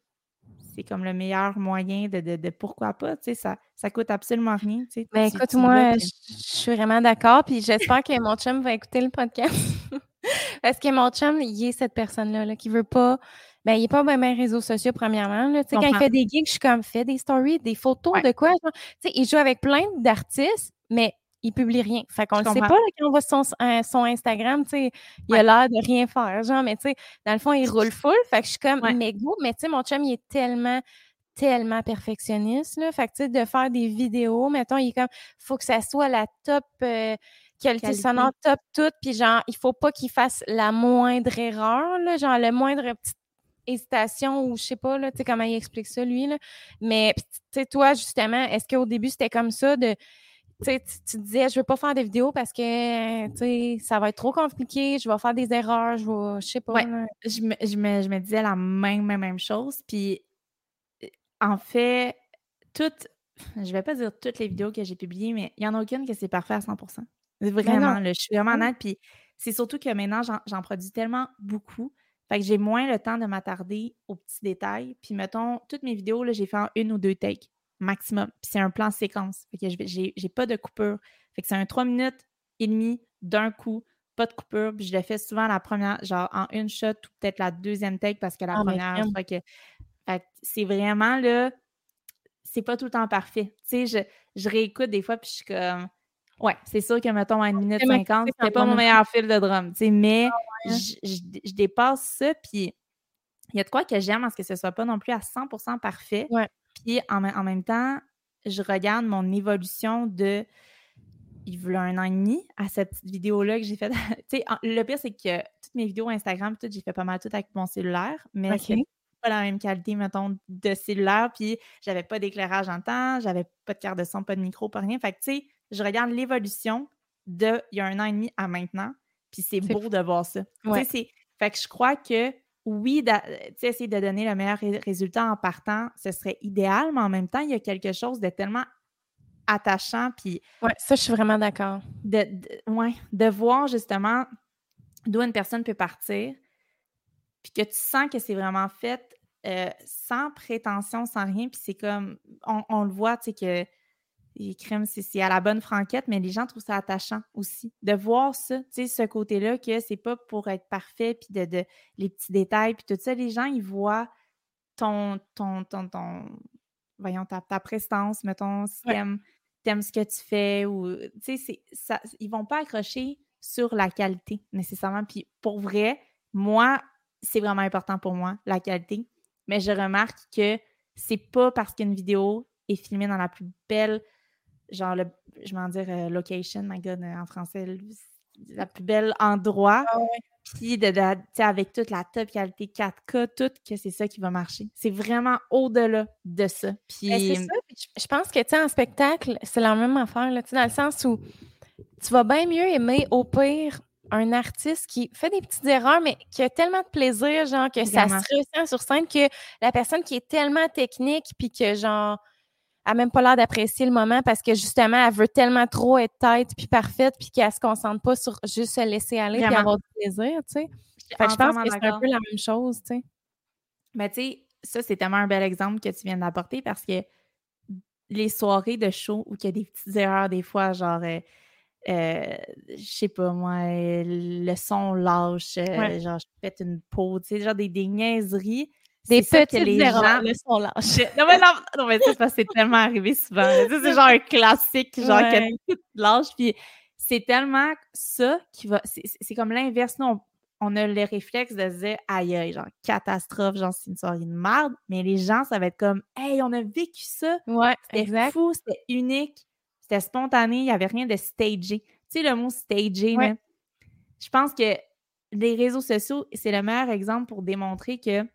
c'est comme le meilleur moyen de, de, pourquoi pas, tu sais, ça, ça coûte absolument rien, tu sais. Ben, écoute, moi, je suis vraiment d'accord, puis j'espère que mon chum va écouter le podcast. Parce que mon chum, il est cette personne-là, là, qui veut pas, ben, il est pas même réseaux sociaux, premièrement, là, tu sais, quand il fait des gigs, je suis comme, fait des stories, des photos de quoi, tu sais, il joue avec plein d'artistes, mais il publie rien. Fait qu'on ne sait pas quand on voit son, son Instagram, tu sais, il a l'air de rien faire, genre, mais tu sais, dans le fond, il roule full. Fait que je suis comme, mais go, mais tu sais, mon chum, il est tellement, tellement perfectionniste, là. Fait que, tu sais, de faire des vidéos, mettons, il est comme, faut que ça soit la top euh, qualité, sonore, top tout, puis genre, il faut pas qu'il fasse la moindre erreur, là, genre, le moindre petite hésitation ou je sais pas, là, tu sais, comment il explique ça, lui, là. Mais, tu sais, toi, justement, est-ce qu'au début, c'était comme ça de tu, tu disais, je veux pas faire des vidéos parce que ça va être trop compliqué, je vais faire des erreurs, je vais, je sais pas. je, me, je, me, je, me, disais la même, même, même chose. Puis, en fait, toutes, je vais pas dire toutes les vidéos que j'ai publiées, mais il y en a aucune que c'est parfait à 100% Vraiment, je suis vraiment honnête. Puis, c'est surtout que maintenant, j'en produis tellement beaucoup. Fait que j'ai moins le temps de m'attarder aux petits détails. Puis, mettons, toutes mes vidéos, j'ai fait en une ou deux takes maximum. Puis c'est un plan séquence. Fait que j'ai pas de coupure. Fait que c'est un 3 minutes et demi d'un coup, pas de coupure. Puis je le fais souvent la première, genre en une shot ou peut-être la deuxième take parce que la ah, première, fait que, c'est vraiment là, c'est pas tout le temps parfait. Tu sais, je, je réécoute des fois puis je suis comme Ouais, c'est sûr que, mettons, à une minute 50, c'est pas mon meilleur fil de drum, tu sais, mais ah, je, dépasse ça, puis il y a de quoi que j'aime parce que ce soit pas non plus à 100% parfait. Ouais. Puis en, même temps, je regarde mon évolution de il y a un an et demi à cette petite vidéo-là que j'ai faite. le pire, c'est que toutes mes vidéos Instagram, tout, j'ai fait pas mal tout avec mon cellulaire, mais c'est pas la même qualité, mettons, de cellulaire. Puis j'avais pas d'éclairage en temps, j'avais pas de carte de son, pas de micro, pas rien. Fait que, tu sais, je regarde l'évolution de il y a un an et demi à maintenant. Puis c'est beau de voir ça. Fait que je crois que oui, essayer de donner le meilleur résultat en partant, ce serait idéal, mais en même temps, il y a quelque chose de tellement attachant. Puis, ouais, ça, je suis vraiment d'accord. De, ouais, de voir justement d'où une personne peut partir, puis que tu sens que c'est vraiment fait euh, sans prétention, sans rien, puis c'est comme, on, on le voit, tu sais, que les crimes, c'est à la bonne franquette, mais les gens trouvent ça attachant aussi. De voir ça, tu sais, ce côté-là, que c'est pas pour être parfait, puis de, les petits détails, puis tout ça. Les gens, ils voient ton, ton, ton, ton voyons, ta, ta prestance, mettons, si t'aimes, ce que tu fais, ou, tu sais, ça, ils vont pas accrocher sur la qualité, nécessairement. Puis pour vrai, moi, c'est vraiment important pour moi, la qualité. Mais je remarque que c'est pas parce qu'une vidéo est filmée dans la plus belle genre, le, je vais en dire euh, location, my God, en français, la plus belle endroit. Ah puis de, avec toute la top qualité 4K, tout, que c'est ça qui va marcher. C'est vraiment au-delà de ça. Ben, puis... ça. Je pense que, tu sais, en spectacle, c'est la même affaire, là, dans le sens où tu vas bien mieux aimer, au pire, un artiste qui fait des petites erreurs, mais qui a tellement de plaisir, genre, que ça se ressent sur scène que la personne qui est tellement technique, puis que, genre, elle n'a même pas l'air d'apprécier le moment parce que justement, elle veut tellement trop être tête puis parfaite puis qu'elle se concentre pas sur juste se laisser aller et avoir du plaisir, tu sais. je pense que c'est un peu la même chose, tu sais. Mais tu sais, ça, c'est tellement un bel exemple que tu viens d'apporter parce que les soirées de show où il y a des petites erreurs des fois, genre, euh, euh je sais pas moi, le son lâche, euh, genre, je pète une peau, tu sais, genre des, des niaiseries des petites les gens sont lâches. Non, mais non, non mais ça, c'est tellement arrivé souvent. C'est genre un classique, genre ouais. que tout lâche. Puis c'est tellement ça qui va. C'est comme l'inverse. Nous, on, a le réflexe de se dire aïe, aïe, genre catastrophe, genre c'est une soirée de merde. Mais les gens, ça va être comme hey, on a vécu ça. Ouais, c'était fou, c'était unique, c'était spontané, il n'y avait rien de stagé. Tu sais, le mot stagé, je pense que les réseaux sociaux, c'est le meilleur exemple pour démontrer que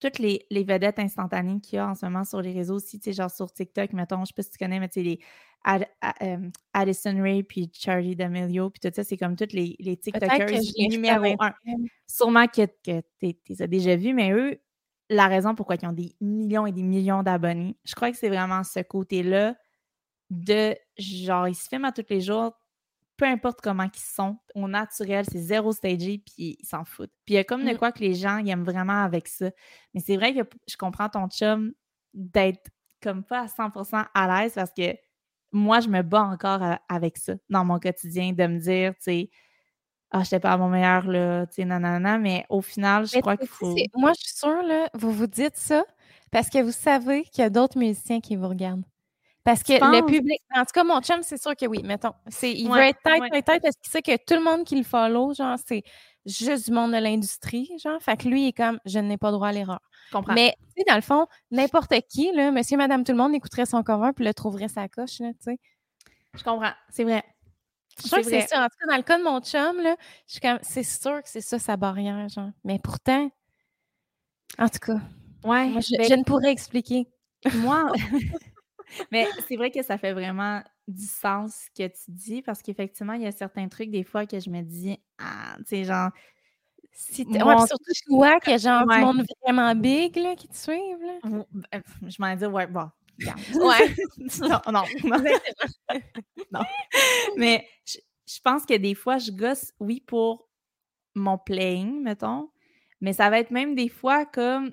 toutes les, vedettes instantanées qu'il y a en ce moment sur les réseaux aussi, tu sais, genre sur TikTok, mettons, je sais pas si tu connais, mais tu sais, les euh, Addison Ray puis Charlie D'Amelio puis tout ça, c'est comme toutes les, les TikTokers numéro un. Sûrement que, que tu les as déjà vus, mais eux, la raison pourquoi ils ont des millions et des millions d'abonnés, je crois que c'est vraiment ce côté-là de genre, ils se filment à tous les jours, peu importe comment ils sont, au naturel, c'est zéro stagé, puis ils s'en foutent. Puis il y a comme de mmh. quoi que les gens ils aiment vraiment avec ça. Mais c'est vrai que je comprends ton chum d'être comme pas à 100% à l'aise parce que moi, je me bats encore avec ça dans mon quotidien, de me dire, tu sais, ah, je pas à mon meilleur, là, tu sais, nanana, mais au final, je crois qu'il faut. Moi, je suis sûre, là, vous vous dites ça parce que vous savez qu'il y a d'autres musiciens qui vous regardent. Parce que le public, en tout cas, mon chum, c'est sûr que oui, mettons. il veut être tête, ouais. tête, parce qu'il sait que tout le monde qui le follow, genre, c'est juste du monde de l'industrie, genre. Fait que lui, il est comme, je n'ai pas droit à l'erreur. Mais, tu sais, dans le fond, n'importe qui, là, monsieur, madame, tout le monde écouterait son cover puis le trouverait sa coche, là, tu sais. Je comprends. C'est vrai. Je que c'est ça. En tout cas, dans le cas de mon chum, là, je suis comme, c'est sûr que c'est ça sa barrière, genre. Mais pourtant, en tout cas, ouais, je, ben je ne pourrais expliquer. Moi, Mais c'est vrai que ça fait vraiment du sens ce que tu dis parce qu'effectivement, il y a certains trucs des fois que je me dis, ah, tu sais, genre. Si ouais, surtout qu'il y a genre du monde vraiment big là, qui te suivent. Là. Ben, je m'en dis, ouais, bon. ouais. non, non. non. Mais je, je pense que des fois, je gosse, oui, pour mon playing, mettons, mais ça va être même des fois comme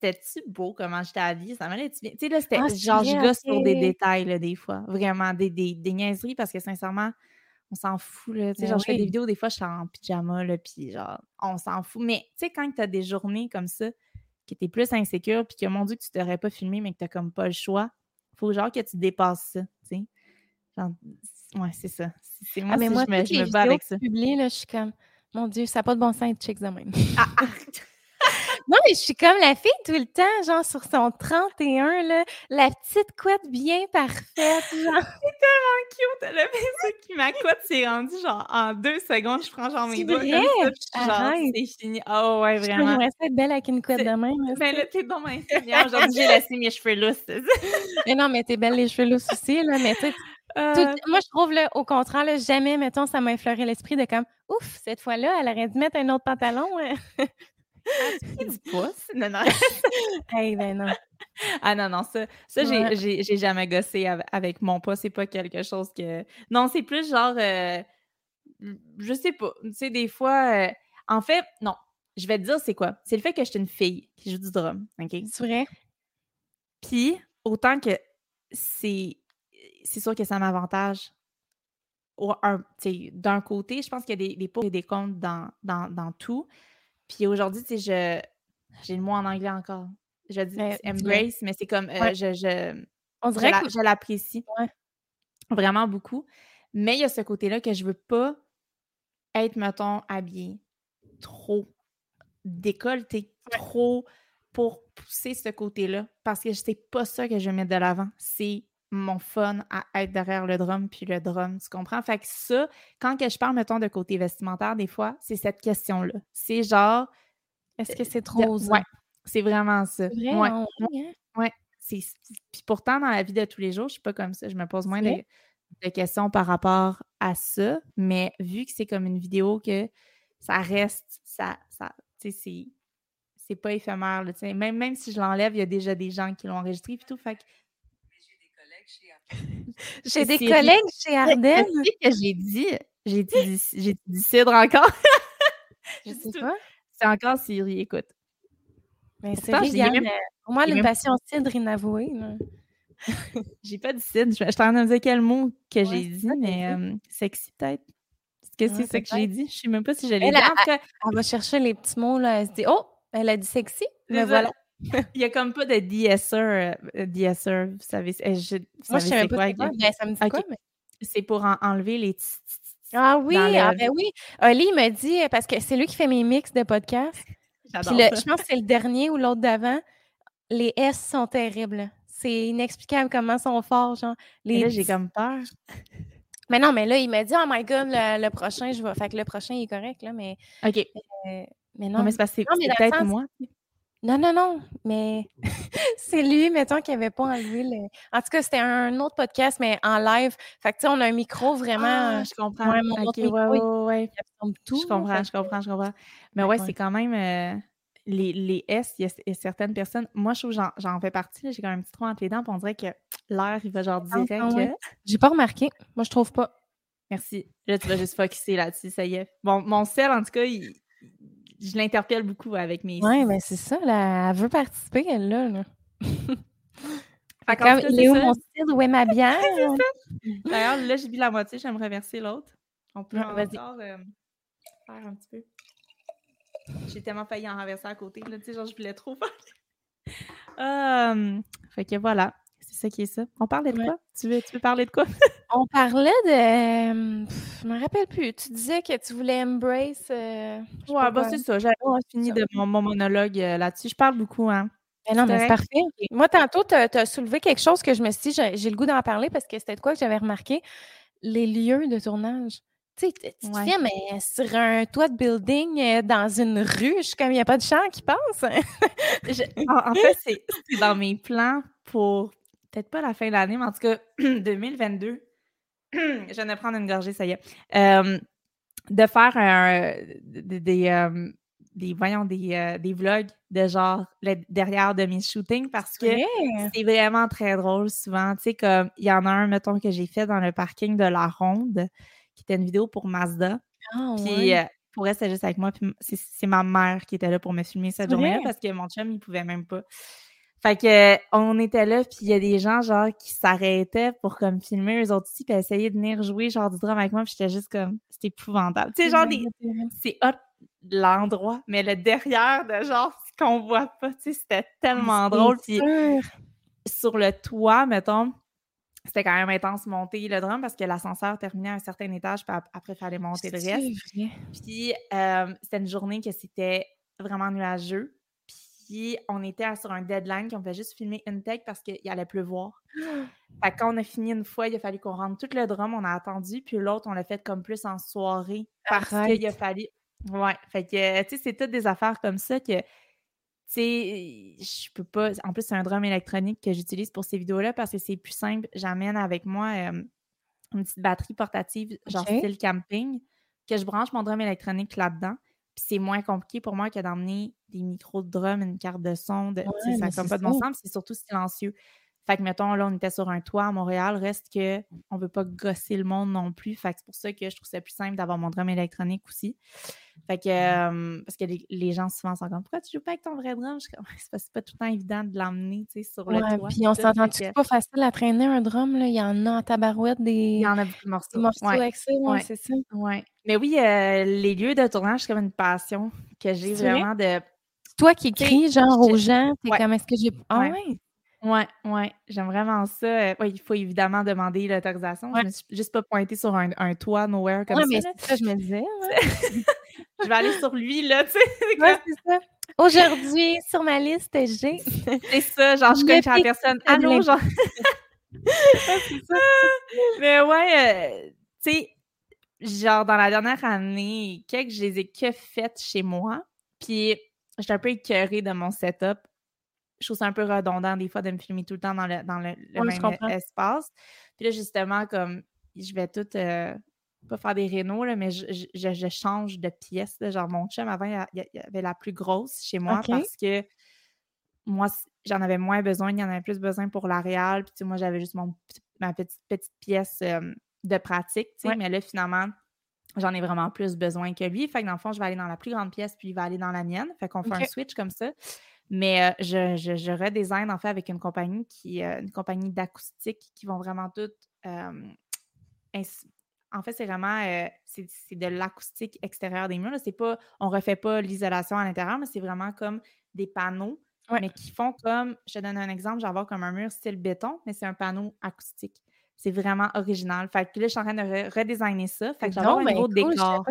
c'était-tu beau comment j'étais habillée? Ça m'allait-tu bien? Tu sais, là, c'était ah, genre, je gosse pour des détails, là, des fois. Vraiment, des, des, des niaiseries parce que sincèrement, on s'en fout, là. Tu sais, ben genre, je fais des vidéos, des fois, je suis en pyjama, là, puis genre, on s'en fout. Mais, tu sais, quand tu as des journées comme ça, qui étaient plus insécures, puis que, mon Dieu, que tu t'aurais pas filmé, mais que tu comme pas le choix, faut genre que tu dépasses ça, tu sais. Genre, ouais, c'est ça. C'est moi, ah, mais moi, je me, je me bats avec ça. Publié, là, je suis comme, mon Dieu, ça n'a pas de bon sens de check de même. Ah, ah. Non, mais je suis comme la fille tout le temps, genre sur son 31, là, la petite couette bien parfaite. Genre. C'est tellement cute. Le ça qui ma couette s'est rendue genre en deux secondes. Je prends genre mes doigts comme ça, genre c'est fini. Oh ouais, vraiment. Je être belle avec une couette de même. Ben là, t'es bon, Aujourd'hui, j'ai laissé mes cheveux lousses. mais non, mais t'es belle les cheveux lousses aussi, là, mais tu euh. moi, je trouve, là, au contraire, là, jamais, mettons, ça m'a effleuré l'esprit de comme, ouf, cette fois-là, elle aurait dû mettre un autre pantalon. Hein. Ah, du pouce? Non, non. hey, ben non. Ah non, non, ça, ça j'ai jamais gossé avec mon pas. C'est pas quelque chose que. Non, c'est plus genre. Euh, je sais pas. Tu sais, des fois. Euh, en fait, non. Je vais te dire, c'est quoi? C'est le fait que je suis une fille qui joue du drum. OK? C'est vrai? Puis, autant que c'est. C'est sûr que ça m'avantage. D'un côté, je pense qu'il y a des, des pour et des contre dans, dans, dans tout. Puis aujourd'hui, tu sais, je... j'ai le mot en anglais encore. Je dis embrace, mais c'est comme euh, je, je, On dirait que je l'apprécie vraiment beaucoup. Mais il y a ce côté-là que je veux pas être, mettons, habillée trop décolleté, trop pour pousser ce côté-là. Parce que c'est pas ça que je vais mettre de l'avant. C'est mon fun à être derrière le drum puis le drum, tu comprends? Fait que ça, quand que je parle, mettons, de côté vestimentaire, des fois, c'est cette question-là. C'est genre... Est-ce que c'est trop... Ouais, c'est vraiment ça. Vrai, ouais. Hein? ouais. Puis pourtant, dans la vie de tous les jours, je suis pas comme ça. Je me pose moins de, questions par rapport à ça. Mais vu que c'est comme une vidéo que ça reste, ça, ça tu sais, c'est pas éphémère. Là, même, même si je l'enlève, il y a déjà des gens qui l'ont enregistré et tout. Fait que j'ai des collègues chez Ardennes. que j'ai dit, j'ai dit, j'ai dit cidre encore. je sais pas. C'est encore Siri, écoute. Mais c'est même... Pour moi, une passion cidre inavouée. j'ai pas dit cidre. Je, suis en train de dire quel mot que j'ai dit, mais euh, sexy peut-être. Est-ce que c'est ça que j'ai dit? Je sais même pas si j'allais dire. Elle, elle, va chercher les petits mots, là. Elle se dit, oh, elle a dit sexy. Mais voilà. Il n'y a comme pas de DSR, euh, DSR vous savez. Je, Moi, je ne savais pas quoi. Ben, ça me dit quoi, mais... C'est pour enlever les Ah oui, ah, ben oui. Oli me dit, parce que c'est lui qui fait mes mix de podcast. je pense que c'est le dernier ou l'autre d'avant. Les S sont terribles. C'est inexplicable comment ils sont forts. Genre, les... Là, j'ai comme peur. Mais non, mais là, il m'a dit, oh my god, le, prochain, je vais. Fait que le prochain, il est correct, là, mais. OK. Euh, mais non. mais c'est parce que c'est peut-être moi. Non, non, non, mais c'est lui, mettons, qui n'avait pas enlevé le. En tout cas, c'était un autre podcast, mais en live. Fait que, tu sais, on a un micro vraiment. Ah, je comprends. Ouais, mon okay, ouais, ouais, tout. Je comprends, je comprends, je comprends. Mais ouais, c'est quand même. Euh, les, les, S, il y, a certaines personnes. Moi, je trouve que j'en fais partie. J'ai quand même un petit trou entre les dents. Puis on dirait que l'air, il va genre ah, direct. Ah, J'ai pas remarqué. Moi, je trouve pas. Merci. Là, tu vas juste focuser là-dessus, ça y est. Bon, mon sel, en tout cas, il, je l'interpelle beaucoup avec mes. Oui, mais c'est ça, là, elle veut participer, elle, là. là. fait comme, il est où mon style, où est ma bière? D'ailleurs, là, j'ai bu la moitié, j'aimerais verser l'autre. On peut encore euh, faire un petit peu. J'ai tellement failli en renverser à côté, là, tu sais, genre, je voulais trop faire. um, fait que voilà, c'est ça qui est ça. On parlait de quoi? Tu veux, tu veux parler de quoi? On parlait de. je me rappelle plus. Tu disais que tu voulais embrace. Euh, ouais, bah, c'est ça. J'avais fini de mon, monologue euh, là-dessus. Je parle beaucoup, hein. Ben non, mais c'est parfait. Moi, tantôt, tu as, soulevé quelque chose que je me suis dit, j'ai le goût d'en parler parce que c'était de quoi que j'avais remarqué? Les lieux de tournage. Tu sais, tu te filmes sur un toit de building euh, dans une rue, je suis comme, il n'y a pas de chant qui passe? en, fait, c'est dans mes plans pour peut-être pas la fin de l'année, mais en tout cas, 2022, je viens de prendre une gorgée, ça y est, euh, de faire un, des, euh, des, voyons, des, euh, des vlogs de genre le derrière de mes shootings parce que c'est vraiment très drôle souvent. Tu sais, comme il y en a un, mettons, que j'ai fait dans le parking de la Ronde, qui était une vidéo pour Mazda. Ah, puis pour elle, c'était juste avec moi. Puis c'est ma mère qui était là pour me filmer cette journée-là parce que mon chum, il pouvait même pas. Fait que on était là, puis il y a des gens genre qui s'arrêtaient pour comme filmer eux autres aussi, puis essayer de venir jouer genre du drum avec moi, puis j'étais juste comme c'était épouvantable. Tu sais genre des c'est hot l'endroit, mais le derrière de genre ce qu'on voit pas, tu sais, c'était tellement drôle puis sur le toit, mettons, c'était quand même intense monter le drum parce que l'ascenseur terminait à un certain étage, puis après, il fallait monter le reste. Puis euh, c'était une journée que c'était vraiment nuageux. Puis on était sur un deadline qu'on fait juste filmer une tech parce qu'il allait pleuvoir. fait quand on a fini une fois, il a fallu qu'on rentre tout le drum, on a attendu, puis l'autre, on l'a fait comme plus en soirée parce qu'il a fallu. Ouais, fait que, tu sais, c'est toutes des affaires comme ça que, tu sais, je peux pas. En plus, c'est un drum électronique que j'utilise pour ces vidéos-là parce que c'est plus simple. J'amène avec moi une petite batterie portative, genre style camping, que je branche mon drum électronique là-dedans c'est moins compliqué pour moi que d'emmener des micros de drum, une carte de son. De, ça n'a pas de bon sens, c'est surtout silencieux. Fait que, mettons, là, on était sur un toit à Montréal, reste que on veut pas gosser le monde non plus. Fait que c'est pour ça que je trouve ça plus simple d'avoir mon drum électronique aussi. Fait que, euh, parce que les, gens souvent sont comme, pourquoi tu joues pas avec ton vrai drum? Je suis comme, c'est pas, tout le temps évident de l'emmener, tu sais, sur le toit. Puis on s'entend-tu que... pas facile à traîner un drum, là? Il y en a en tabarouette des... Il y en a beaucoup de morceaux. morceaux avec ça, ouais, c'est ça. Ouais. Mais oui, euh, les lieux de tournage, c'est comme une passion que j'ai vraiment de... Toi qui écris, genre, aux gens, t'es comme, est-ce que j'ai... Ah ouais? Oui, oui, j'aime vraiment ça. Oui, il faut évidemment demander l'autorisation. Je ne suis juste pas pointée sur un, un toit nowhere comme ouais, ça. mais ça, je me disais. je vais aller sur lui, là, tu sais. Ouais, c'est ça. Aujourd'hui, sur ma liste, j'ai. c'est ça, genre, je connais la personne. Allô, genre. c'est ça. Mais ouais, euh, tu sais, genre, dans la dernière année, quelques, je les ai que faites chez moi. Puis, j'étais un peu écœurée de mon setup je trouve ça un peu redondant des fois de me filmer tout le temps dans le, dans le, même espace. Puis là, justement, comme je vais tout, euh, pas faire des rénaux, là, mais je, je, change de pièce. genre, mon chum, avant, il y, avait la plus grosse chez moi parce que moi, j'en avais moins besoin, il y en avait plus besoin pour l'aréal. Puis, moi, j'avais juste mon, ma petite, petite pièce euh, de pratique, tu sais. Mais là, finalement, j'en ai vraiment plus besoin que lui. Fait que dans le fond, je vais aller dans la plus grande pièce, puis il va aller dans la mienne. Fait qu'on fait un switch comme ça. Mais euh, je, je, je, redesign en fait avec une compagnie qui euh, une compagnie d'acoustique qui vont vraiment toutes. Euh, en fait, c'est vraiment c'est, de l'acoustique extérieure des murs. C'est pas, on refait pas l'isolation à l'intérieur, mais c'est vraiment comme des panneaux, mais qui font comme, je te donne un exemple, j'en comme un mur style béton, mais c'est un panneau acoustique. C'est vraiment original. Fait que là, je suis en train de redesigner ça. Fait que j'ai un nouveau décor.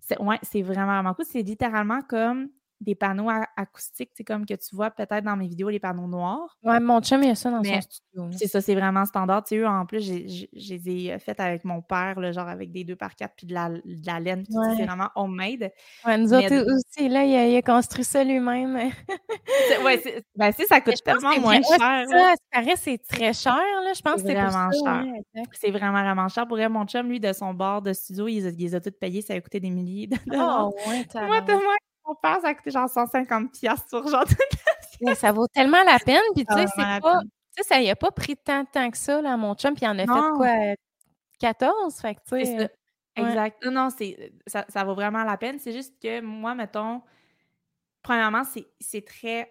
C'est, ouais, c'est vraiment, vraiment cool. C'est littéralement comme des panneaux acoustiques, c'est comme que tu vois peut-être dans mes vidéos les panneaux noirs. Ouais, mon chum, il a ça dans son studio. C'est ça, c'est vraiment standard. Tu sais, en plus, je les ai euh, faites avec mon père, le genre avec des 2 par 4 puis de la, de la laine. C'est vraiment homemade. Ouais, nous autres aussi, là, il a, construit ça lui-même. ouais, ben, ça coûte tellement moins cher. Ça, paraît c'est très cher, là. Je pense que c'est vraiment cher. c'est vraiment, vraiment cher. Pour mon chum, lui, de son bord de studio, il, les a tous payés. Ça a coûté des milliers de dollars. Oh, ouais, moi, on passe à coûter genre 150 pièces sur genre Mais ça vaut tellement la peine. Puis tu sais, c'est pas. Tu sais, ça y a pas pris tant de temps que ça, là, mon chum, puis il en a fait quoi? 14? Fait que tu sais. Exact. Non, non, ça, ça vaut vraiment la peine. C'est juste que moi, mettons, premièrement, c'est très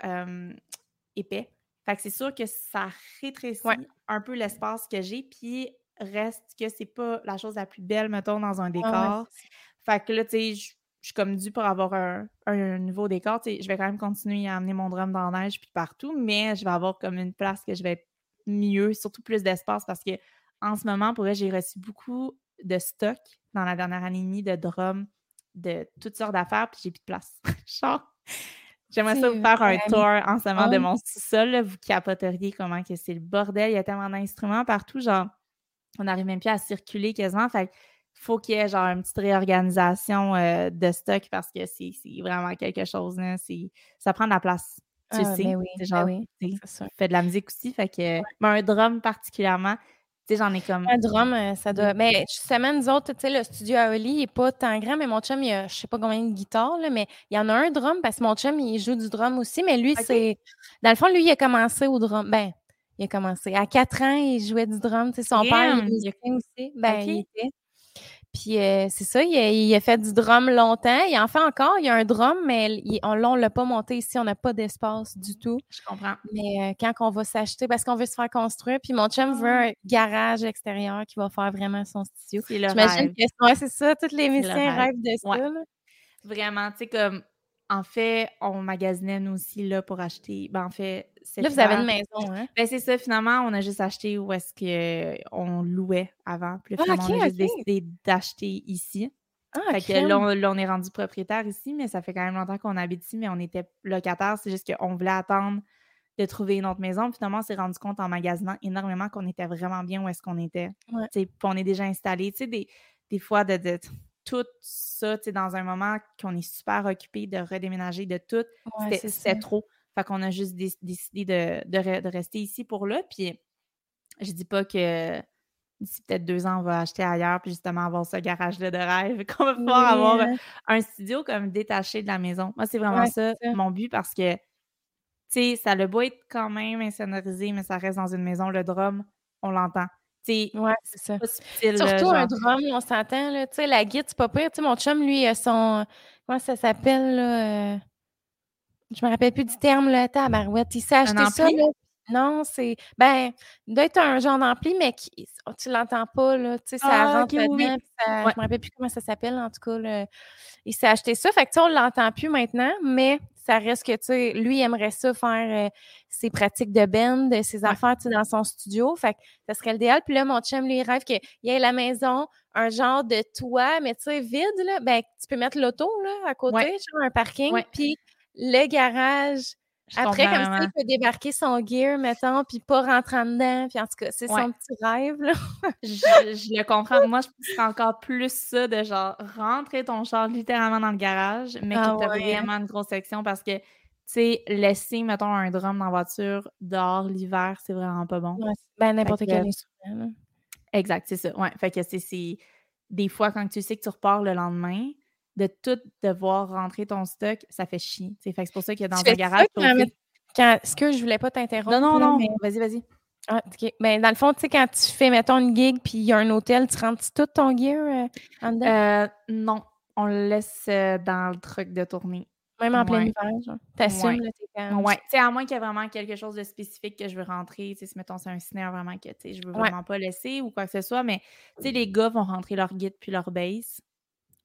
épais. Fait que c'est sûr que ça rétrécit un peu l'espace que j'ai, puis reste que c'est pas la chose la plus belle, mettons, dans un décor. fait que là, tu sais, je suis comme due pour avoir un, nouveau décor. je vais quand même continuer à amener mon drum dans la neige puis partout, mais je vais avoir comme une place que je vais être mieux, surtout plus d'espace parce que en ce moment, pour j'ai reçu beaucoup de stock dans la dernière année et demie de drums de toutes sortes d'affaires, puis j'ai plus de place. j'aimerais ça vous faire un tour en ce moment de mon sous-sol. Vous capoteriez comment que c'est le bordel. Il y a tellement d'instruments partout, genre, on n'arrive même plus à circuler quasiment. Fait faut qu'il y ait genre une petite réorganisation euh, de stock parce que c'est vraiment quelque chose. Ça prend de la place. tu ah, sais. Ben oui, ben genre, oui, fais de la musique aussi. Fait que, un drum particulièrement, tu sais, j'en ai comme. Un drum, euh, ça doit. Mais justement, nous autres, tu sais, le studio à Oli n'est pas tant grand, mais mon chum, il a, je sais pas combien de guitares, là, mais il y en a un drum parce que mon chum, il joue du drum aussi, mais lui, c'est. Dans le fond, lui, il a commencé au drum. Ben, il a commencé. À 4 ans, il jouait du drum. Tu sais, son père, il a aussi. Ben, il était. Puis euh, c'est ça, il a, fait du drum longtemps. Il en fait encore. Il y a un drum, mais on ne l'a pas monté ici. On n'a pas d'espace du tout. Je comprends. Mais euh, quand on va s'acheter, parce qu'on veut se faire construire, puis mon chum veut ah. un garage extérieur qui va faire vraiment son studio. J'imagine que c'est ça. Tous les musiciens rêvent de ça. Vraiment, tu sais, comme en fait, on magasinait nous aussi là pour acheter. Ben, en fait, Là, vous avez une maison, hein? Ben, c'est ça, finalement, on a juste acheté où est-ce qu'on louait avant. Puis ah, finalement, on a juste décidé d'acheter ici. Ah, fait que là on, est rendu propriétaire ici, mais ça fait quand même longtemps qu'on habite ici, mais on était locataire. C'est juste qu'on voulait attendre de trouver une autre maison. finalement, on s'est rendu compte en magasinant énormément qu'on était vraiment bien où est-ce qu'on était. Puis on est déjà installé. Tu sais, des, des fois, de, de tout ça, tu sais, dans un moment qu'on est super occupé de redéménager, de tout, c'était trop. Fait qu'on a juste décidé de, rester ici pour là. Puis je dis pas que d'ici peut-être deux ans, on va acheter ailleurs, puis justement avoir ce garage-là de rêve, qu'on va pouvoir avoir un studio comme détaché de la maison. Moi, c'est vraiment ça, mon but parce que, tu sais, ça le beau être quand même insonorisé, mais ça reste dans une maison. Le drum, on l'entend. Ouais, c'est ça. Surtout un drum, on s'entend, là. Tu sais, la guide, c'est pas pire. Tu sais, mon chum, lui, a son. Comment ça s'appelle, là? Euh, je me rappelle plus du terme, là. Tabarouette. Il s'est acheté ça, là. Non, c'est. Ben, il doit être un genre d'ampli, mais qui... tu l'entends pas, là. Tu sais, ça ah, rentre dedans. Je me rappelle plus comment ça s'appelle, en tout cas. Là. Il s'est acheté ça. Fait que, tu on l'entend plus maintenant, mais ça reste que, tu sais, lui, il aimerait ça faire euh, ses pratiques de band, ses affaires, tu sais, dans son studio. Fait que ça serait l'idéal. Puis là, mon chum, lui, il rêve qu'il y ait la maison, un genre de toit, mais tu sais, vide, là. Ben, tu peux mettre l'auto, là, à côté, genre un parking. Puis le garage. Après, comme ça, il peut débarquer son gear, mettons, puis pas rentrer en dedans. Puis en tout cas, c'est son petit rêve, là. je, le comprends. Moi, je pense encore plus ça de genre rentrer ton char littéralement dans le garage, mais ah, que tu vraiment une grosse section parce que, tu sais, laisser, mettons, un drum dans la voiture dehors l'hiver, c'est vraiment pas bon. ben, n'importe quel instrument. Exact, c'est ça. Ouais. Fait que c'est des fois, quand tu sais que tu repars le lendemain, de tout devoir rentrer ton stock, ça fait chier. Fait c'est pour ça qu'il y a dans un garage. Est-ce que je voulais pas t'interrompre? Non, non, non. Vas-y, vas-y. Ah, OK. Ben, dans le fond, tu sais, quand tu fais, mettons, une gig, puis il y a un hôtel, tu rentres tout ton gear euh, en? Euh, non. On le laisse euh, dans le truc de tournée. Même en plein hiver, genre? T'assumes, ouais. là, Ouais. Tu sais, à moins qu'il y ait vraiment quelque chose de spécifique que je veux rentrer. Tu sais, si, mettons, c'est un snare vraiment que, tu sais, je veux vraiment pas laisser ou quoi que ce soit. Mais, tu sais, les gars vont rentrer leur guide puis leur base.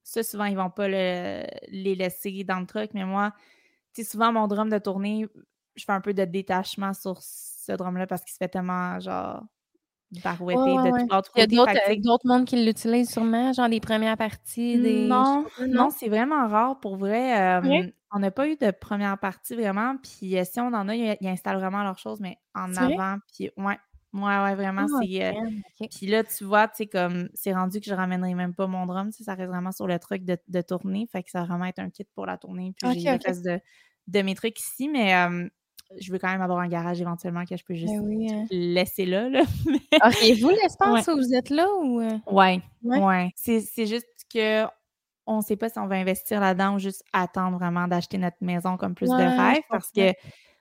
Ça, souvent, ils vont pas les laisser dans le truc, mais moi, tu sais, souvent, mon drum de tournée, je fais un peu de détachement sur ce drum-là parce qu'il se fait tellement, genre, barouetter de tout Il y a euh, d'autres mondes qui l'utilisent sûrement, genre les premières parties. Des... Non, non, c'est vraiment rare pour vrai. On n'a pas eu de première partie vraiment. Puis euh, si on en a, ils, installent vraiment leurs choses, mais en avant. Puis ouais, Ouais, ouais, vraiment. Ah, c'est, euh, Puis là, tu vois, tu comme c'est rendu que je ramènerai même pas mon drum, ça reste vraiment sur le truc de, de, tournée. Fait que ça va vraiment être un kit pour la tournée. Puis j'ai okay. de, de mes trucs ici, mais je veux quand même avoir un garage éventuellement que je peux juste ben hein. laisser là. là. vous l'espace où vous êtes là ou. Euh? Ouais, ouais. C'est juste que on ne sait pas si on va investir là-dedans ou juste attendre vraiment d'acheter notre maison comme plus de rêve parce que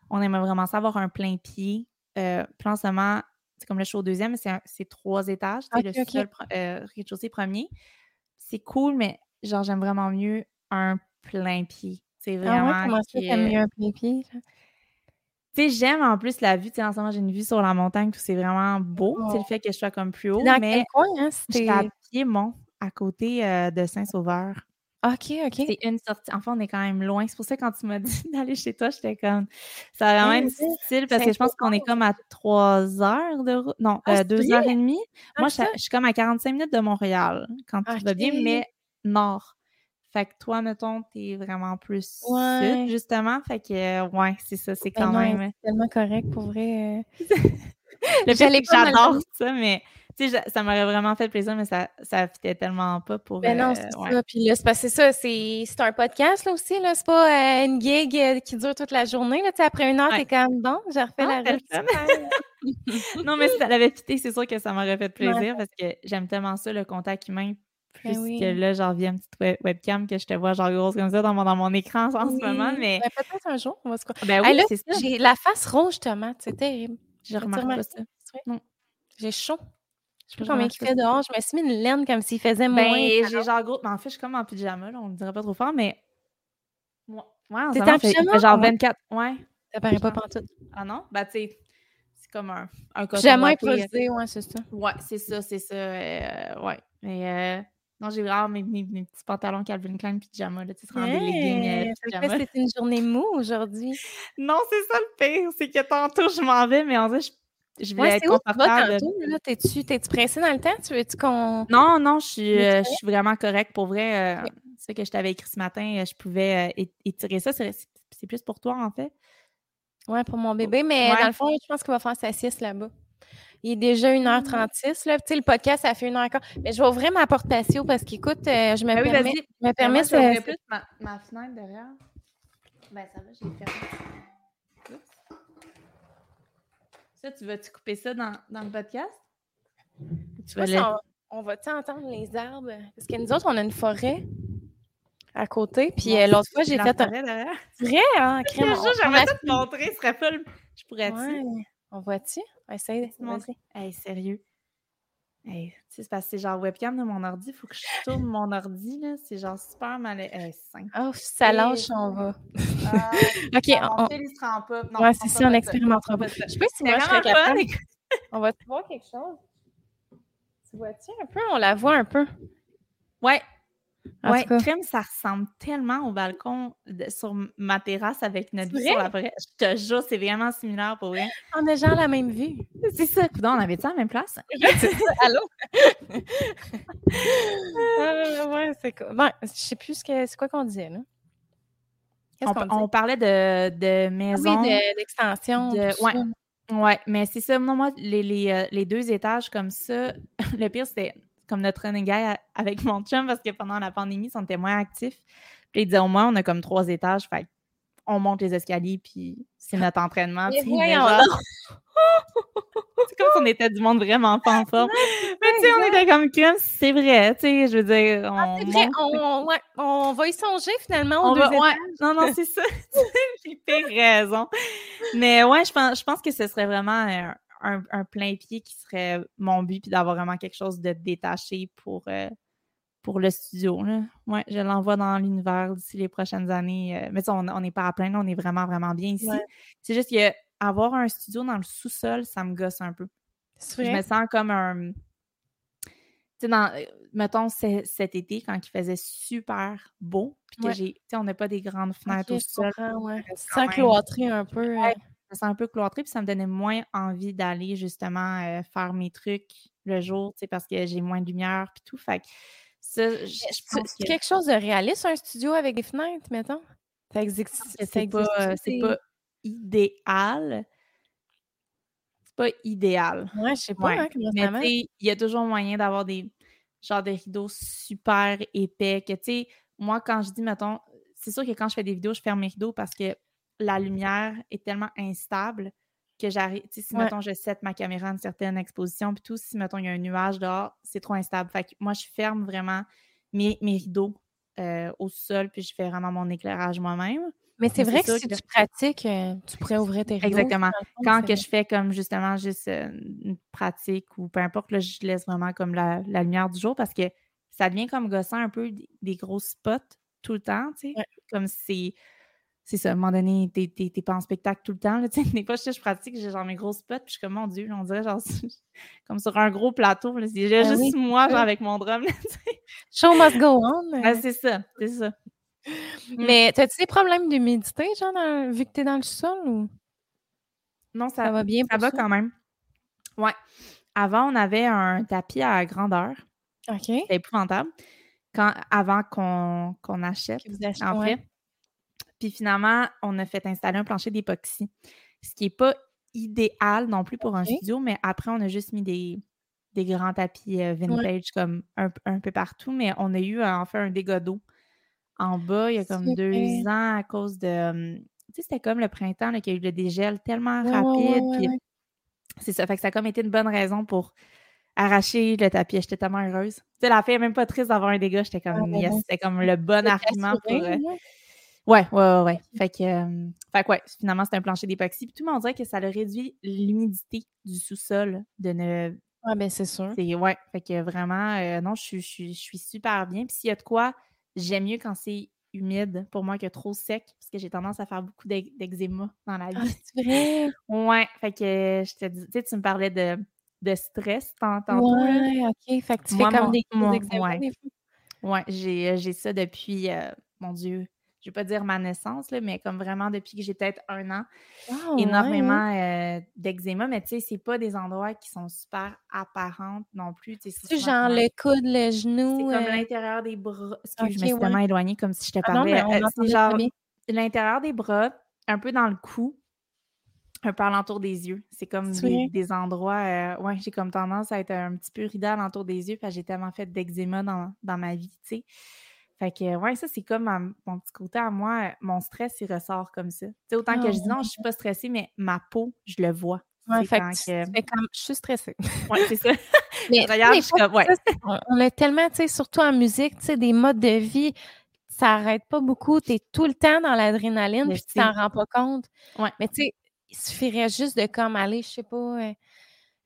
on aimerait vraiment savoir un plein pied. Euh, plan seulement c'est comme le show au deuxième, c'est trois étages. C'est le seul euh, rez-de-chaussée premier. C'est cool, mais genre, j'aime vraiment mieux un plein pied. C'est vraiment. Ah ouais, comment ça, t'aimes mieux un plein pied? Tu sais, j'aime en plus la vue. Tu sais, en ce moment, j'ai une vue sur la montagne, c'est vraiment beau. C'est le oh. fait que je sois comme plus haut. Dans mais quel coin, hein? C'était à Piémont, à côté euh, de Saint-Sauveur. OK, OK. C'est une sortie. Enfin, on est quand même loin. C'est pour ça que quand tu m'as dit d'aller chez toi, j'étais comme. Ça a vraiment difficile parce que je pense qu'on est comme à trois heures de route. Non, ah, euh, deux heures et demie. Moi, je, suis comme à 45 minutes de Montréal quand tu vas bien, mais nord. Fait que toi, mettons, t'es vraiment plus sud, justement. Fait que, ouais, c'est ça, c'est ben quand même. C'est tellement correct pour vrai. Euh. le fait que j'adore ça, mais tu sais, ça m'aurait vraiment fait plaisir, mais ça, ça fitait tellement pas pour. Ben non, c'est ça. Puis là, c'est parce que ça, c'est un podcast là aussi, là. C'est pas euh, une gig euh, qui dure toute la journée. Là. après une heure, t'es quand même bon. J'ai refait ah, la route. non, mais si ça l'avait fité, c'est sûr que ça m'aurait fait plaisir parce que j'aime tellement ça, le contact humain. Ben plus que là, genre, via une petite webcam que je te vois, genre, grosse comme ça dans mon, dans mon écran en ce moment. Mais ben, peut-être un jour, on va se Ben oui, c'est ça. J'ai la face rouge, tomate. C'est terrible. Je remarque pas ça. J'ai chaud. Je sais pas combien il fait dehors. Je me suis mis une laine comme s'il faisait ben, moins. j'ai genre gros. Mais en fait, je suis comme en pyjama, là. On ne dirait pas trop fort, mais. Ouais, en en pyjama? genre 24. Ouais. Ça paraît pas pantoute. Ah non? Bah, tu sais, c'est comme un, un coton. Pyjama improvisé, ouais, c'est ça. Ouais, c'est ça, c'est ça. Euh, ouais. Mais. Euh... Non, j'ai vraiment mes, mes, petits pantalons Calvin Klein pyjama, là, tu sais, hey, des leggings euh, pyjama. C'est une journée mou aujourd'hui. non, c'est ça le pire, c'est que tantôt je m'en vais, mais en vrai, je je voulais être confortable. T'es-tu T'es-tu pressée dans le temps? Tu veux-tu qu'on. Non, non, je suis, euh, je suis vraiment correcte. Pour vrai, euh, ce que je t'avais écrit ce matin, euh, je pouvais étirer ça. C'est plus pour toi, en fait. Oui, pour mon bébé. Mais dans le fond, je pense qu'il va faire sa sieste là-bas. Il est déjà 1h36. Là. Tu sais, le podcast, ça fait 1h15. Mais je vais ouvrir ma porte patio parce qu'écoute, je me ben permets. Je me permets je plus ma, ma, fenêtre derrière. Ben, ça va, j'ai fermé. Ça, tu vas-tu couper ça dans, dans le podcast? Tu vas on, va-tu entendre les arbres? Parce que nous autres, on a une forêt à côté. Puis euh, l'autre fois, j'ai fait un. Vrai, hein? Crème. J'aimerais te montrer, ce serait pas Je pourrais-tu? On voit-tu? Essaye, vas-y. Hey, sérieux. Hey, c'est parce que c'est genre webcam de mon ordi, il faut que je tourne mon ordi, là. C'est genre super mal. Hey, oh, ça lâche, on va. Ah, ok, on. on... pas. Non, ouais, c'est ça, on n'expérimentera pas. Je sais pas si moi je serais capable. on va te voir quelque chose. Tu vois-tu un peu? On la voit un peu. Ouais, oui, crème, ça ressemble tellement au balcon sur ma terrasse avec notre vue sur la. Je te jure, c'est vraiment similaire pour vrai. On a genre la même vue. C'est ça. on avait ça à la même place? Allô? euh, ouais, c'est quoi? Bon, je sais plus ce que c'est quoi qu'on disait, là? On, parlait de, de maison. oui, d'extension. De, ouais. ouais, mais c'est ça. Non, moi, les, les, euh, les deux étages comme ça, le pire, c'était comme notre running guy avec mon chum parce que pendant la pandémie, on était moins actifs. Puis il disait au moins, on a comme trois étages, fait on monte les escaliers, puis c'est notre entraînement. c'est comme si on était du monde vraiment pas en forme. Mais tu sais, on était comme crème, c'est vrai, tu sais, je veux dire, ah, on, vrai, on, ouais, on, va y songer finalement on va, ouais, Non, non, c'est ça. J'ai raison. Mais ouais, je pense, je pense que ce serait vraiment un, plein pied qui serait mon but, puis d'avoir vraiment quelque chose de détaché pour, euh, pour le studio. Là. Ouais, je l'envoie dans l'univers d'ici les prochaines années. Euh, mais on n'est pas à plein, on est vraiment, vraiment bien ici. C'est juste que avoir un studio dans le sous-sol, ça me gosse un peu. Je me sens comme un. Tu sais, euh, mettons cet été, quand il faisait super beau, puis que j'ai. Tu sais, on n'a pas des grandes fenêtres au sol. Sans cloîtrer un peu me un peu cloîtré, puis ça me donnait moins envie d'aller justement euh, faire mes trucs le jour, tu sais, parce que j'ai moins de lumière, puis tout. Fait que ça, je, quelque chose de réaliste, un studio avec des fenêtres, mettons? Ça existe. C'est pas, pas idéal. C'est pas idéal. Ouais, je sais pas hein, comment Mais il y a toujours moyen d'avoir des genre des rideaux super épais que, tu sais, moi, quand je dis, mettons, c'est sûr que quand je fais des vidéos, je ferme mes rideaux parce que la lumière est tellement instable que j'arrive. Si, mettons, je set ma caméra à une certaine exposition, puis tout, si, mettons, il y a un nuage dehors, c'est trop instable. Fait que moi, je ferme vraiment mes, rideaux euh, au sol, puis je fais vraiment mon éclairage moi-même. Mais c'est vrai que si tu pratiques, euh, tu pourrais ouvrir tes rideaux. Exactement. Quand que je fais comme justement juste euh, une pratique ou peu importe, là, je laisse vraiment comme la, lumière du jour parce que ça devient comme gossant un peu des, gros spots tout le temps, tu sais. Comme si c'est ça, à un moment donné, t'es pas en spectacle tout le temps. Là, des fois, je, je pratique, j'ai genre mes gros spots, puis je suis comme, mon Dieu, on dirait genre comme sur un gros plateau. C'est ben juste moi, genre avec mon drum. Show must go on. Ah, c'est ça, c'est ça. Mmh. Mais t'as-tu des problèmes d'humidité, genre, vu que t'es dans le sol ou? Non, ça, va bien. Ça va quand même. Ouais. Avant, on avait un tapis à grandeur. OK. C'était épouvantable. Quand, avant qu'on achète, en fait. Puis finalement, on a fait installer un plancher d'époxy, ce qui n'est pas idéal non plus pour un studio, mais après, on a juste mis des, des grands tapis euh, vintage comme un, peu partout, mais on a eu en fait un dégât d'eau en bas il y a comme deux ans à cause de. tu sais, c'était comme le printemps qu'il y a eu le dégel tellement rapide. c'est ça. Fait que ça a comme été une bonne raison pour arracher le tapis. J'étais tellement heureuse. Tu sais, la fille n'est même pas triste d'avoir un dégât. J'étais comme, ah, yes, c'était comme le bon argument pour. Euh, ouais, ouais, ouais, Fait que, euh, fait que ouais, finalement, c'est un plancher d'époxy. Puis tout le monde dirait que ça a réduit l'humidité du sous-sol de ne ah, ben c'est sûr. ouais. Fait que vraiment, euh, non, je, suis super bien. Puis s'il y a de quoi, j'aime mieux quand c'est humide pour moi que trop sec, parce que j'ai tendance à faire beaucoup d'eczéma dans la ah, vie. c'est vrai? Ouais. Fait que je te dis, tu sais, tu me parlais de, de stress tantôt. Ouais, OK. Fait que tu fais comme des, eczémas ouais. Ouais, euh, j'ai ça depuis, euh, mon Dieu, je vais pas dire ma naissance, là, mais comme vraiment depuis que j'ai peut-être un an, ah, énormément euh, d'eczéma. Mais tu sais, c'est pas des endroits qui sont super apparents non plus. Tu genre le coude, le genou. C'est comme euh l'intérieur des bras. Excuse, je me suis tellement éloignée comme si je te ah parlais. Euh, c'est genre l'intérieur des bras, un peu dans le cou, un peu alentour des yeux. C'est comme des, endroits. ouais, j'ai comme tendance à être un petit peu ridée alentour des yeux, parce que j'ai tellement fait d'eczéma dans, dans ma vie, tu sais. Fait que, ouais, ça, c'est comme mon petit côté à moi. Mon stress, il ressort comme ça. Tu sais, autant que je dis non, je suis pas stressée, mais ma peau, je le vois. Ouais, fait que, comme, je suis stressée. Ouais, c'est ça. mais d'ailleurs, je suis comme, ouais. on a tellement, tu sais, surtout en musique, tu sais, des modes de vie, ça n'arrête pas beaucoup. Tu es tout le temps dans l'adrénaline, puis tu t'en rends pas compte. Ouais. Mais tu sais, il suffirait juste de comme aller, je sais pas, euh,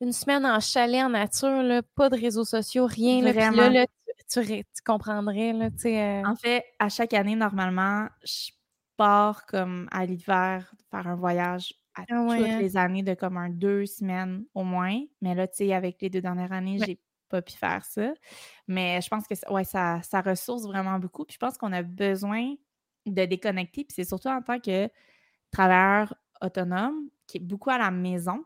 une semaine en chalet en nature, là, pas de réseaux sociaux, rien. Là, là, là, tu, comprendrais. Là, euh En fait, à chaque année, normalement, je pars comme à l'hiver faire un voyage à ah toutes hein. les années de comme un deux semaines au moins. Mais là, tu sais, avec les deux dernières années, j'ai pas pu faire ça. Mais je pense que ouais, ça, ça ressource vraiment beaucoup. Puis je pense qu'on a besoin de déconnecter. Puis c'est surtout en tant que travailleur autonome qui est beaucoup à la maison.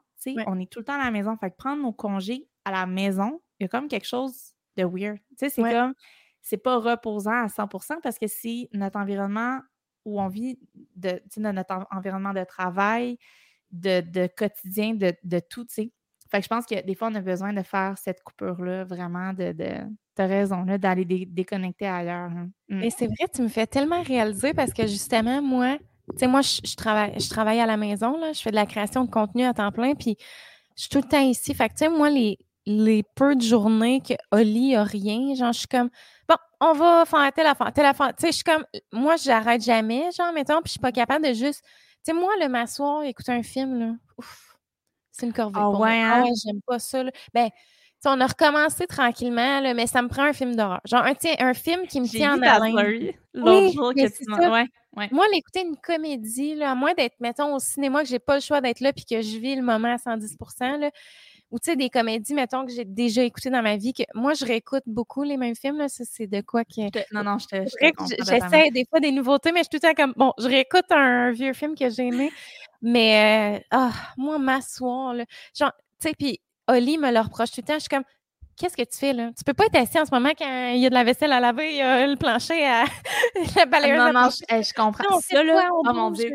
On est tout le temps à la maison. Fait que prendre nos congés à la maison, il y a comme quelque chose de weird. Tu sais, c'est comme, c'est pas reposant à 100% parce que si notre environnement où on vit, de, notre environnement de travail, de, quotidien, de, tout, tu sais. Fait que je pense que des fois, on a besoin de faire cette coupure-là, vraiment, de, de raison, là, d'aller déconnecter ailleurs. Hein. Mais mmh. c'est vrai, tu me fais tellement réaliser parce que justement, moi, tu sais, moi, je, travaille, je travaille à la maison, là, je fais de la création de contenu à temps plein, puis je suis tout le temps ici. Fait que, tu sais, moi, les, les peu de journées que Oli a rien, genre, je suis comme, bon, on va faire telle affaire, telle affaire. Tu sais, je suis comme, moi, j'arrête jamais, genre, mettons, puis je suis pas capable de juste, tu sais, moi, le m'asseoir, écouter un film, là, ouf, c'est une corvée. Ah ouais, hein? ah ouais, j'aime pas ça, là. Ben, on a recommencé tranquillement, là, mais ça me prend un film d'horreur. Genre, un, un film qui me tient en haleine. Tu ouais, ouais. Moi, l'écouter une comédie, là, à moins d'être, mettons, au cinéma, que j'ai pas le choix d'être là puis que je vis le moment à 110 là, ou tu sais, des comédies, mettons, que j'ai déjà écoutées dans ma vie, que moi, je réécoute beaucoup les mêmes films, là, ça, c'est de quoi que... Non, non, je te... J'essaie des fois des nouveautés, mais je suis tout le temps comme, bon, je réécoute un vieux film que j'ai aimé, mais, euh, ah, moi, m'asseoir, là, genre, tu sais, puis Oli me le reproche tout le temps, je suis comme, qu'est-ce que tu fais là? Tu peux pas être assis en ce moment quand il y a de la vaisselle à laver, il y a le plancher à la balayeuse. Non, non, je, comprends ça, là. oh mon Dieu.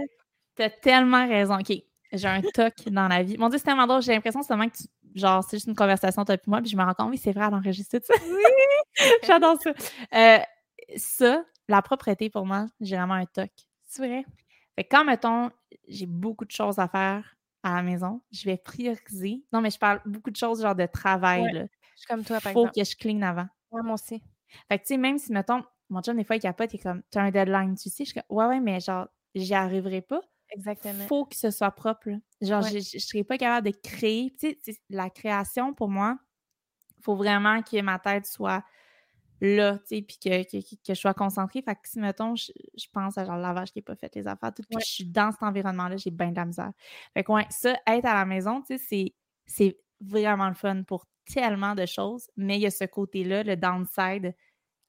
T'as tellement raison. OK. J'ai un toc dans la vie. Mon Dieu, c'est tellement drôle. J'ai l'impression seulement que tu genre, c'est juste une conversation toi et moi, puis je me rends compte, oui, c'est vrai, elle enregistre tout ça. Oui! J'adore ça. Euh, ça, la propreté, pour moi, j'ai vraiment un toc. C'est vrai. Fait que quand, mettons, j'ai beaucoup de choses à faire à la maison, je vais prioriser. Non, mais je parle beaucoup de choses, genre de travail, là. Je suis comme toi, par Faut que je clean avant. Ouais, moi aussi. Fait que, tu sais, même si, mettons, mon chum, des fois, il capote, il est comme, tu as un deadline, tu sais, je suis comme, ouais, ouais, mais genre, j'y arriverai pas. Exactement. faut que ce soit propre. Genre, je ne serais pas capable de créer. Tu sais, la création, pour moi, il faut vraiment que ma tête soit là, tu sais, puis que, que, je sois concentrée. Fait que si, mettons, je, pense à genre le lavage qui n'est pas fait, les affaires, tout, puis je suis dans cet environnement-là, j'ai bien de la misère. Fait que, ouais, ça, être à la maison, tu sais, c'est vraiment le fun pour tellement de choses, mais il y a ce côté-là, le downside,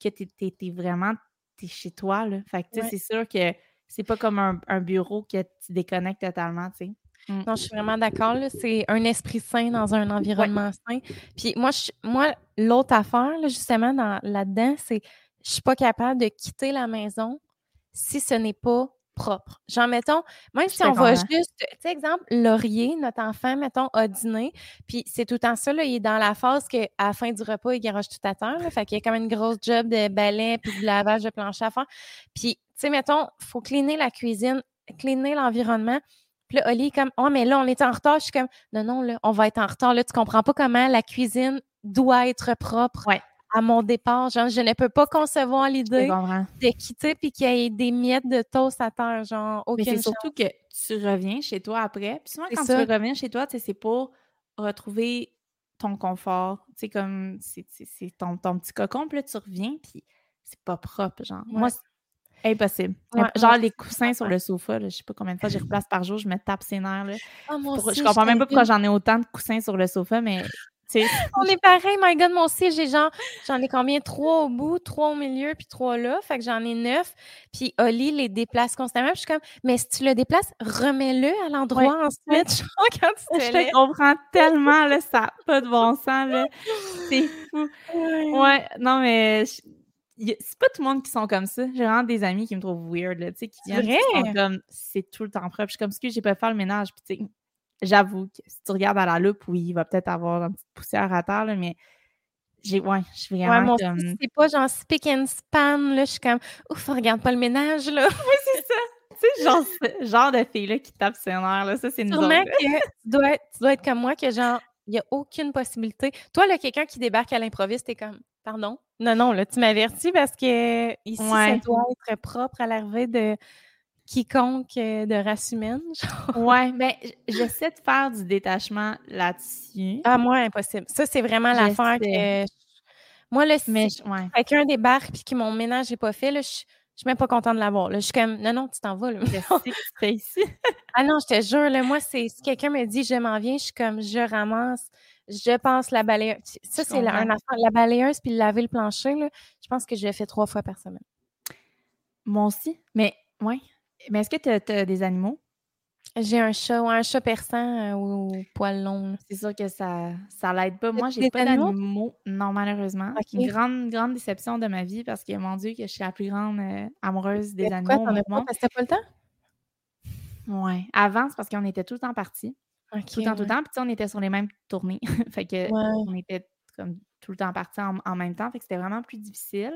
que tu es, vraiment, es chez toi, là. Fait que, tu sais, c'est sûr que c'est pas comme un, bureau que tu déconnectes totalement, tu sais. Mmh. Non, je suis vraiment d'accord. C'est un esprit sain dans un environnement sain. Puis moi, moi l'autre affaire, justement, là-dedans, c'est je suis pas capable de quitter la maison si ce n'est pas propre. Genre, mettons, même si on va juste, tu sais, exemple, Laurier, notre enfant, mettons, a dîné, puis c'est tout le temps ça, là, il est dans la phase qu'à la fin du repas, il garoche tout à terre, fait qu'il y a comme une grosse job de balai puis de lavage de plancher à faire. Puis, tu sais, mettons, il faut cleaner la cuisine, cleaner l'environnement. Puis là, Oli est comme, oh, mais là, on est en retard. Je suis comme, non, non, là, on va être en retard. Là, tu comprends pas comment la cuisine doit être propre. Ouais à mon départ. Genre, je ne peux pas concevoir l'idée de quitter puis qu'il y ait des miettes de toast à terre. Genre, aucune Mais c'est surtout que tu reviens chez toi après. Puis souvent, quand tu reviens chez toi, c'est pour retrouver ton confort. Tu sais, comme c'est ton, ton, petit cocon, puis là, tu reviens, puis c'est pas propre. Genre, moi, impossible. genre, les coussins sur le sofa, je sais pas combien de fois j'y replace par jour, je me tape ses nerfs. Là. Ah, je comprends même pas pourquoi j'en ai autant de coussins sur le sofa, mais on est pareil, my God, moi aussi, j'ai genre, j'en ai combien? Trois au bout, trois au milieu, puis trois là. Fait que j'en ai neuf. Puis Oli les déplace constamment. Puis je suis comme, mais si tu le déplaces, remets-le à l'endroit ensuite. quand tu je te comprends tellement, là, ça n'a pas de bon sens, là. C'est fou. Ouais, non, mais c'est pas tout le monde qui sont comme ça. J'ai vraiment des amis qui me trouvent weird, là, tu sais, qui viennent, qui sont comme, c'est tout le temps propre. Je suis comme, que j'ai pas fait le ménage, puis tu sais, j'avoue que si tu regardes à la loupe, oui, il va peut-être avoir une petite poussière à terre, mais j'ai, ouais, je suis vraiment ouais, comme... C'est pas genre speak and span, là, je suis comme, ouf, regarde pas le ménage, là. oui, c'est ça. tu sais, genre, genre de fille-là qui tape ses nerfs, là, ça, c'est une Sûrement que tu dois, être, tu dois être comme moi, que genre, il n'y a aucune possibilité. Toi, là, quelqu'un qui débarque à l'improviste, t'es comme, pardon? Non, non, là, tu m'avertis parce que ici, ça doit être propre à l'arrivée de quiconque euh, de race humaine. Ouais, mais j'essaie de faire du détachement là-dessus. Ah, moi, impossible. Ça, c'est vraiment l'affaire que. Moi, là, si mais, ouais. quelqu'un débarque et que mon ménage n'est pas fait, là, je, je suis même pas contente de l'avoir. Je suis comme, non, non, tu t'en vas. Là. que tu fais ici. ah non, je te jure, là, moi, c'est si quelqu'un me dit je m'en viens, je suis comme, je ramasse, je pense la balayeuse. Ça, c'est la, un affaire. La balayeuse puis laver le plancher, là, je pense que je le fais trois fois par semaine. Moi aussi. Mais, ouais, mais est-ce que tu as, des animaux? J'ai un chat, ou un chat persan ou euh, poil long. C'est sûr que ça ça l'aide pas. Moi, j'ai pas d'animaux. Non, malheureusement. Une grande, grande déception de ma vie parce que, mon Dieu, que je suis la plus grande euh, amoureuse des animaux. Pourquoi t'en as pas? Parce que t'as pas le temps? Oui. Avant, c'est parce qu'on était tout le temps partis. Tout le temps, tout le temps. Puis on était sur les mêmes tournées. fait que on était comme tout le temps partis en, en même temps. Fait que c'était vraiment plus difficile.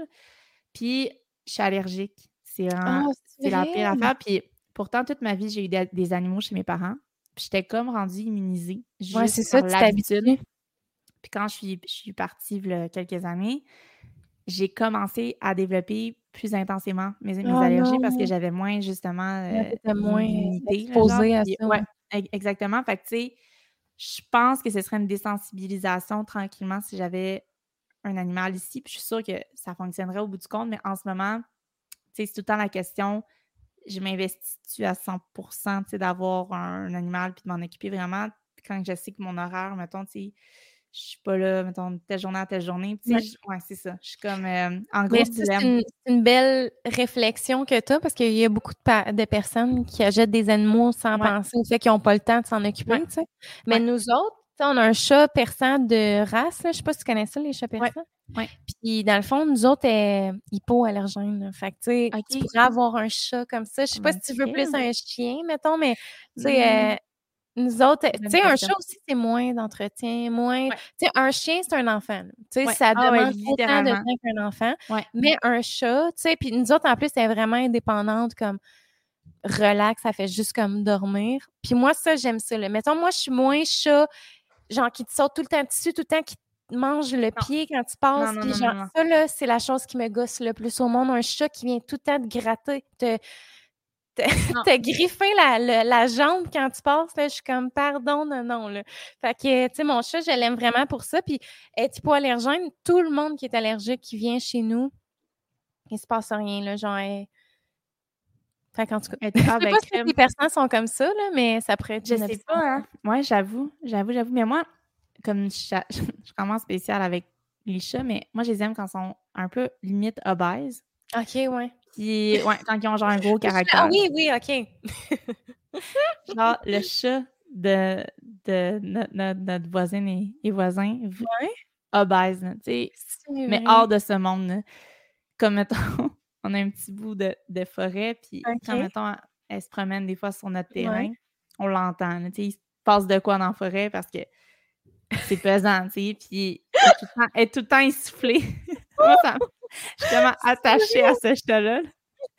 Puis je suis allergique. C'est ah, la pire affaire. Puis pourtant, toute ma vie, j'ai eu des, animaux chez mes parents. Puis j'étais comme rendue immunisée. Ouais, c'est ça, l'habitude. Puis quand je suis, je suis partie il y a quelques années, j'ai commencé à développer plus intensément mes, mes oh allergies parce que j'avais moins, justement, euh, moins exposée à ça. Ouais, exactement. Fait que, tu sais, je pense que ce serait une désensibilisation tranquillement si j'avais un animal ici. Puis je suis sûre que ça fonctionnerait au bout du compte, mais en ce moment, c'est tout le temps la question, je m'investis à 100% d'avoir un, animal puis de m'en occuper vraiment? Quand je sais que mon horaire, mettons, tu sais, je suis pas là, mettons, telle journée à telle journée. Tu sais, ouais, c'est ça. Je suis comme euh, en gros C'est une, belle réflexion que tu as parce qu'il y a beaucoup de, personnes qui achètent des animaux sans penser au fait qu'ils n'ont pas le temps de s'en occuper, tu sais. Mais nous autres, on a un chat persan de race, là. je sais pas si tu connais ça, les chats persans. Ouais. Puis dans le fond, nous autres, est hypoallergènes. Fait que sais, tu pourrais avoir un chat comme ça. Je sais pas si tu veux plus un chien, mettons, mais tu sais, euh, nous autres, tu sais, un chat aussi, c'est moins d'entretien, moins. Tu sais, un chien, c'est un enfant. Tu sais, ça ah demande autant de temps qu'un enfant. Mais un chat, tu sais, puis nous autres, en plus, c'est vraiment indépendante, comme relax, ça fait juste comme dormir. Puis moi, ça, j'aime ça. Là. Mettons, moi, je suis moins chat, genre qui te sort tout le temps dessus, tout le temps, qui mange le pied quand tu passes. puis genre, ça, là, c'est la chose qui me gosse le plus au monde. Un chat qui vient tout le temps te gratter, te, te, griffer la, la, jambe quand tu passes. Là, je suis comme, pardon, non, non. Là. Fait que, tu sais, mon chat, je l'aime vraiment pour ça. Puis, être hypoallergène, tout le monde qui est allergique, qui vient chez nous, il se passe rien, là, genre... Fait qu'en tout cas, je sais pas si les personnes sont comme ça, là, mais ça pourrait être Je sais pas, hein. Ouais, j'avoue, j'avoue, j'avoue. Mais moi, comme je, je, commence spécial avec les chats, mais moi, je les aime quand ils sont un peu limite obèses. OK, ouais. Puis, ouais, quand ils ont genre un gros caractère. Ah oui, oui, OK. genre, le chat de, de notre, notre, voisine et, et voisin, ouais. obèse, tu sais, mais hors de ce monde. Là. Comme, mettons, on a un petit bout de, de forêt, puis quand, mettons, elle se promène des fois sur notre terrain, on l'entend. Il se passe de quoi dans la forêt parce que c'est pesant, tu sais, puis elle est tout le temps essoufflée. Je suis tellement attachée à ce chat-là.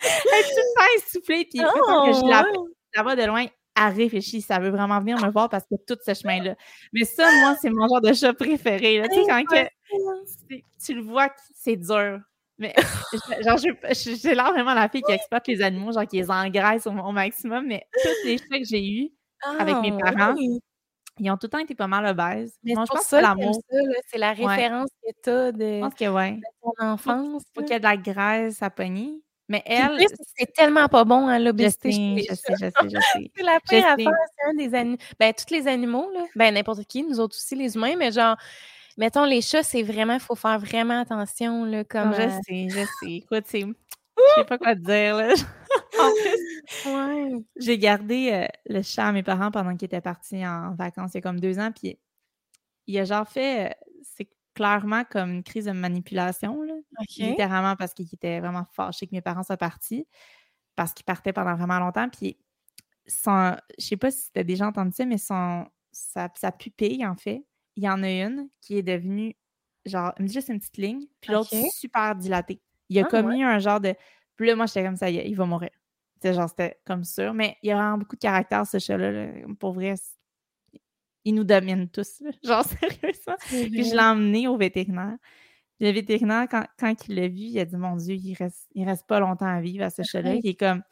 Elle est tout le temps essoufflée, puis oh, que je la, la vois de loin, elle réfléchit, ça veut vraiment venir me voir parce que tout ce chemin-là. Mais ça, moi, c'est mon genre de chat préféré. Tu sais, quand que, tu le vois, c'est dur. Mais genre, j'ai l'air vraiment la fille qui exploite les animaux, genre qui les engraisse au, maximum, mais tous les chats que j'ai eus avec mes ah, parents, ils ont tout le temps été pas mal obèses. Mais je pense que c'est l'amour. C'est la référence que tu as de, ouais. ton enfance. Faut, qu'il y ait de la graisse à pogner. Mais elle. C'est tellement pas bon, hein, l'obésité. Je sais, je sais, je sais. c'est la pire affaire, c'est un des animaux. Ben, tous les animaux, là. Ben, n'importe qui, nous autres aussi, les humains, mais genre, mettons, les chats, c'est vraiment, il faut faire vraiment attention, là. Comme, je euh sais, je sais. Écoute, c'est. Je sais pas quoi te dire, là. en plus, ouais. j'ai gardé euh, le chat à mes parents pendant qu'ils étaient partis en vacances il y a comme deux ans, puis il a genre fait. Euh, c'est clairement comme une crise de manipulation, là, littéralement parce qu'il était vraiment fâché que mes parents soient partis, parce qu'ils partaient pendant vraiment longtemps. Puis, son, je sais pas si tu as déjà entendu ça, mais son, sa, pupille, en fait, il y en a une qui est devenue, genre, juste une petite ligne, puis l'autre super dilatée. Il a ah, commis un genre de. Puis là, moi, j'étais comme ça, il, va mourir. C'était genre, c'était comme sûr. Mais il y a vraiment beaucoup de caractère, ce chat-là. Pour vrai, il nous domine tous. Genre, sérieusement. Puis je l'ai emmené au vétérinaire. le vétérinaire, quand, quand il l'a vu, il a dit Mon Dieu, il reste, il reste pas longtemps à vivre à ce chat-là. Il est comme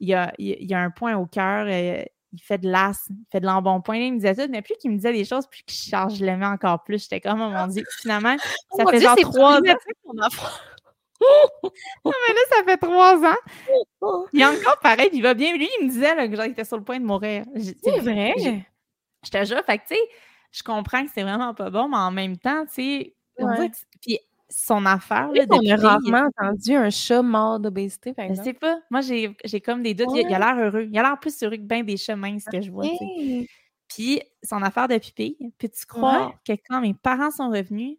il a, il, a un point au cœur, euh, il fait de l'as, il fait de l'embonpoint. Il me disait tout, mais plus qu'il me disait des choses, plus qu'il charge je l'aimais encore plus. J'étais comme, oh mon Dieu, finalement, oh ça fait genre trois ans. Non, mais là, ça fait trois ans. Il est encore pareil, puis il va bien. Lui, il me disait là, que était sur le point de mourir. C'est vrai? Je te jure, fait que, tu sais, je comprends que c'est vraiment pas bon, mais en même temps, tu sais, puis son affaire, là. On a rarement entendu un chat mort d'obésité, par exemple. Je sais pas. Moi, j'ai comme des doutes. Il, a l'air heureux. Il a l'air plus heureux que bien des chats minces que je vois, Puis, son affaire de pupille. Puis, tu crois que quand mes parents sont revenus,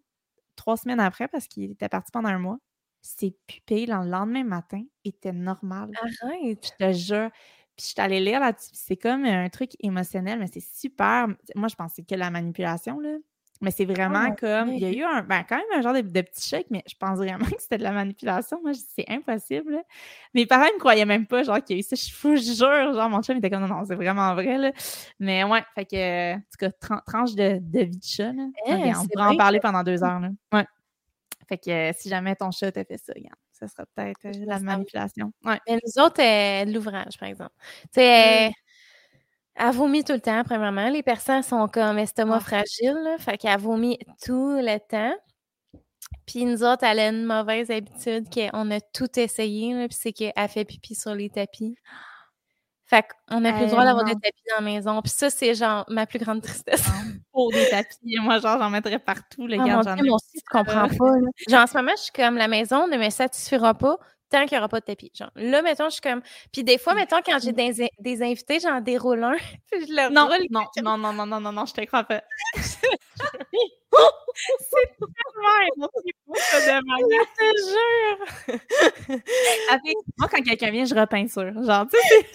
trois semaines après, parce qu'il était parti pendant un mois, ses pupilles, le lendemain matin, étaient normales. Arrête! Je te jure. Puis je suis allée lire là-dessus. C'est comme un truc émotionnel, mais c'est super. Moi, je pensais que la manipulation, là. Mais c'est vraiment ah, comme. Il y a eu un, ben, quand même un genre de, petit chèque, mais je pense vraiment que c'était de la manipulation. Moi, je dis, c'est impossible. Mes parents ne me croyaient même pas, genre, qu'il y a eu ça. Je vous jure. Genre, mon chum était comme, non, non, c'est vraiment vrai. Là. Mais ouais, fait que, en tout cas, tranche de, de vie de chat. Là. Eh, on pourrait en parler pendant deux heures. Là. Ouais. Fait que si jamais ton chat t'a fait ça, regarde ça sera peut-être euh, la manipulation. Ouais. Mais nous autres, euh, l'ouvrage, par exemple. Tu sais, mmh. elle, vomit tout le temps, premièrement. Les personnes sont comme estomac fragile, là, fait qu'elle vomit tout le temps. Puis nous autres, elle a une mauvaise habitude qu'on a tout essayé, puis c'est qu'elle fait pipi sur les tapis. Fait qu'on n'a plus le droit d'avoir des tapis dans la maison. Puis ça, c'est genre ma plus grande tristesse. Pour des tapis. Moi, genre, j'en mettrais partout. Les gars, j'en Moi aussi, je comprends pas. Genre, en ce moment, je suis comme la maison ne me satisfera pas tant qu'il n'y aura pas de tapis. Genre, là, mettons, je suis comme. Puis des fois, mettons, quand j'ai des, des invités, j'en déroule un. puis je le non, roule. Non, non, non, non, non, non, non, je te crois pas. c'est tellement Je te jure. Avec, moi, quand quelqu'un vient, je repeinture. Genre, tu sais,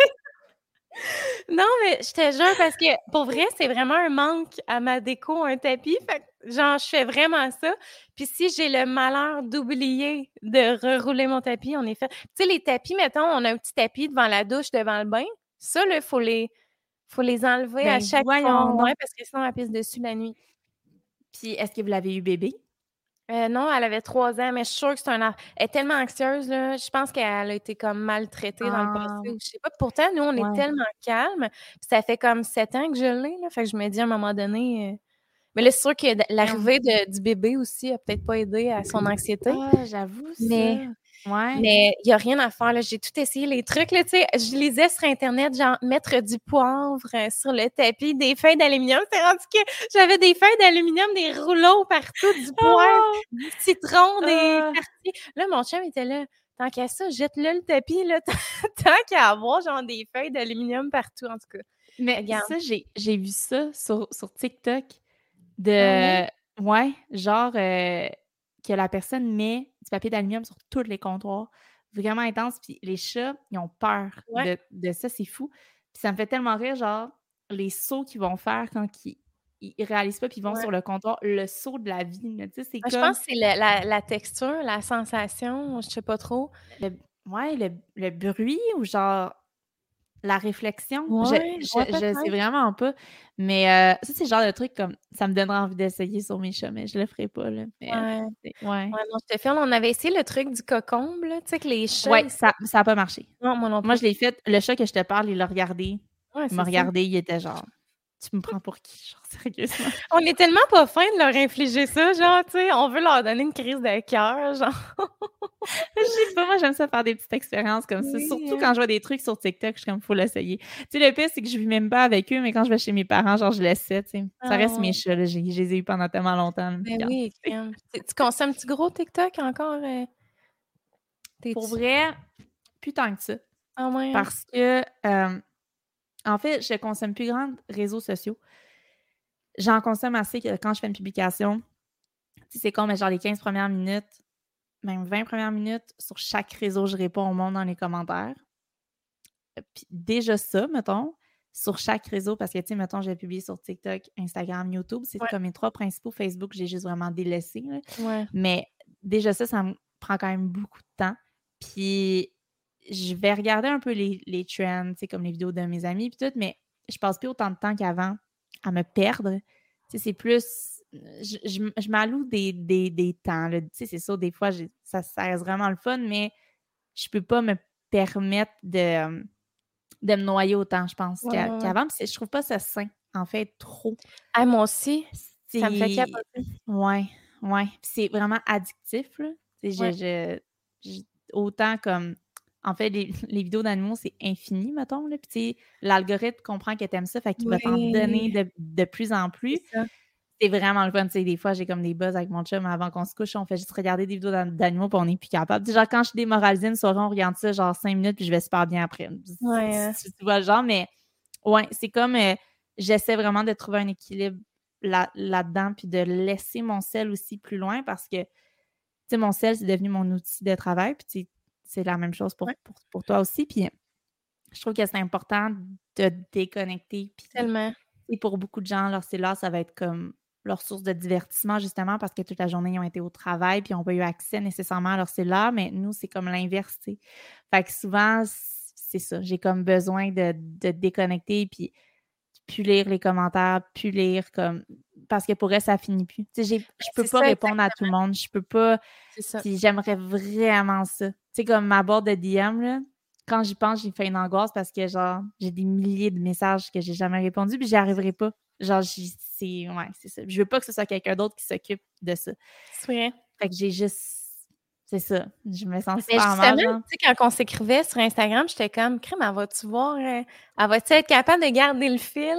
non, mais je te jure, parce que pour vrai, c'est vraiment un manque à ma déco, un tapis. Fait genre, je fais vraiment ça. Puis si j'ai le malheur d'oublier de rerouler mon tapis, on est fait. Tu sais, les tapis, mettons, on a un petit tapis devant la douche, devant le bain. Ça, il faut les, faut les enlever à ben, chaque fois. parce que sinon, on pisse dessus la nuit. Puis, est-ce que vous l'avez eu bébé? Euh, non, elle avait trois ans, mais je suis sûre que c'est un. Elle est tellement anxieuse, là. Je pense qu'elle a été comme maltraitée dans le passé. Ah. Je sais pas. Pourtant, nous, on est tellement calmes. Ça fait comme sept ans que je l'ai, là. Fait que je me dis à un moment donné. Euh, mais là, c'est sûr que l'arrivée du bébé aussi a peut-être pas aidé à son anxiété. Ah, j'avoue. Mais mais il n'y a rien à faire. J'ai tout essayé, les trucs. Là, je lisais sur Internet, genre mettre du poivre euh, sur le tapis, des feuilles d'aluminium. C'est rendu que j'avais des feuilles d'aluminium, des rouleaux partout, du poivre, oh! du citron, des ah! Là, mon chum était là. Tant qu'à ça, jette-le le tapis, là, tant qu'à avoir genre des feuilles d'aluminium partout, en tout cas. Mais ça, j'ai vu ça sur, sur TikTok de. Ah ouais, genre. Euh, que la personne met du papier d'aluminium sur tous les comptoirs, vraiment intense. Puis les chats, ils ont peur de, ça, c'est fou. Puis ça me fait tellement rire, genre, les sauts qu'ils vont faire quand ils, ils réalisent pas, puis ils vont sur le comptoir, le saut de la vie. Tu sais, c'est comme... Je pense que c'est la, texture, la sensation, je sais pas trop. Le, ouais, le, le bruit ou genre la réflexion. je, je, sais vraiment pas. Mais euh, ça, c'est le genre de truc comme ça me donnerait envie d'essayer sur mes chats, mais je le ferai pas. Là. Mais, ouais. ouais. non, je te on avait essayé le truc du cocombe, tu sais, que les chats. Ouais, ça n'a pas marché. Non, moi non plus. Moi, je l'ai fait. Le chat que je te parle, il l'a regardé. il m'a regardé, il était genre tu me prends pour qui, genre, sérieusement? On est tellement pas fin de leur infliger ça, genre, tu sais, on veut leur donner une crise de cœur, genre. je sais pas, moi, j'aime ça faire des petites expériences comme ça. Surtout quand je vois des trucs sur TikTok, je suis comme, faut l'essayer. Tu sais, le pire, c'est que je vis même pas avec eux, mais quand je vais chez mes parents, genre, je ça, tu sais. Ça reste mes ah. chats, là. Je les ai eu pendant tellement longtemps. Ben oui, tu, consommes-tu gros TikTok encore? Euh? Pour vrai, plus tant que ça. Ah ouais. Hein? Parce que. Euh, en fait, je consomme plus grand réseaux sociaux. J'en consomme assez que quand je fais une publication, c'est con, mais genre les 15 premières minutes, même 20 premières minutes, sur chaque réseau, je réponds au monde dans les commentaires. Puis déjà ça, mettons, sur chaque réseau, parce que, tu sais, mettons, j'ai publié sur TikTok, Instagram, YouTube, c'est comme mes trois principaux. Facebook, j'ai juste vraiment délaissé. Mais déjà ça, ça me prend quand même beaucoup de temps. Puis je vais regarder un peu les, les trends, comme les vidéos de mes amis puis tout, mais je passe plus autant de temps qu'avant à me perdre. C'est plus. Je, je, m'alloue des, des, des, temps. C'est ça, des fois, ça, ça reste vraiment le fun, mais je peux pas me permettre de, de me noyer autant, je pense, qu'avant. Je trouve pas ça sain, en fait, trop. Ah, moi aussi, ça me fait capoter. Ouais, ouais. C'est vraiment addictif. Là. Je, je, autant comme en fait, les, vidéos d'animaux, c'est infini, mettons. Là. Puis, l'algorithme comprend que t'aimes ça, fait qu'il va t'en donner de, plus en plus. C'est vraiment le fun. des fois, j'ai comme des buzz avec mon chum avant qu'on se couche. On fait juste regarder des vidéos d'animaux, puis on n'est plus capable. Genre, quand je suis démoralisée une soirée, on regarde ça genre cinq minutes, puis je vais super bien après. Ouais. Hein. Tu, vois le genre, mais ouais, c'est comme euh, j'essaie vraiment de trouver un équilibre là-dedans, puis de laisser mon sel aussi plus loin parce que, tu sais, mon sel, c'est devenu mon outil de travail. Puis, c'est la même chose pour, pour, toi aussi. Puis je trouve que c'est important de déconnecter. Puis, Tellement. Et pour beaucoup de gens, leur cellulaire, ça va être comme leur source de divertissement, justement, parce que toute la journée, ils ont été au travail, puis ils n'ont pas eu accès nécessairement à leur cellulaire, mais nous, c'est comme l'inverse, Fait que souvent, c'est ça. J'ai comme besoin de, de déconnecter, puis plus lire les commentaires, plus lire comme parce que pour elle, ça finit plus. Tu sais, je peux pas répondre à tout le monde. Je peux pas. J'aimerais vraiment ça. Tu sais, comme ma boîte de DM, là, quand j'y pense, j'ai fait une angoisse parce que, genre, j'ai des milliers de messages que j'ai jamais répondu, puis j'y arriverai pas. Genre, c'est. Ouais, c'est ça. Je veux pas que ce soit quelqu'un d'autre qui s'occupe de ça. C'est vrai. Fait que j'ai juste c'est ça. Je me sens super mal. Tu sais, quand on s'écrivait sur Instagram, j'étais comme, crème, elle va-tu voir, euh, elle va-tu être capable de garder le fil?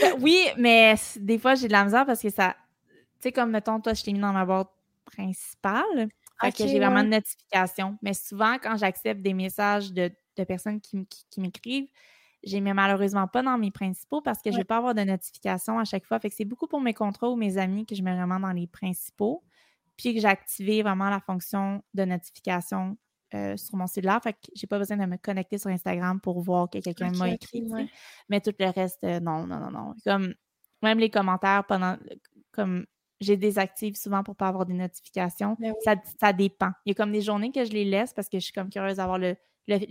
Ben oui, mais des fois, j'ai de la misère parce que ça, tu sais, comme, mettons, toi, je t'ai mis dans ma boîte principale. Que j'ai vraiment de notifications. Mais souvent, quand j'accepte des messages de, personnes qui, qui, m'écrivent, j'ai mis malheureusement pas dans mes principaux parce que je ne vais pas avoir de notifications à chaque fois. Fait que c'est beaucoup pour mes contrats ou mes amis que je mets vraiment dans les principaux puis que j'ai activé vraiment la fonction de notification euh, sur mon cellulaire. Fait que j'ai pas besoin de me connecter sur Instagram pour voir que quelqu'un m'a écrit. Mais tout le reste, euh, non, non, non, non. Comme même les commentaires pendant comme j'ai désactive souvent pour pas avoir des notifications. Ben ça, dépend. Il y a comme des journées que je les laisse parce que je suis comme curieuse d'avoir le,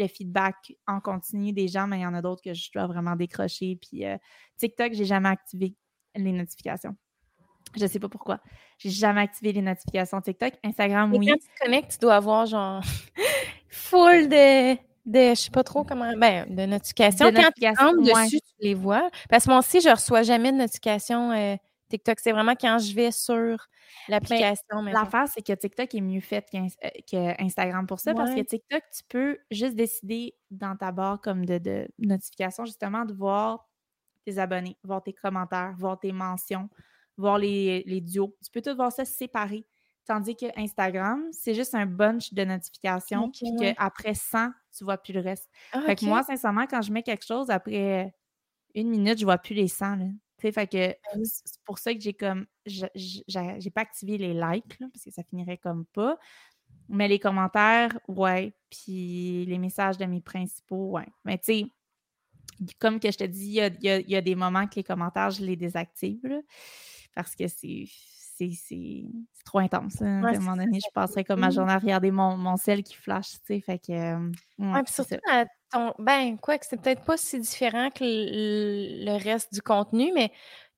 feedback en continu des gens, mais il y en a d'autres que je dois vraiment décrocher. Puis euh, TikTok, j'ai jamais activé les notifications. Je sais pas pourquoi. J'ai jamais activé les notifications TikTok. Instagram, oui. Quand tu te connectes, tu dois avoir genre full de, de je sais pas trop comment, ben, de notifications. quand notifications, tu dessus, tu les vois. Parce que moi aussi, je reçois jamais de notifications euh, TikTok. C'est vraiment quand je vais sur l'application. L'affaire, c'est que TikTok est mieux fait qu'Instagram pour ça, parce que TikTok, tu peux juste décider dans ta barre comme de, de notifications, justement, de voir tes abonnés, voir tes commentaires, voir tes mentions, voir les, les duos. Tu peux tout voir ça séparé. Tandis que Instagram, c'est juste un bunch de notifications, puis qu'après 100, tu vois plus le reste. Ah, fait que moi, sincèrement, quand je mets quelque chose, après une minute, je vois plus les 100. Là. Fait que c'est pour ça que j'ai comme. J'ai pas activé les likes, parce que ça finirait comme pas. Mais les commentaires, ouais. Puis les messages de mes principaux, ouais. Mais tu sais, comme que je te dis, il y a, des moments que les commentaires, je les désactive parce que c'est c'est trop intense. à un moment donné, je passerais comme ma journée à regarder mon, mon sel qui flash, tu sais. Fait que. Euh, ouais, puis surtout, ton... ben, quoi, que c'est peut-être pas si différent que le, reste du contenu, mais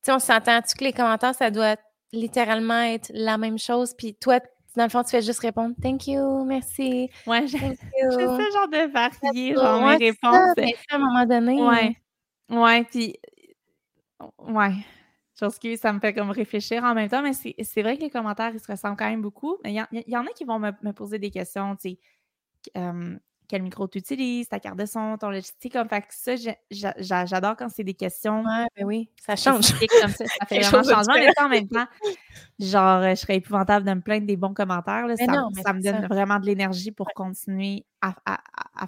on s'entend-tu que les commentaires, ça doit littéralement être la même chose, puis toi, dans le fond, tu fais juste répondre Thank you, merci. Ouais, j'ai ce genre de varier, genre mes réponses. à un moment donné. Ouais. Ouais, puis. Ouais. Que ça me fait comme réfléchir en même temps, mais c'est vrai que les commentaires, ils se ressemblent quand même beaucoup. Il y, y, en a qui vont me, me poser des questions, tu sais. Euh, quel micro tu utilises, ta carte de son, ton logiciel, comme fait que ça, j'adore quand c'est des questions. Ouais, ben oui, ça change. Comme ça, ça fait vraiment changement, mais en même temps, genre, je serais épouvantable de me plaindre des bons commentaires. Là, ça, me donne vraiment de l'énergie pour continuer à,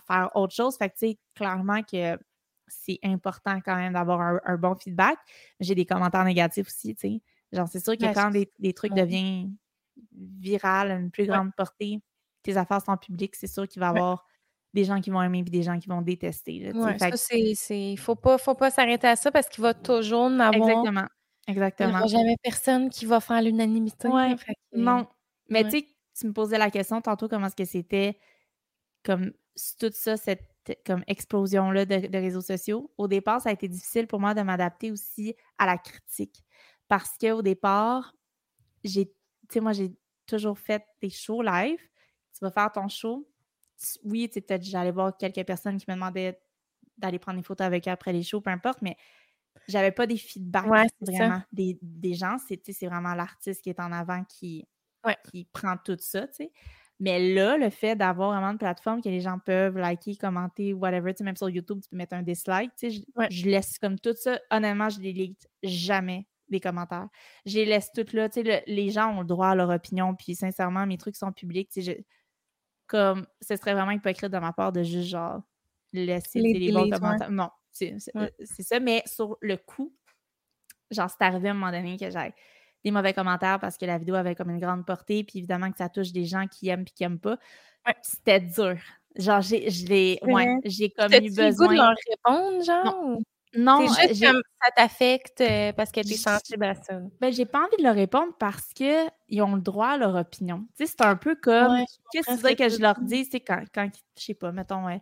faire autre chose. Fait que, tu sais, clairement que c'est important quand même d'avoir un, bon feedback. J'ai des commentaires négatifs aussi, tu sais. Genre, c'est sûr que quand des, trucs deviennent viral, une plus grande portée, tes affaires sont publiques, c'est sûr qu'il va y avoir des gens qui vont aimer et des gens qui vont détester. Oui, ça, c'est. Il faut pas, faut pas s'arrêter à ça parce qu'il va toujours en avoir. Exactement. Exactement. Il n'y aura jamais personne qui va faire l'unanimité. Ouais. Non. Mais tu sais, tu me posais la question tantôt comment est-ce que c'était comme tout ça, cette comme explosion-là de, de, réseaux sociaux. Au départ, ça a été difficile pour moi de m'adapter aussi à la critique. Parce qu'au départ, j'ai, tu sais, moi, j'ai toujours fait des shows live. Tu vas faire ton show, oui, peut-être j'allais voir quelques personnes qui me demandaient d'aller prendre des photos avec eux après les shows, peu importe, mais j'avais pas des feedbacks vraiment des, gens. C'est vraiment l'artiste qui est en avant qui, qui prend tout ça, tu sais. Mais là, le fait d'avoir vraiment une plateforme que les gens peuvent liker, commenter, whatever, tu sais, même sur YouTube, tu peux mettre un dislike, tu sais, je, laisse comme tout ça. Honnêtement, je délite jamais des commentaires. Je les laisse toutes là, tu sais, les gens ont le droit à leur opinion, puis sincèrement, mes trucs sont publics, tu sais, comme ce serait vraiment hypocrite de ma part de juste genre laisser les, bons commentaires. Non, c'est ça. Mais sur le coup, genre, c'est arrivé à un moment donné que j'avais des mauvais commentaires parce que la vidéo avait comme une grande portée, puis évidemment que ça touche des gens qui aiment puis qui n'aiment pas. C'était dur. Genre, j'ai, ouais, j'ai comme eu besoin. de leur répondre, genre? Non, c'est juste comme ça t'affecte euh, parce que tu es sensible à ça. Ben, j'ai pas envie de leur répondre parce qu'ils ont le droit à leur opinion. Tu sais, c'est un peu comme. Qu'est-ce que tu veux que je leur dise? C'est quand, quand, je sais pas, mettons, ouais,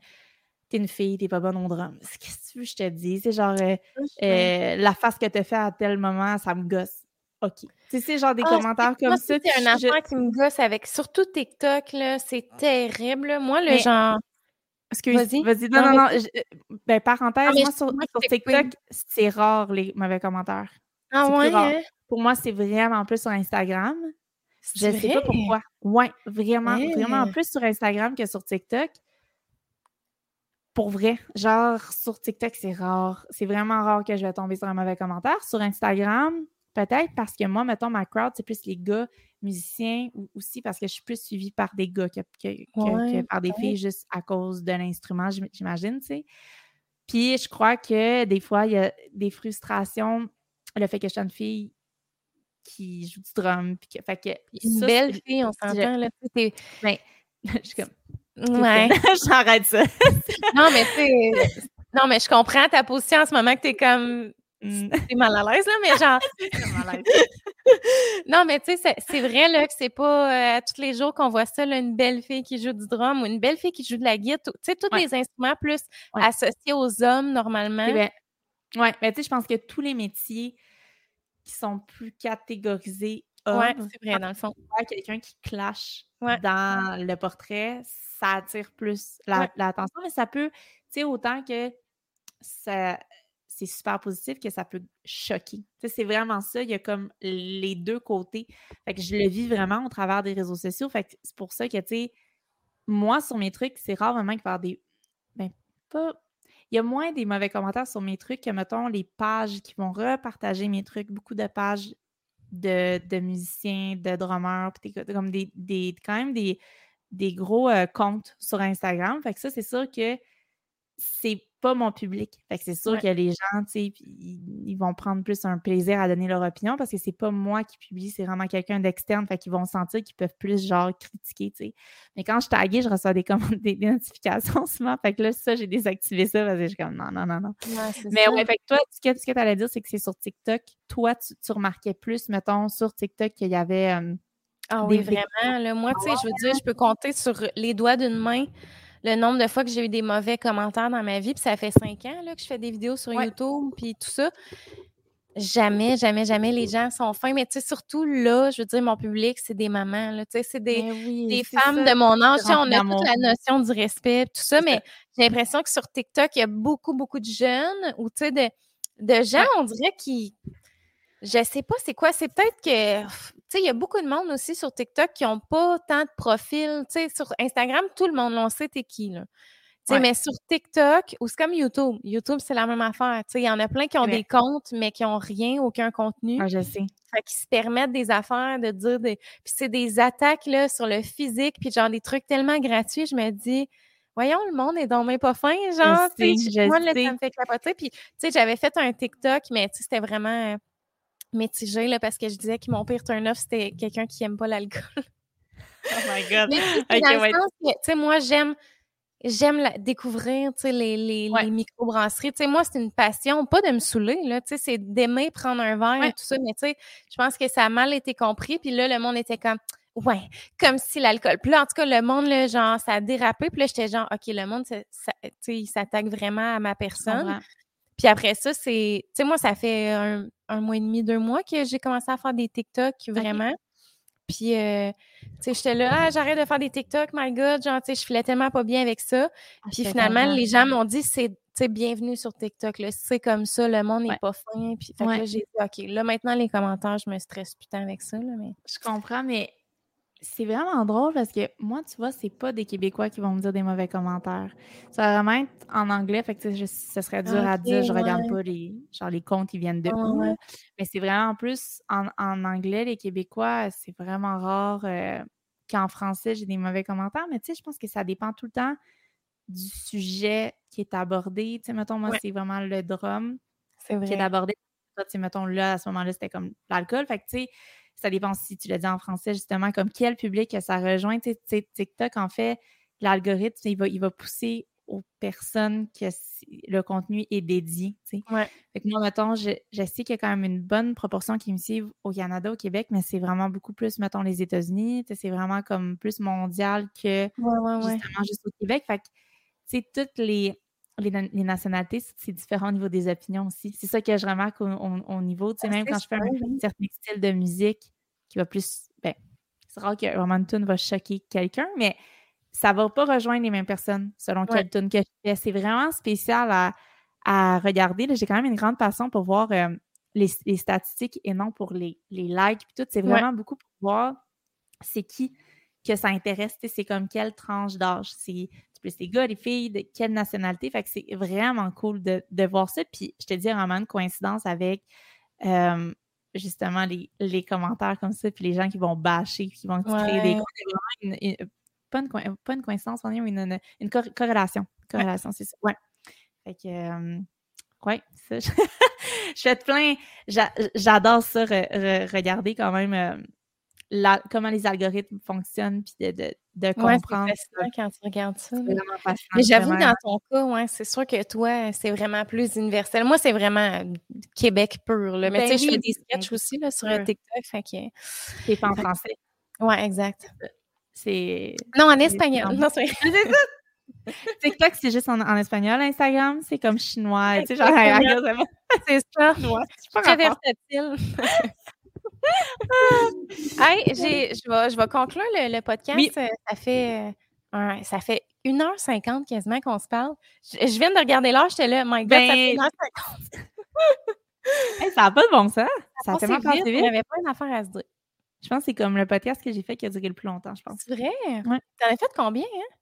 t'es une fille, t'es pas bonne au drum. Qu'est-ce que tu veux que je te dise? C'est genre, euh, euh, la face que t'as fait à tel moment, ça me gosse. OK. Tu sais, genre des ah, commentaires comme ça. C'est un enfant qui me gosse avec, surtout TikTok, là, c'est terrible. Moi, le genre. Excuse, vas-y. Vas-y. Non, non, non. Euh, ben, parenthèse, moi, sur, TikTok, c'est rare les mauvais commentaires. Ah ouais? Hein? Pour moi, c'est vraiment plus sur Instagram. Je ne sais pas pourquoi. Ouais, vraiment, vraiment plus sur Instagram que sur TikTok. Pour vrai. Genre, sur TikTok, c'est rare. C'est vraiment rare que je vais tomber sur un mauvais commentaire. Sur Instagram, peut-être parce que moi, mettons, ma crowd, c'est plus les gars musicien ou aussi parce que je suis plus suivie par des gars que, par des filles juste à cause de l'instrument, j'imagine, tu sais. Puis je crois que des fois, il y a des frustrations, le fait que je suis une fille qui joue du drum. Puis que, fait que, une belle fille, on s'entend, là. Ben, je suis comme. Ouais. J'arrête ça. non, mais tu Non, mais je comprends ta position en ce moment que tu es comme Mm. C'est mal à l'aise, là, mais genre. non, mais tu sais, c'est vrai là, que c'est pas euh, tous les jours qu'on voit ça, là, une belle fille qui joue du drum ou une belle fille qui joue de la guitare. Tu sais, tous les instruments plus associés aux hommes normalement. Oui, ouais, mais tu sais, je pense que tous les métiers qui sont plus catégorisés hommes, c'est vrai, dans le fond. Quelqu'un qui clash dans le portrait, ça attire plus l'attention, mais ça peut, tu sais, autant que ça c'est super positif que ça peut choquer. c'est vraiment ça. Il y a comme les deux côtés. Fait que je le vis vraiment au travers des réseaux sociaux. Fait que c'est pour ça que, tu sais, moi, sur mes trucs, c'est rare vraiment qu'il y ait des. Ben, pas. Il y a moins des mauvais commentaires sur mes trucs que, mettons, les pages qui vont repartager mes trucs. Beaucoup de pages de, musiciens, de drummers, comme des, des, quand même des, des gros euh, comptes sur Instagram. Fait que ça, c'est sûr que c'est pas mon public. Fait que c'est sûr que les gens, tu sais, ils, vont prendre plus un plaisir à donner leur opinion parce que c'est pas moi qui publie, c'est vraiment quelqu'un d'externe. Fait qu'ils vont sentir qu'ils peuvent plus, genre, critiquer, tu sais. Mais quand je taguais, je reçois des commandes, des, notifications souvent. Fait que là, ça, j'ai désactivé ça parce que je suis comme non, non, non, non. Mais ouais, fait que toi, ce que, ce que tu allais dire, c'est que c'est sur TikTok. Toi, tu, remarquais plus, mettons, sur TikTok qu'il y avait. Euh, ah oui, vraiment. Là, moi, tu sais, je veux dire, je peux compter sur les doigts d'une main le nombre de fois que j'ai eu des mauvais commentaires dans ma vie, puis ça fait cinq ans là, que je fais des vidéos sur YouTube, puis tout ça. Jamais, jamais, jamais les gens sont fins. Mais tu sais, surtout là, je veux dire, mon public, c'est des mamans. Là, tu sais, c'est des, des femmes de mon âge. on a toute la notion du respect, tout ça, mais j'ai l'impression que sur TikTok, il y a beaucoup, beaucoup de jeunes ou tu sais, de, de gens, on dirait, qui. Je sais pas c'est quoi. C'est peut-être que sais, il y a beaucoup de monde aussi sur TikTok qui n'ont pas tant de profils. Tu sais, sur Instagram, tout le monde, on sait t'es qui, là. sais, Mais sur TikTok, ou c'est comme YouTube. YouTube, c'est la même affaire. Il y en a plein qui ont des comptes, mais qui n'ont rien, aucun contenu. Ah, je sais. Fait qui se permettent des affaires, de dire des. Puis c'est des attaques là, sur le physique, puis genre des trucs tellement gratuits, je me dis. Voyons, le monde est donc même pas fin, genre. Je sais, moi, là, ça me fait capoter. Puis, tu sais, j'avais fait un TikTok, mais c'était vraiment mitigé là, parce que je disais que mon pire turn-off, c'était quelqu'un qui aime pas l'alcool. oh my God! Mais moi, j'aime j'aime découvrir les, les, les microbrasseries. moi, c'est une passion, pas de me saouler, c'est d'aimer prendre un verre et tout ça, mais je pense que ça a mal été compris. Puis là, le monde était comme Ouais, comme si l'alcool. Puis là, en tout cas, le monde, là, genre, ça a dérapé. Puis là, j'étais genre, OK, le monde, ça, il s'attaque vraiment à ma personne. Puis après ça, c'est. Tu sais, moi, ça fait un, mois et demi, deux mois que j'ai commencé à faire des TikTok, vraiment. Puis, euh, tu sais, j'étais là, ah, j'arrête de faire des TikTok, my God, genre, tu sais, je filais tellement pas bien avec ça. Ah, puis finalement, les gens m'ont dit, c'est, tu bienvenue sur TikTok, là, c'est comme ça, le monde n'est pas fin. Puis, fait que là, j'ai dit, OK, là, maintenant, les commentaires, je me stresse putain avec ça, là, mais... Je comprends, mais c'est vraiment drôle parce que moi, tu vois, c'est pas des Québécois qui vont me dire des mauvais commentaires. Ça va vraiment être en anglais, fait que ce serait dur à dire, je regarde pas les, genre, les comptes qui viennent de où. Mais c'est vraiment plus en, anglais, les Québécois, c'est vraiment rare euh, qu'en français, j'ai des mauvais commentaires. Mais tu sais, je pense que ça dépend tout le temps du sujet qui est abordé. Tu sais, mettons, moi, c'est vraiment le drum qui est abordé. Tu sais, mettons, là, à ce moment-là, c'était comme l'alcool. Fait que, tu sais, ça dépend si tu l'as dit en français, justement, comme quel public ça rejoint. Tu sais, TikTok, en fait, l'algorithme, il va, il va pousser aux personnes que le contenu est dédié. Tu sais. Fait que moi, mettons, je, sais qu'il y a quand même une bonne proportion qui me suivent au Canada, au Québec, mais c'est vraiment beaucoup plus, mettons, les États-Unis. C'est vraiment comme plus mondial que justement juste au Québec. Fait que, tu sais, toutes les, les, nationalités, c'est différent au niveau des opinions aussi. C'est ça que je remarque au, niveau, tu sais, ah, même quand je fais un certain style de musique qui va plus, ben, c'est rare que vraiment une tune va choquer quelqu'un, mais ça va pas rejoindre les mêmes personnes selon quelle tune que je fais. C'est vraiment spécial à, à regarder. J'ai quand même une grande passion pour voir euh, les, statistiques et non pour les, les likes et tout. C'est vraiment beaucoup pour voir c'est qui que ça intéresse. C'est comme quelle tranche d'âge. C'est plus les gars, les filles, de quelle nationalité. Fait que c'est vraiment cool de, voir ça. Puis je te dis vraiment une coïncidence avec euh, justement les, commentaires comme ça, puis les gens qui vont bâcher, qui vont créer des une, pas, une, pas, une, coïncidence, une, une, une corrélation. Corrélation, c'est ça. Ouais. Fait que euh, ça. je fais plein. J'adore ça, regarder quand même. Euh, comment les algorithmes fonctionnent, puis de, de, comprendre. c'est quand tu regardes ça. Mais j'avoue, dans ton cas, ouais, c'est sûr que toi, c'est vraiment plus universel. Moi, c'est vraiment Québec pur. Là. Mais tu sais, je ben fais des sketchs aussi là, sur TikTok. Fait que... C'est pas en français. Oui, exact. C'est. Non, en espagnol. Non, c'est TikTok, c'est juste en, espagnol. Instagram, c'est comme chinois. Tu sais, genre, c'est ça. C'est très versatile. hey, je, vais, je vais conclure le, podcast. Euh, ça fait euh, ça fait 1h50 quasiment qu'on se parle. Je, viens de regarder l'heure, j'étais là, my God, ça fait 1h50. Ben, ça n'a pas de bon sens. Ça, fait tellement vite. Il n'y avait pas d'affaire à se dire. Je pense que c'est comme le podcast que j'ai fait qui a duré le plus longtemps, je pense. C'est vrai? Ouais. T'en as fait combien, hein?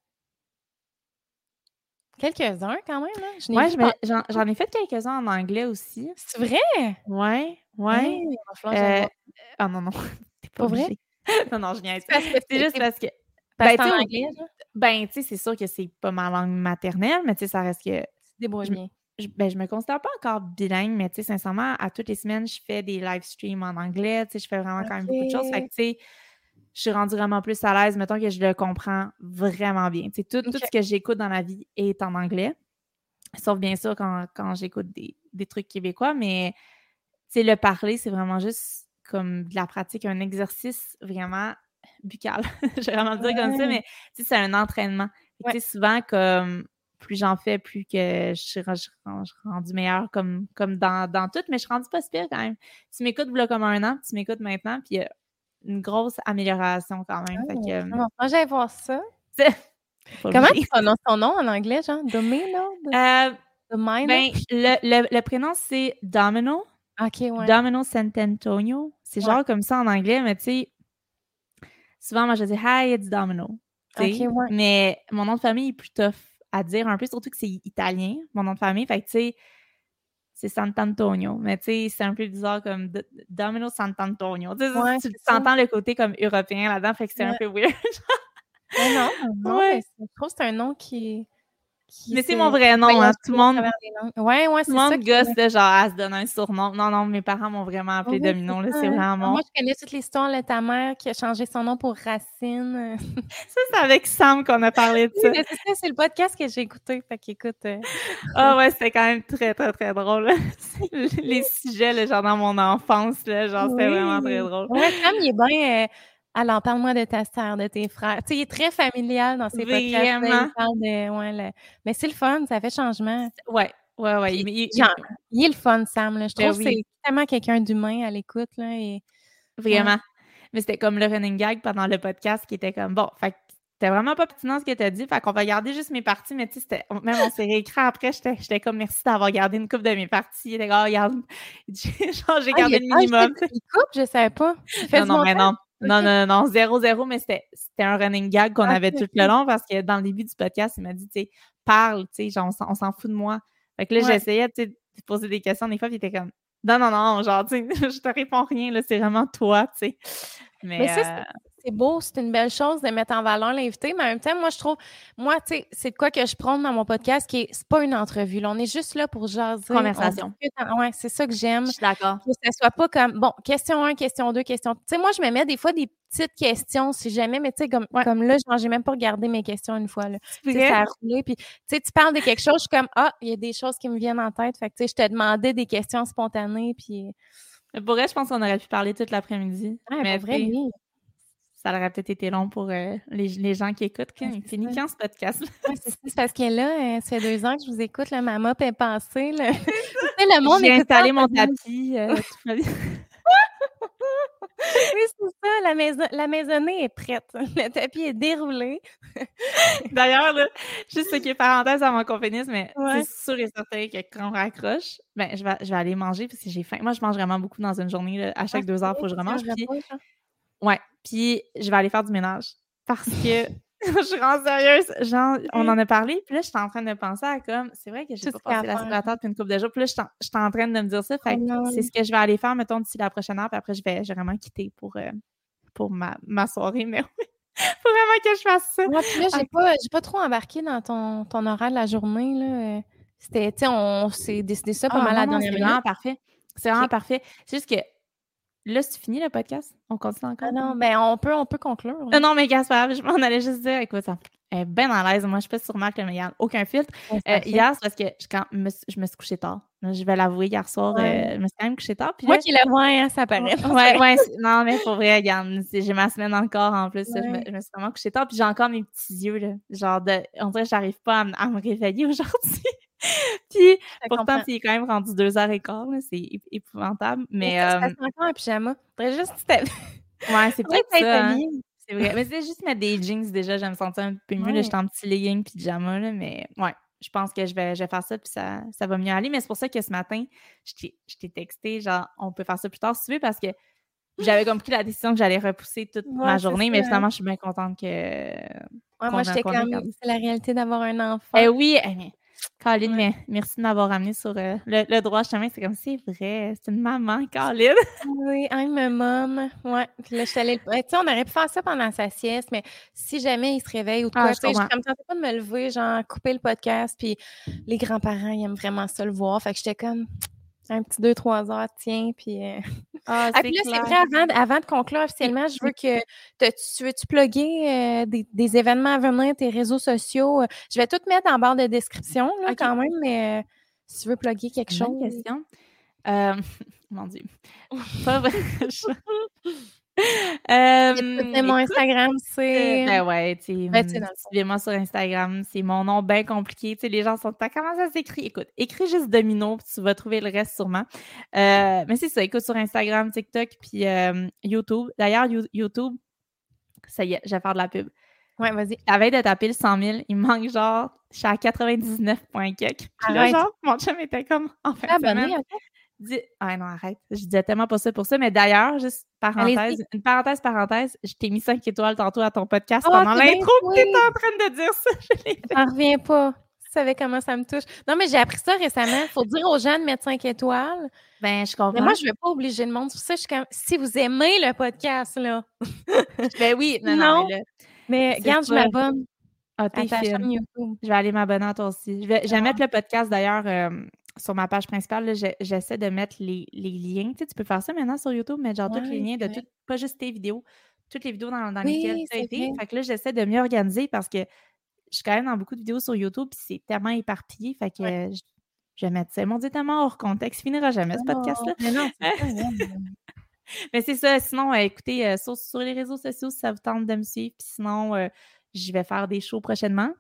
Quelques-uns quand même, hein? Oui, j'en ai fait quelques-uns en anglais aussi. C'est vrai? Oui, oui. Euh, ah non, non. T'es pas, vrai? non, non, je niaise. C'est juste parce que. Parce ben, en anglais, Ben, tu sais, c'est sûr que c'est pas ma langue maternelle, mais tu sais, ça reste que débrouilles bien. Je, ben, je me considère pas encore bilingue, mais tu sais, sincèrement, à toutes les semaines, je fais des live streams en anglais. Tu sais, je fais vraiment quand même beaucoup de choses. Fait que, tu sais, je suis rendue vraiment plus à l'aise. Mettons que je le comprends vraiment bien. Tu sais, tout, tout ce que j'écoute dans la vie est en anglais. Sauf bien sûr quand, quand j'écoute des, des, trucs québécois, mais sais, le parler, c'est vraiment juste comme de la pratique, un exercice vraiment buccal. je vais vraiment le dire comme ça, mais c'est un entraînement. Ouais. souvent, comme plus j'en fais, plus que je suis, rendue meilleure comme, comme dans, dans tout, mais je suis rendue pas si pire quand même. Tu m'écoutes là comme un an, tu m'écoutes maintenant, puis il y a une grosse amélioration quand même. fait que, moi, j'allais voir ça? Comment tu prononces ton nom en anglais, genre? Domino? Euh, ben, le, le, le, prénom, c'est Domino. OK, ouais. Domino Sant'Antonio. C'est genre comme ça en anglais, mais tu sais, souvent, moi, je dis « Hi, it's Domino ». Mais mon nom de famille est plus tough à dire un peu, surtout que c'est italien, mon nom de famille. Fait que, tu sais, c'est Sant'Antonio. Mais, tu sais, c'est un peu bizarre comme Domino Sant'Antonio. Tu entends le côté comme européen là-dedans, fait que c'est un peu weird. non, non, ouais. je trouve que c'est un nom qui mais c'est mon vrai nom, hein. Tout le monde. Ouais, ouais. Tout le monde gosse, genre, à se donner un surnom. Non, non, mes parents m'ont vraiment appelé Domino, là. C'est vraiment. Moi, je connais toute l'histoire de ta mère qui a changé son nom pour Racine. ça, c'est avec Sam qu'on a parlé de ça. c'est ça, c'est le podcast que j'ai écouté. Fait qu'écoute. Euh, ah, ouais, c'était quand même très, très, très drôle. Les sujets, là, genre, dans mon enfance, là, genre, c'était vraiment très drôle. Ouais, Sam, il est bien. Euh, alors, parle-moi de ta sœur, de tes frères. Tu sais, il est très familial dans ses podcasts. Il parle de, ouais, Mais c'est le fun, ça fait changement. Ouais, ouais, ouais. Il, il, est le fun, Sam. Là. Je ben trouve que c'est tellement quelqu'un d'humain à l'écoute. Là, et... Vraiment. Mais c'était comme le running gag pendant le podcast qui était comme, bon, fait c'était vraiment pas pertinent ce que tu as dit. Fait qu'on va garder juste mes parties, mais tu sais, même on s'est réécrit après, j'étais comme merci d'avoir gardé une coupe de mes parties. Les gars, regarde, genre j'ai ah, gardé le minimum. Ah, coupe, je savais pas. Non, non, mais non. Non, non, non, zéro, zéro, mais c'était un running gag qu'on avait tout le long parce que dans le début du podcast, il m'a dit, tu sais, parle, tu sais, genre, on s'en fout de moi. Fait que là, j'essayais, tu sais, de poser des questions des fois, puis il était comme, non, non, non, genre, tu sais, je te réponds rien, là, c'est vraiment toi, tu sais. Mais, euh, c'est beau, c'est une belle chose de mettre en valeur l'invité, mais en même temps, moi, je trouve, moi, tu sais, c'est quoi que je prends dans mon podcast qui est, c'est pas une entrevue, là, on est juste là pour jaser. Conversation. ouais, c'est ça que j'aime. Je suis d'accord. Que ça soit pas comme, bon, question 1, question 2, question. Tu sais, moi, je me mets des fois des petites questions, si jamais, mais tu sais, comme, comme là, j'ai même pas regardé mes questions une fois, là. Ça a roulé, puis tu sais, tu parles de quelque chose, je suis comme, ah, il y a des choses qui me viennent en tête, fait que, tu sais, je te demandais des questions spontanées, puis. Pour vrai, je pense qu'on aurait pu parler toute l'après-midi. mais vrai, oui ça aurait peut-être été long pour euh, les, les, gens qui écoutent. Quand, finit quand ce podcast? c'est parce que là, euh, ça fait deux ans que je vous écoute, là, ma mop est passée. Là. le monde J'ai installé mon tapis. Euh, oui, c'est ça, la, maison, la maisonnée est prête. Le tapis est déroulé. D'ailleurs, juste ce qui est parenthèse à mon confinisme, mais c'est sûr et certain que quand on raccroche, ben, je, vais, je vais aller manger parce que j'ai faim. Moi, je mange vraiment beaucoup dans une journée. à chaque ah, deux heures, il faut que je remange. Puis... Ouais. Puis je vais aller faire du ménage. Parce que je suis vraiment sérieuse. Genre, on en a parlé, puis là, j'étais en train de penser à comme, c'est vrai que j'ai pas passé l'aspirateur depuis une couple de jours, puis là, j'étais en train de me dire ça. Fait oh c'est ce que je vais aller faire, mettons, d'ici la prochaine heure, puis après, je vais, vraiment quitter pour, euh, pour ma, ma soirée. Mais oui, faut vraiment que je fasse ça. Moi, puis là, j'ai pas, pas trop embarqué dans ton, ton horaire de la journée, là. C'était, tu sais, on s'est décidé ça pas ah, mal à la dernière C'est vraiment parfait. C'est vraiment parfait. C'est juste que Là, c'est fini le podcast? On continue encore? Ah non, ben on peut, on peut conclure. Non, non, mais Gaspard, je m'en allais juste dire, écoute, ça est bien à l'aise. Moi, je suis pas sur Marc, mais il n'y a aucun filtre. Euh, hier, c'est parce que je, quand, me, je me suis couchée tard. Je vais l'avouer, hier soir, euh, je me suis quand même couchée tard. Moi qui le vois, hein, ça paraît. Ouais, ouais, non, mais pour vrai, regarde, j'ai ma semaine encore en plus. Je, me, je, me, suis vraiment couchée tard, puis j'ai encore mes petits yeux, là, genre de. On dirait que j'arrive pas à, à me réveiller aujourd'hui. puis pourtant, il est quand même rendu deux heures et quart, c'est épouvantable. Mais. mais euh, encore un pyjama. Faudrait juste. ouais, c'est peut-être ça. Hein. C'est vrai. Mais c'est juste mettre des jeans déjà, je me sentais un peu mieux. J'étais en petit legging pyjama, là, mais ouais. Je pense que je vais, je vais faire ça, puis ça, ça va mieux aller. Mais c'est pour ça que ce matin, je t'ai texté, genre, on peut faire ça plus tard si tu veux, parce que j'avais compris la décision que j'allais repousser toute ma journée, mais finalement, je suis bien contente que. Ouais, moi, j'étais comme, c'est la réalité d'avoir un enfant. Eh oui, eh, Caroline, merci de m'avoir ramené sur euh, le, droit chemin. C'est comme, c'est vrai, c'est une maman, Caroline. oui, I'm a mom. Ouais. Puis là, je suis allée... Tu sais, on aurait pu faire ça pendant sa sieste, mais si jamais il se réveille ou quoi, ah, tu sais, je ne pas de me lever, genre, couper le podcast. Puis les grands-parents, ils aiment vraiment ça le voir. Fait que j'étais comme, un petit deux, trois heures, tiens, puis... Euh, ah, ah, puis là, c'est vrai, avant, avant, de conclure officiellement, je veux que... Tu veux-tu plugger euh, des, des, événements à venir, tes réseaux sociaux? Je vais tout mettre en barre de description, là, quand même, mais euh, si tu veux plugger quelque chose... question. mon Dieu. Pas vrai. Euh, mon Instagram, c'est. Ben ouais, tu suivez-moi sur Instagram. C'est mon nom bien compliqué. Tu sais, les gens sont. Comment ça s'écrit? Écoute, écris juste Domino, puis tu vas trouver le reste sûrement. Euh, mais c'est ça, écoute sur Instagram, TikTok, puis euh, YouTube. D'ailleurs, YouTube, ça y est, je vais faire de la pub. Ouais, vas-y. La veille de taper le 100 000, il me manque genre, je suis à 99 points Puis là, genre, mon chum était comme, en ah non, arrête. Je disais tellement pas ça pour ça. Mais d'ailleurs, juste parenthèse, une parenthèse, parenthèse, je t'ai mis 5 étoiles tantôt à ton podcast oh, pendant l'intro que t'étais en train de dire ça. Je n'en reviens pas. Tu savais comment ça me touche. Non, mais j'ai appris ça récemment. Il faut dire aux gens de mettre 5 étoiles. Ben, je comprends. Mais moi, je ne vais pas obliger le monde. C'est ça, je suis comme, si vous aimez le podcast, là. ben oui, non, non. Mais, regarde, je m'abonne. Ah, t'es Je vais aller m'abonner à toi aussi. Je vais, ah. mettre le podcast d'ailleurs. Euh, sur ma page principale, j'essaie de mettre les, liens. Tu, peux faire ça maintenant sur YouTube, mais genre tous les liens de tout, pas juste tes vidéos, toutes les vidéos dans, lesquelles tu as été. Fait que là, j'essaie de mieux organiser parce que je suis quand même dans beaucoup de vidéos sur YouTube, puis c'est tellement éparpillé. Fait que je, vais mettre ça. Mon dit tellement hors contexte. Finira jamais ce podcast-là. Mais non, Mais c'est ça. Sinon, euh, écoutez, euh, sur, les réseaux sociaux, si ça vous tente de me suivre. Puis sinon, euh, je vais faire des shows prochainement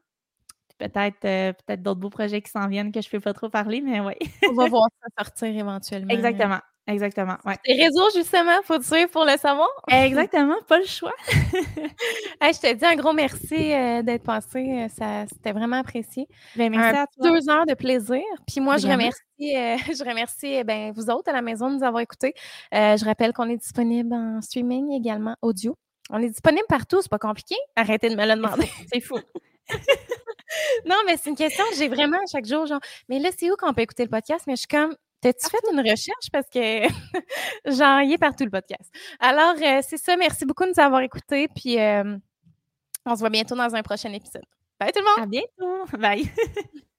peut-être euh, peut-être d'autres beaux projets qui s'en viennent que je ne peux pas trop parler, mais oui. On va voir ça sortir éventuellement. Exactement. Exactement. Ouais. Les réseaux, justement, faut te suivre pour le savoir. Exactement, pas le choix. je te dis un gros merci euh, d'être passé. Ça, c'était vraiment apprécié. Ben, merci à toi. Deux heures de plaisir. Puis moi, je remercie, euh, je remercie ben, vous autres à la maison de nous avoir écoutés. je rappelle qu'on est disponible en streaming également, audio. On est disponible partout, c'est pas compliqué. Arrêtez de me le demander. C'est fou. Non, mais c'est une question que j'ai vraiment chaque jour, genre, mais là, c'est où qu'on peut écouter le podcast? Mais je suis comme, T'as-tu fait une recherche? Parce que j'en est partout le podcast. Alors, euh, c'est ça. Merci beaucoup de nous avoir écoutés. Puis, euh, on se voit bientôt dans un prochain épisode. Bye tout le monde! À bientôt! Bye!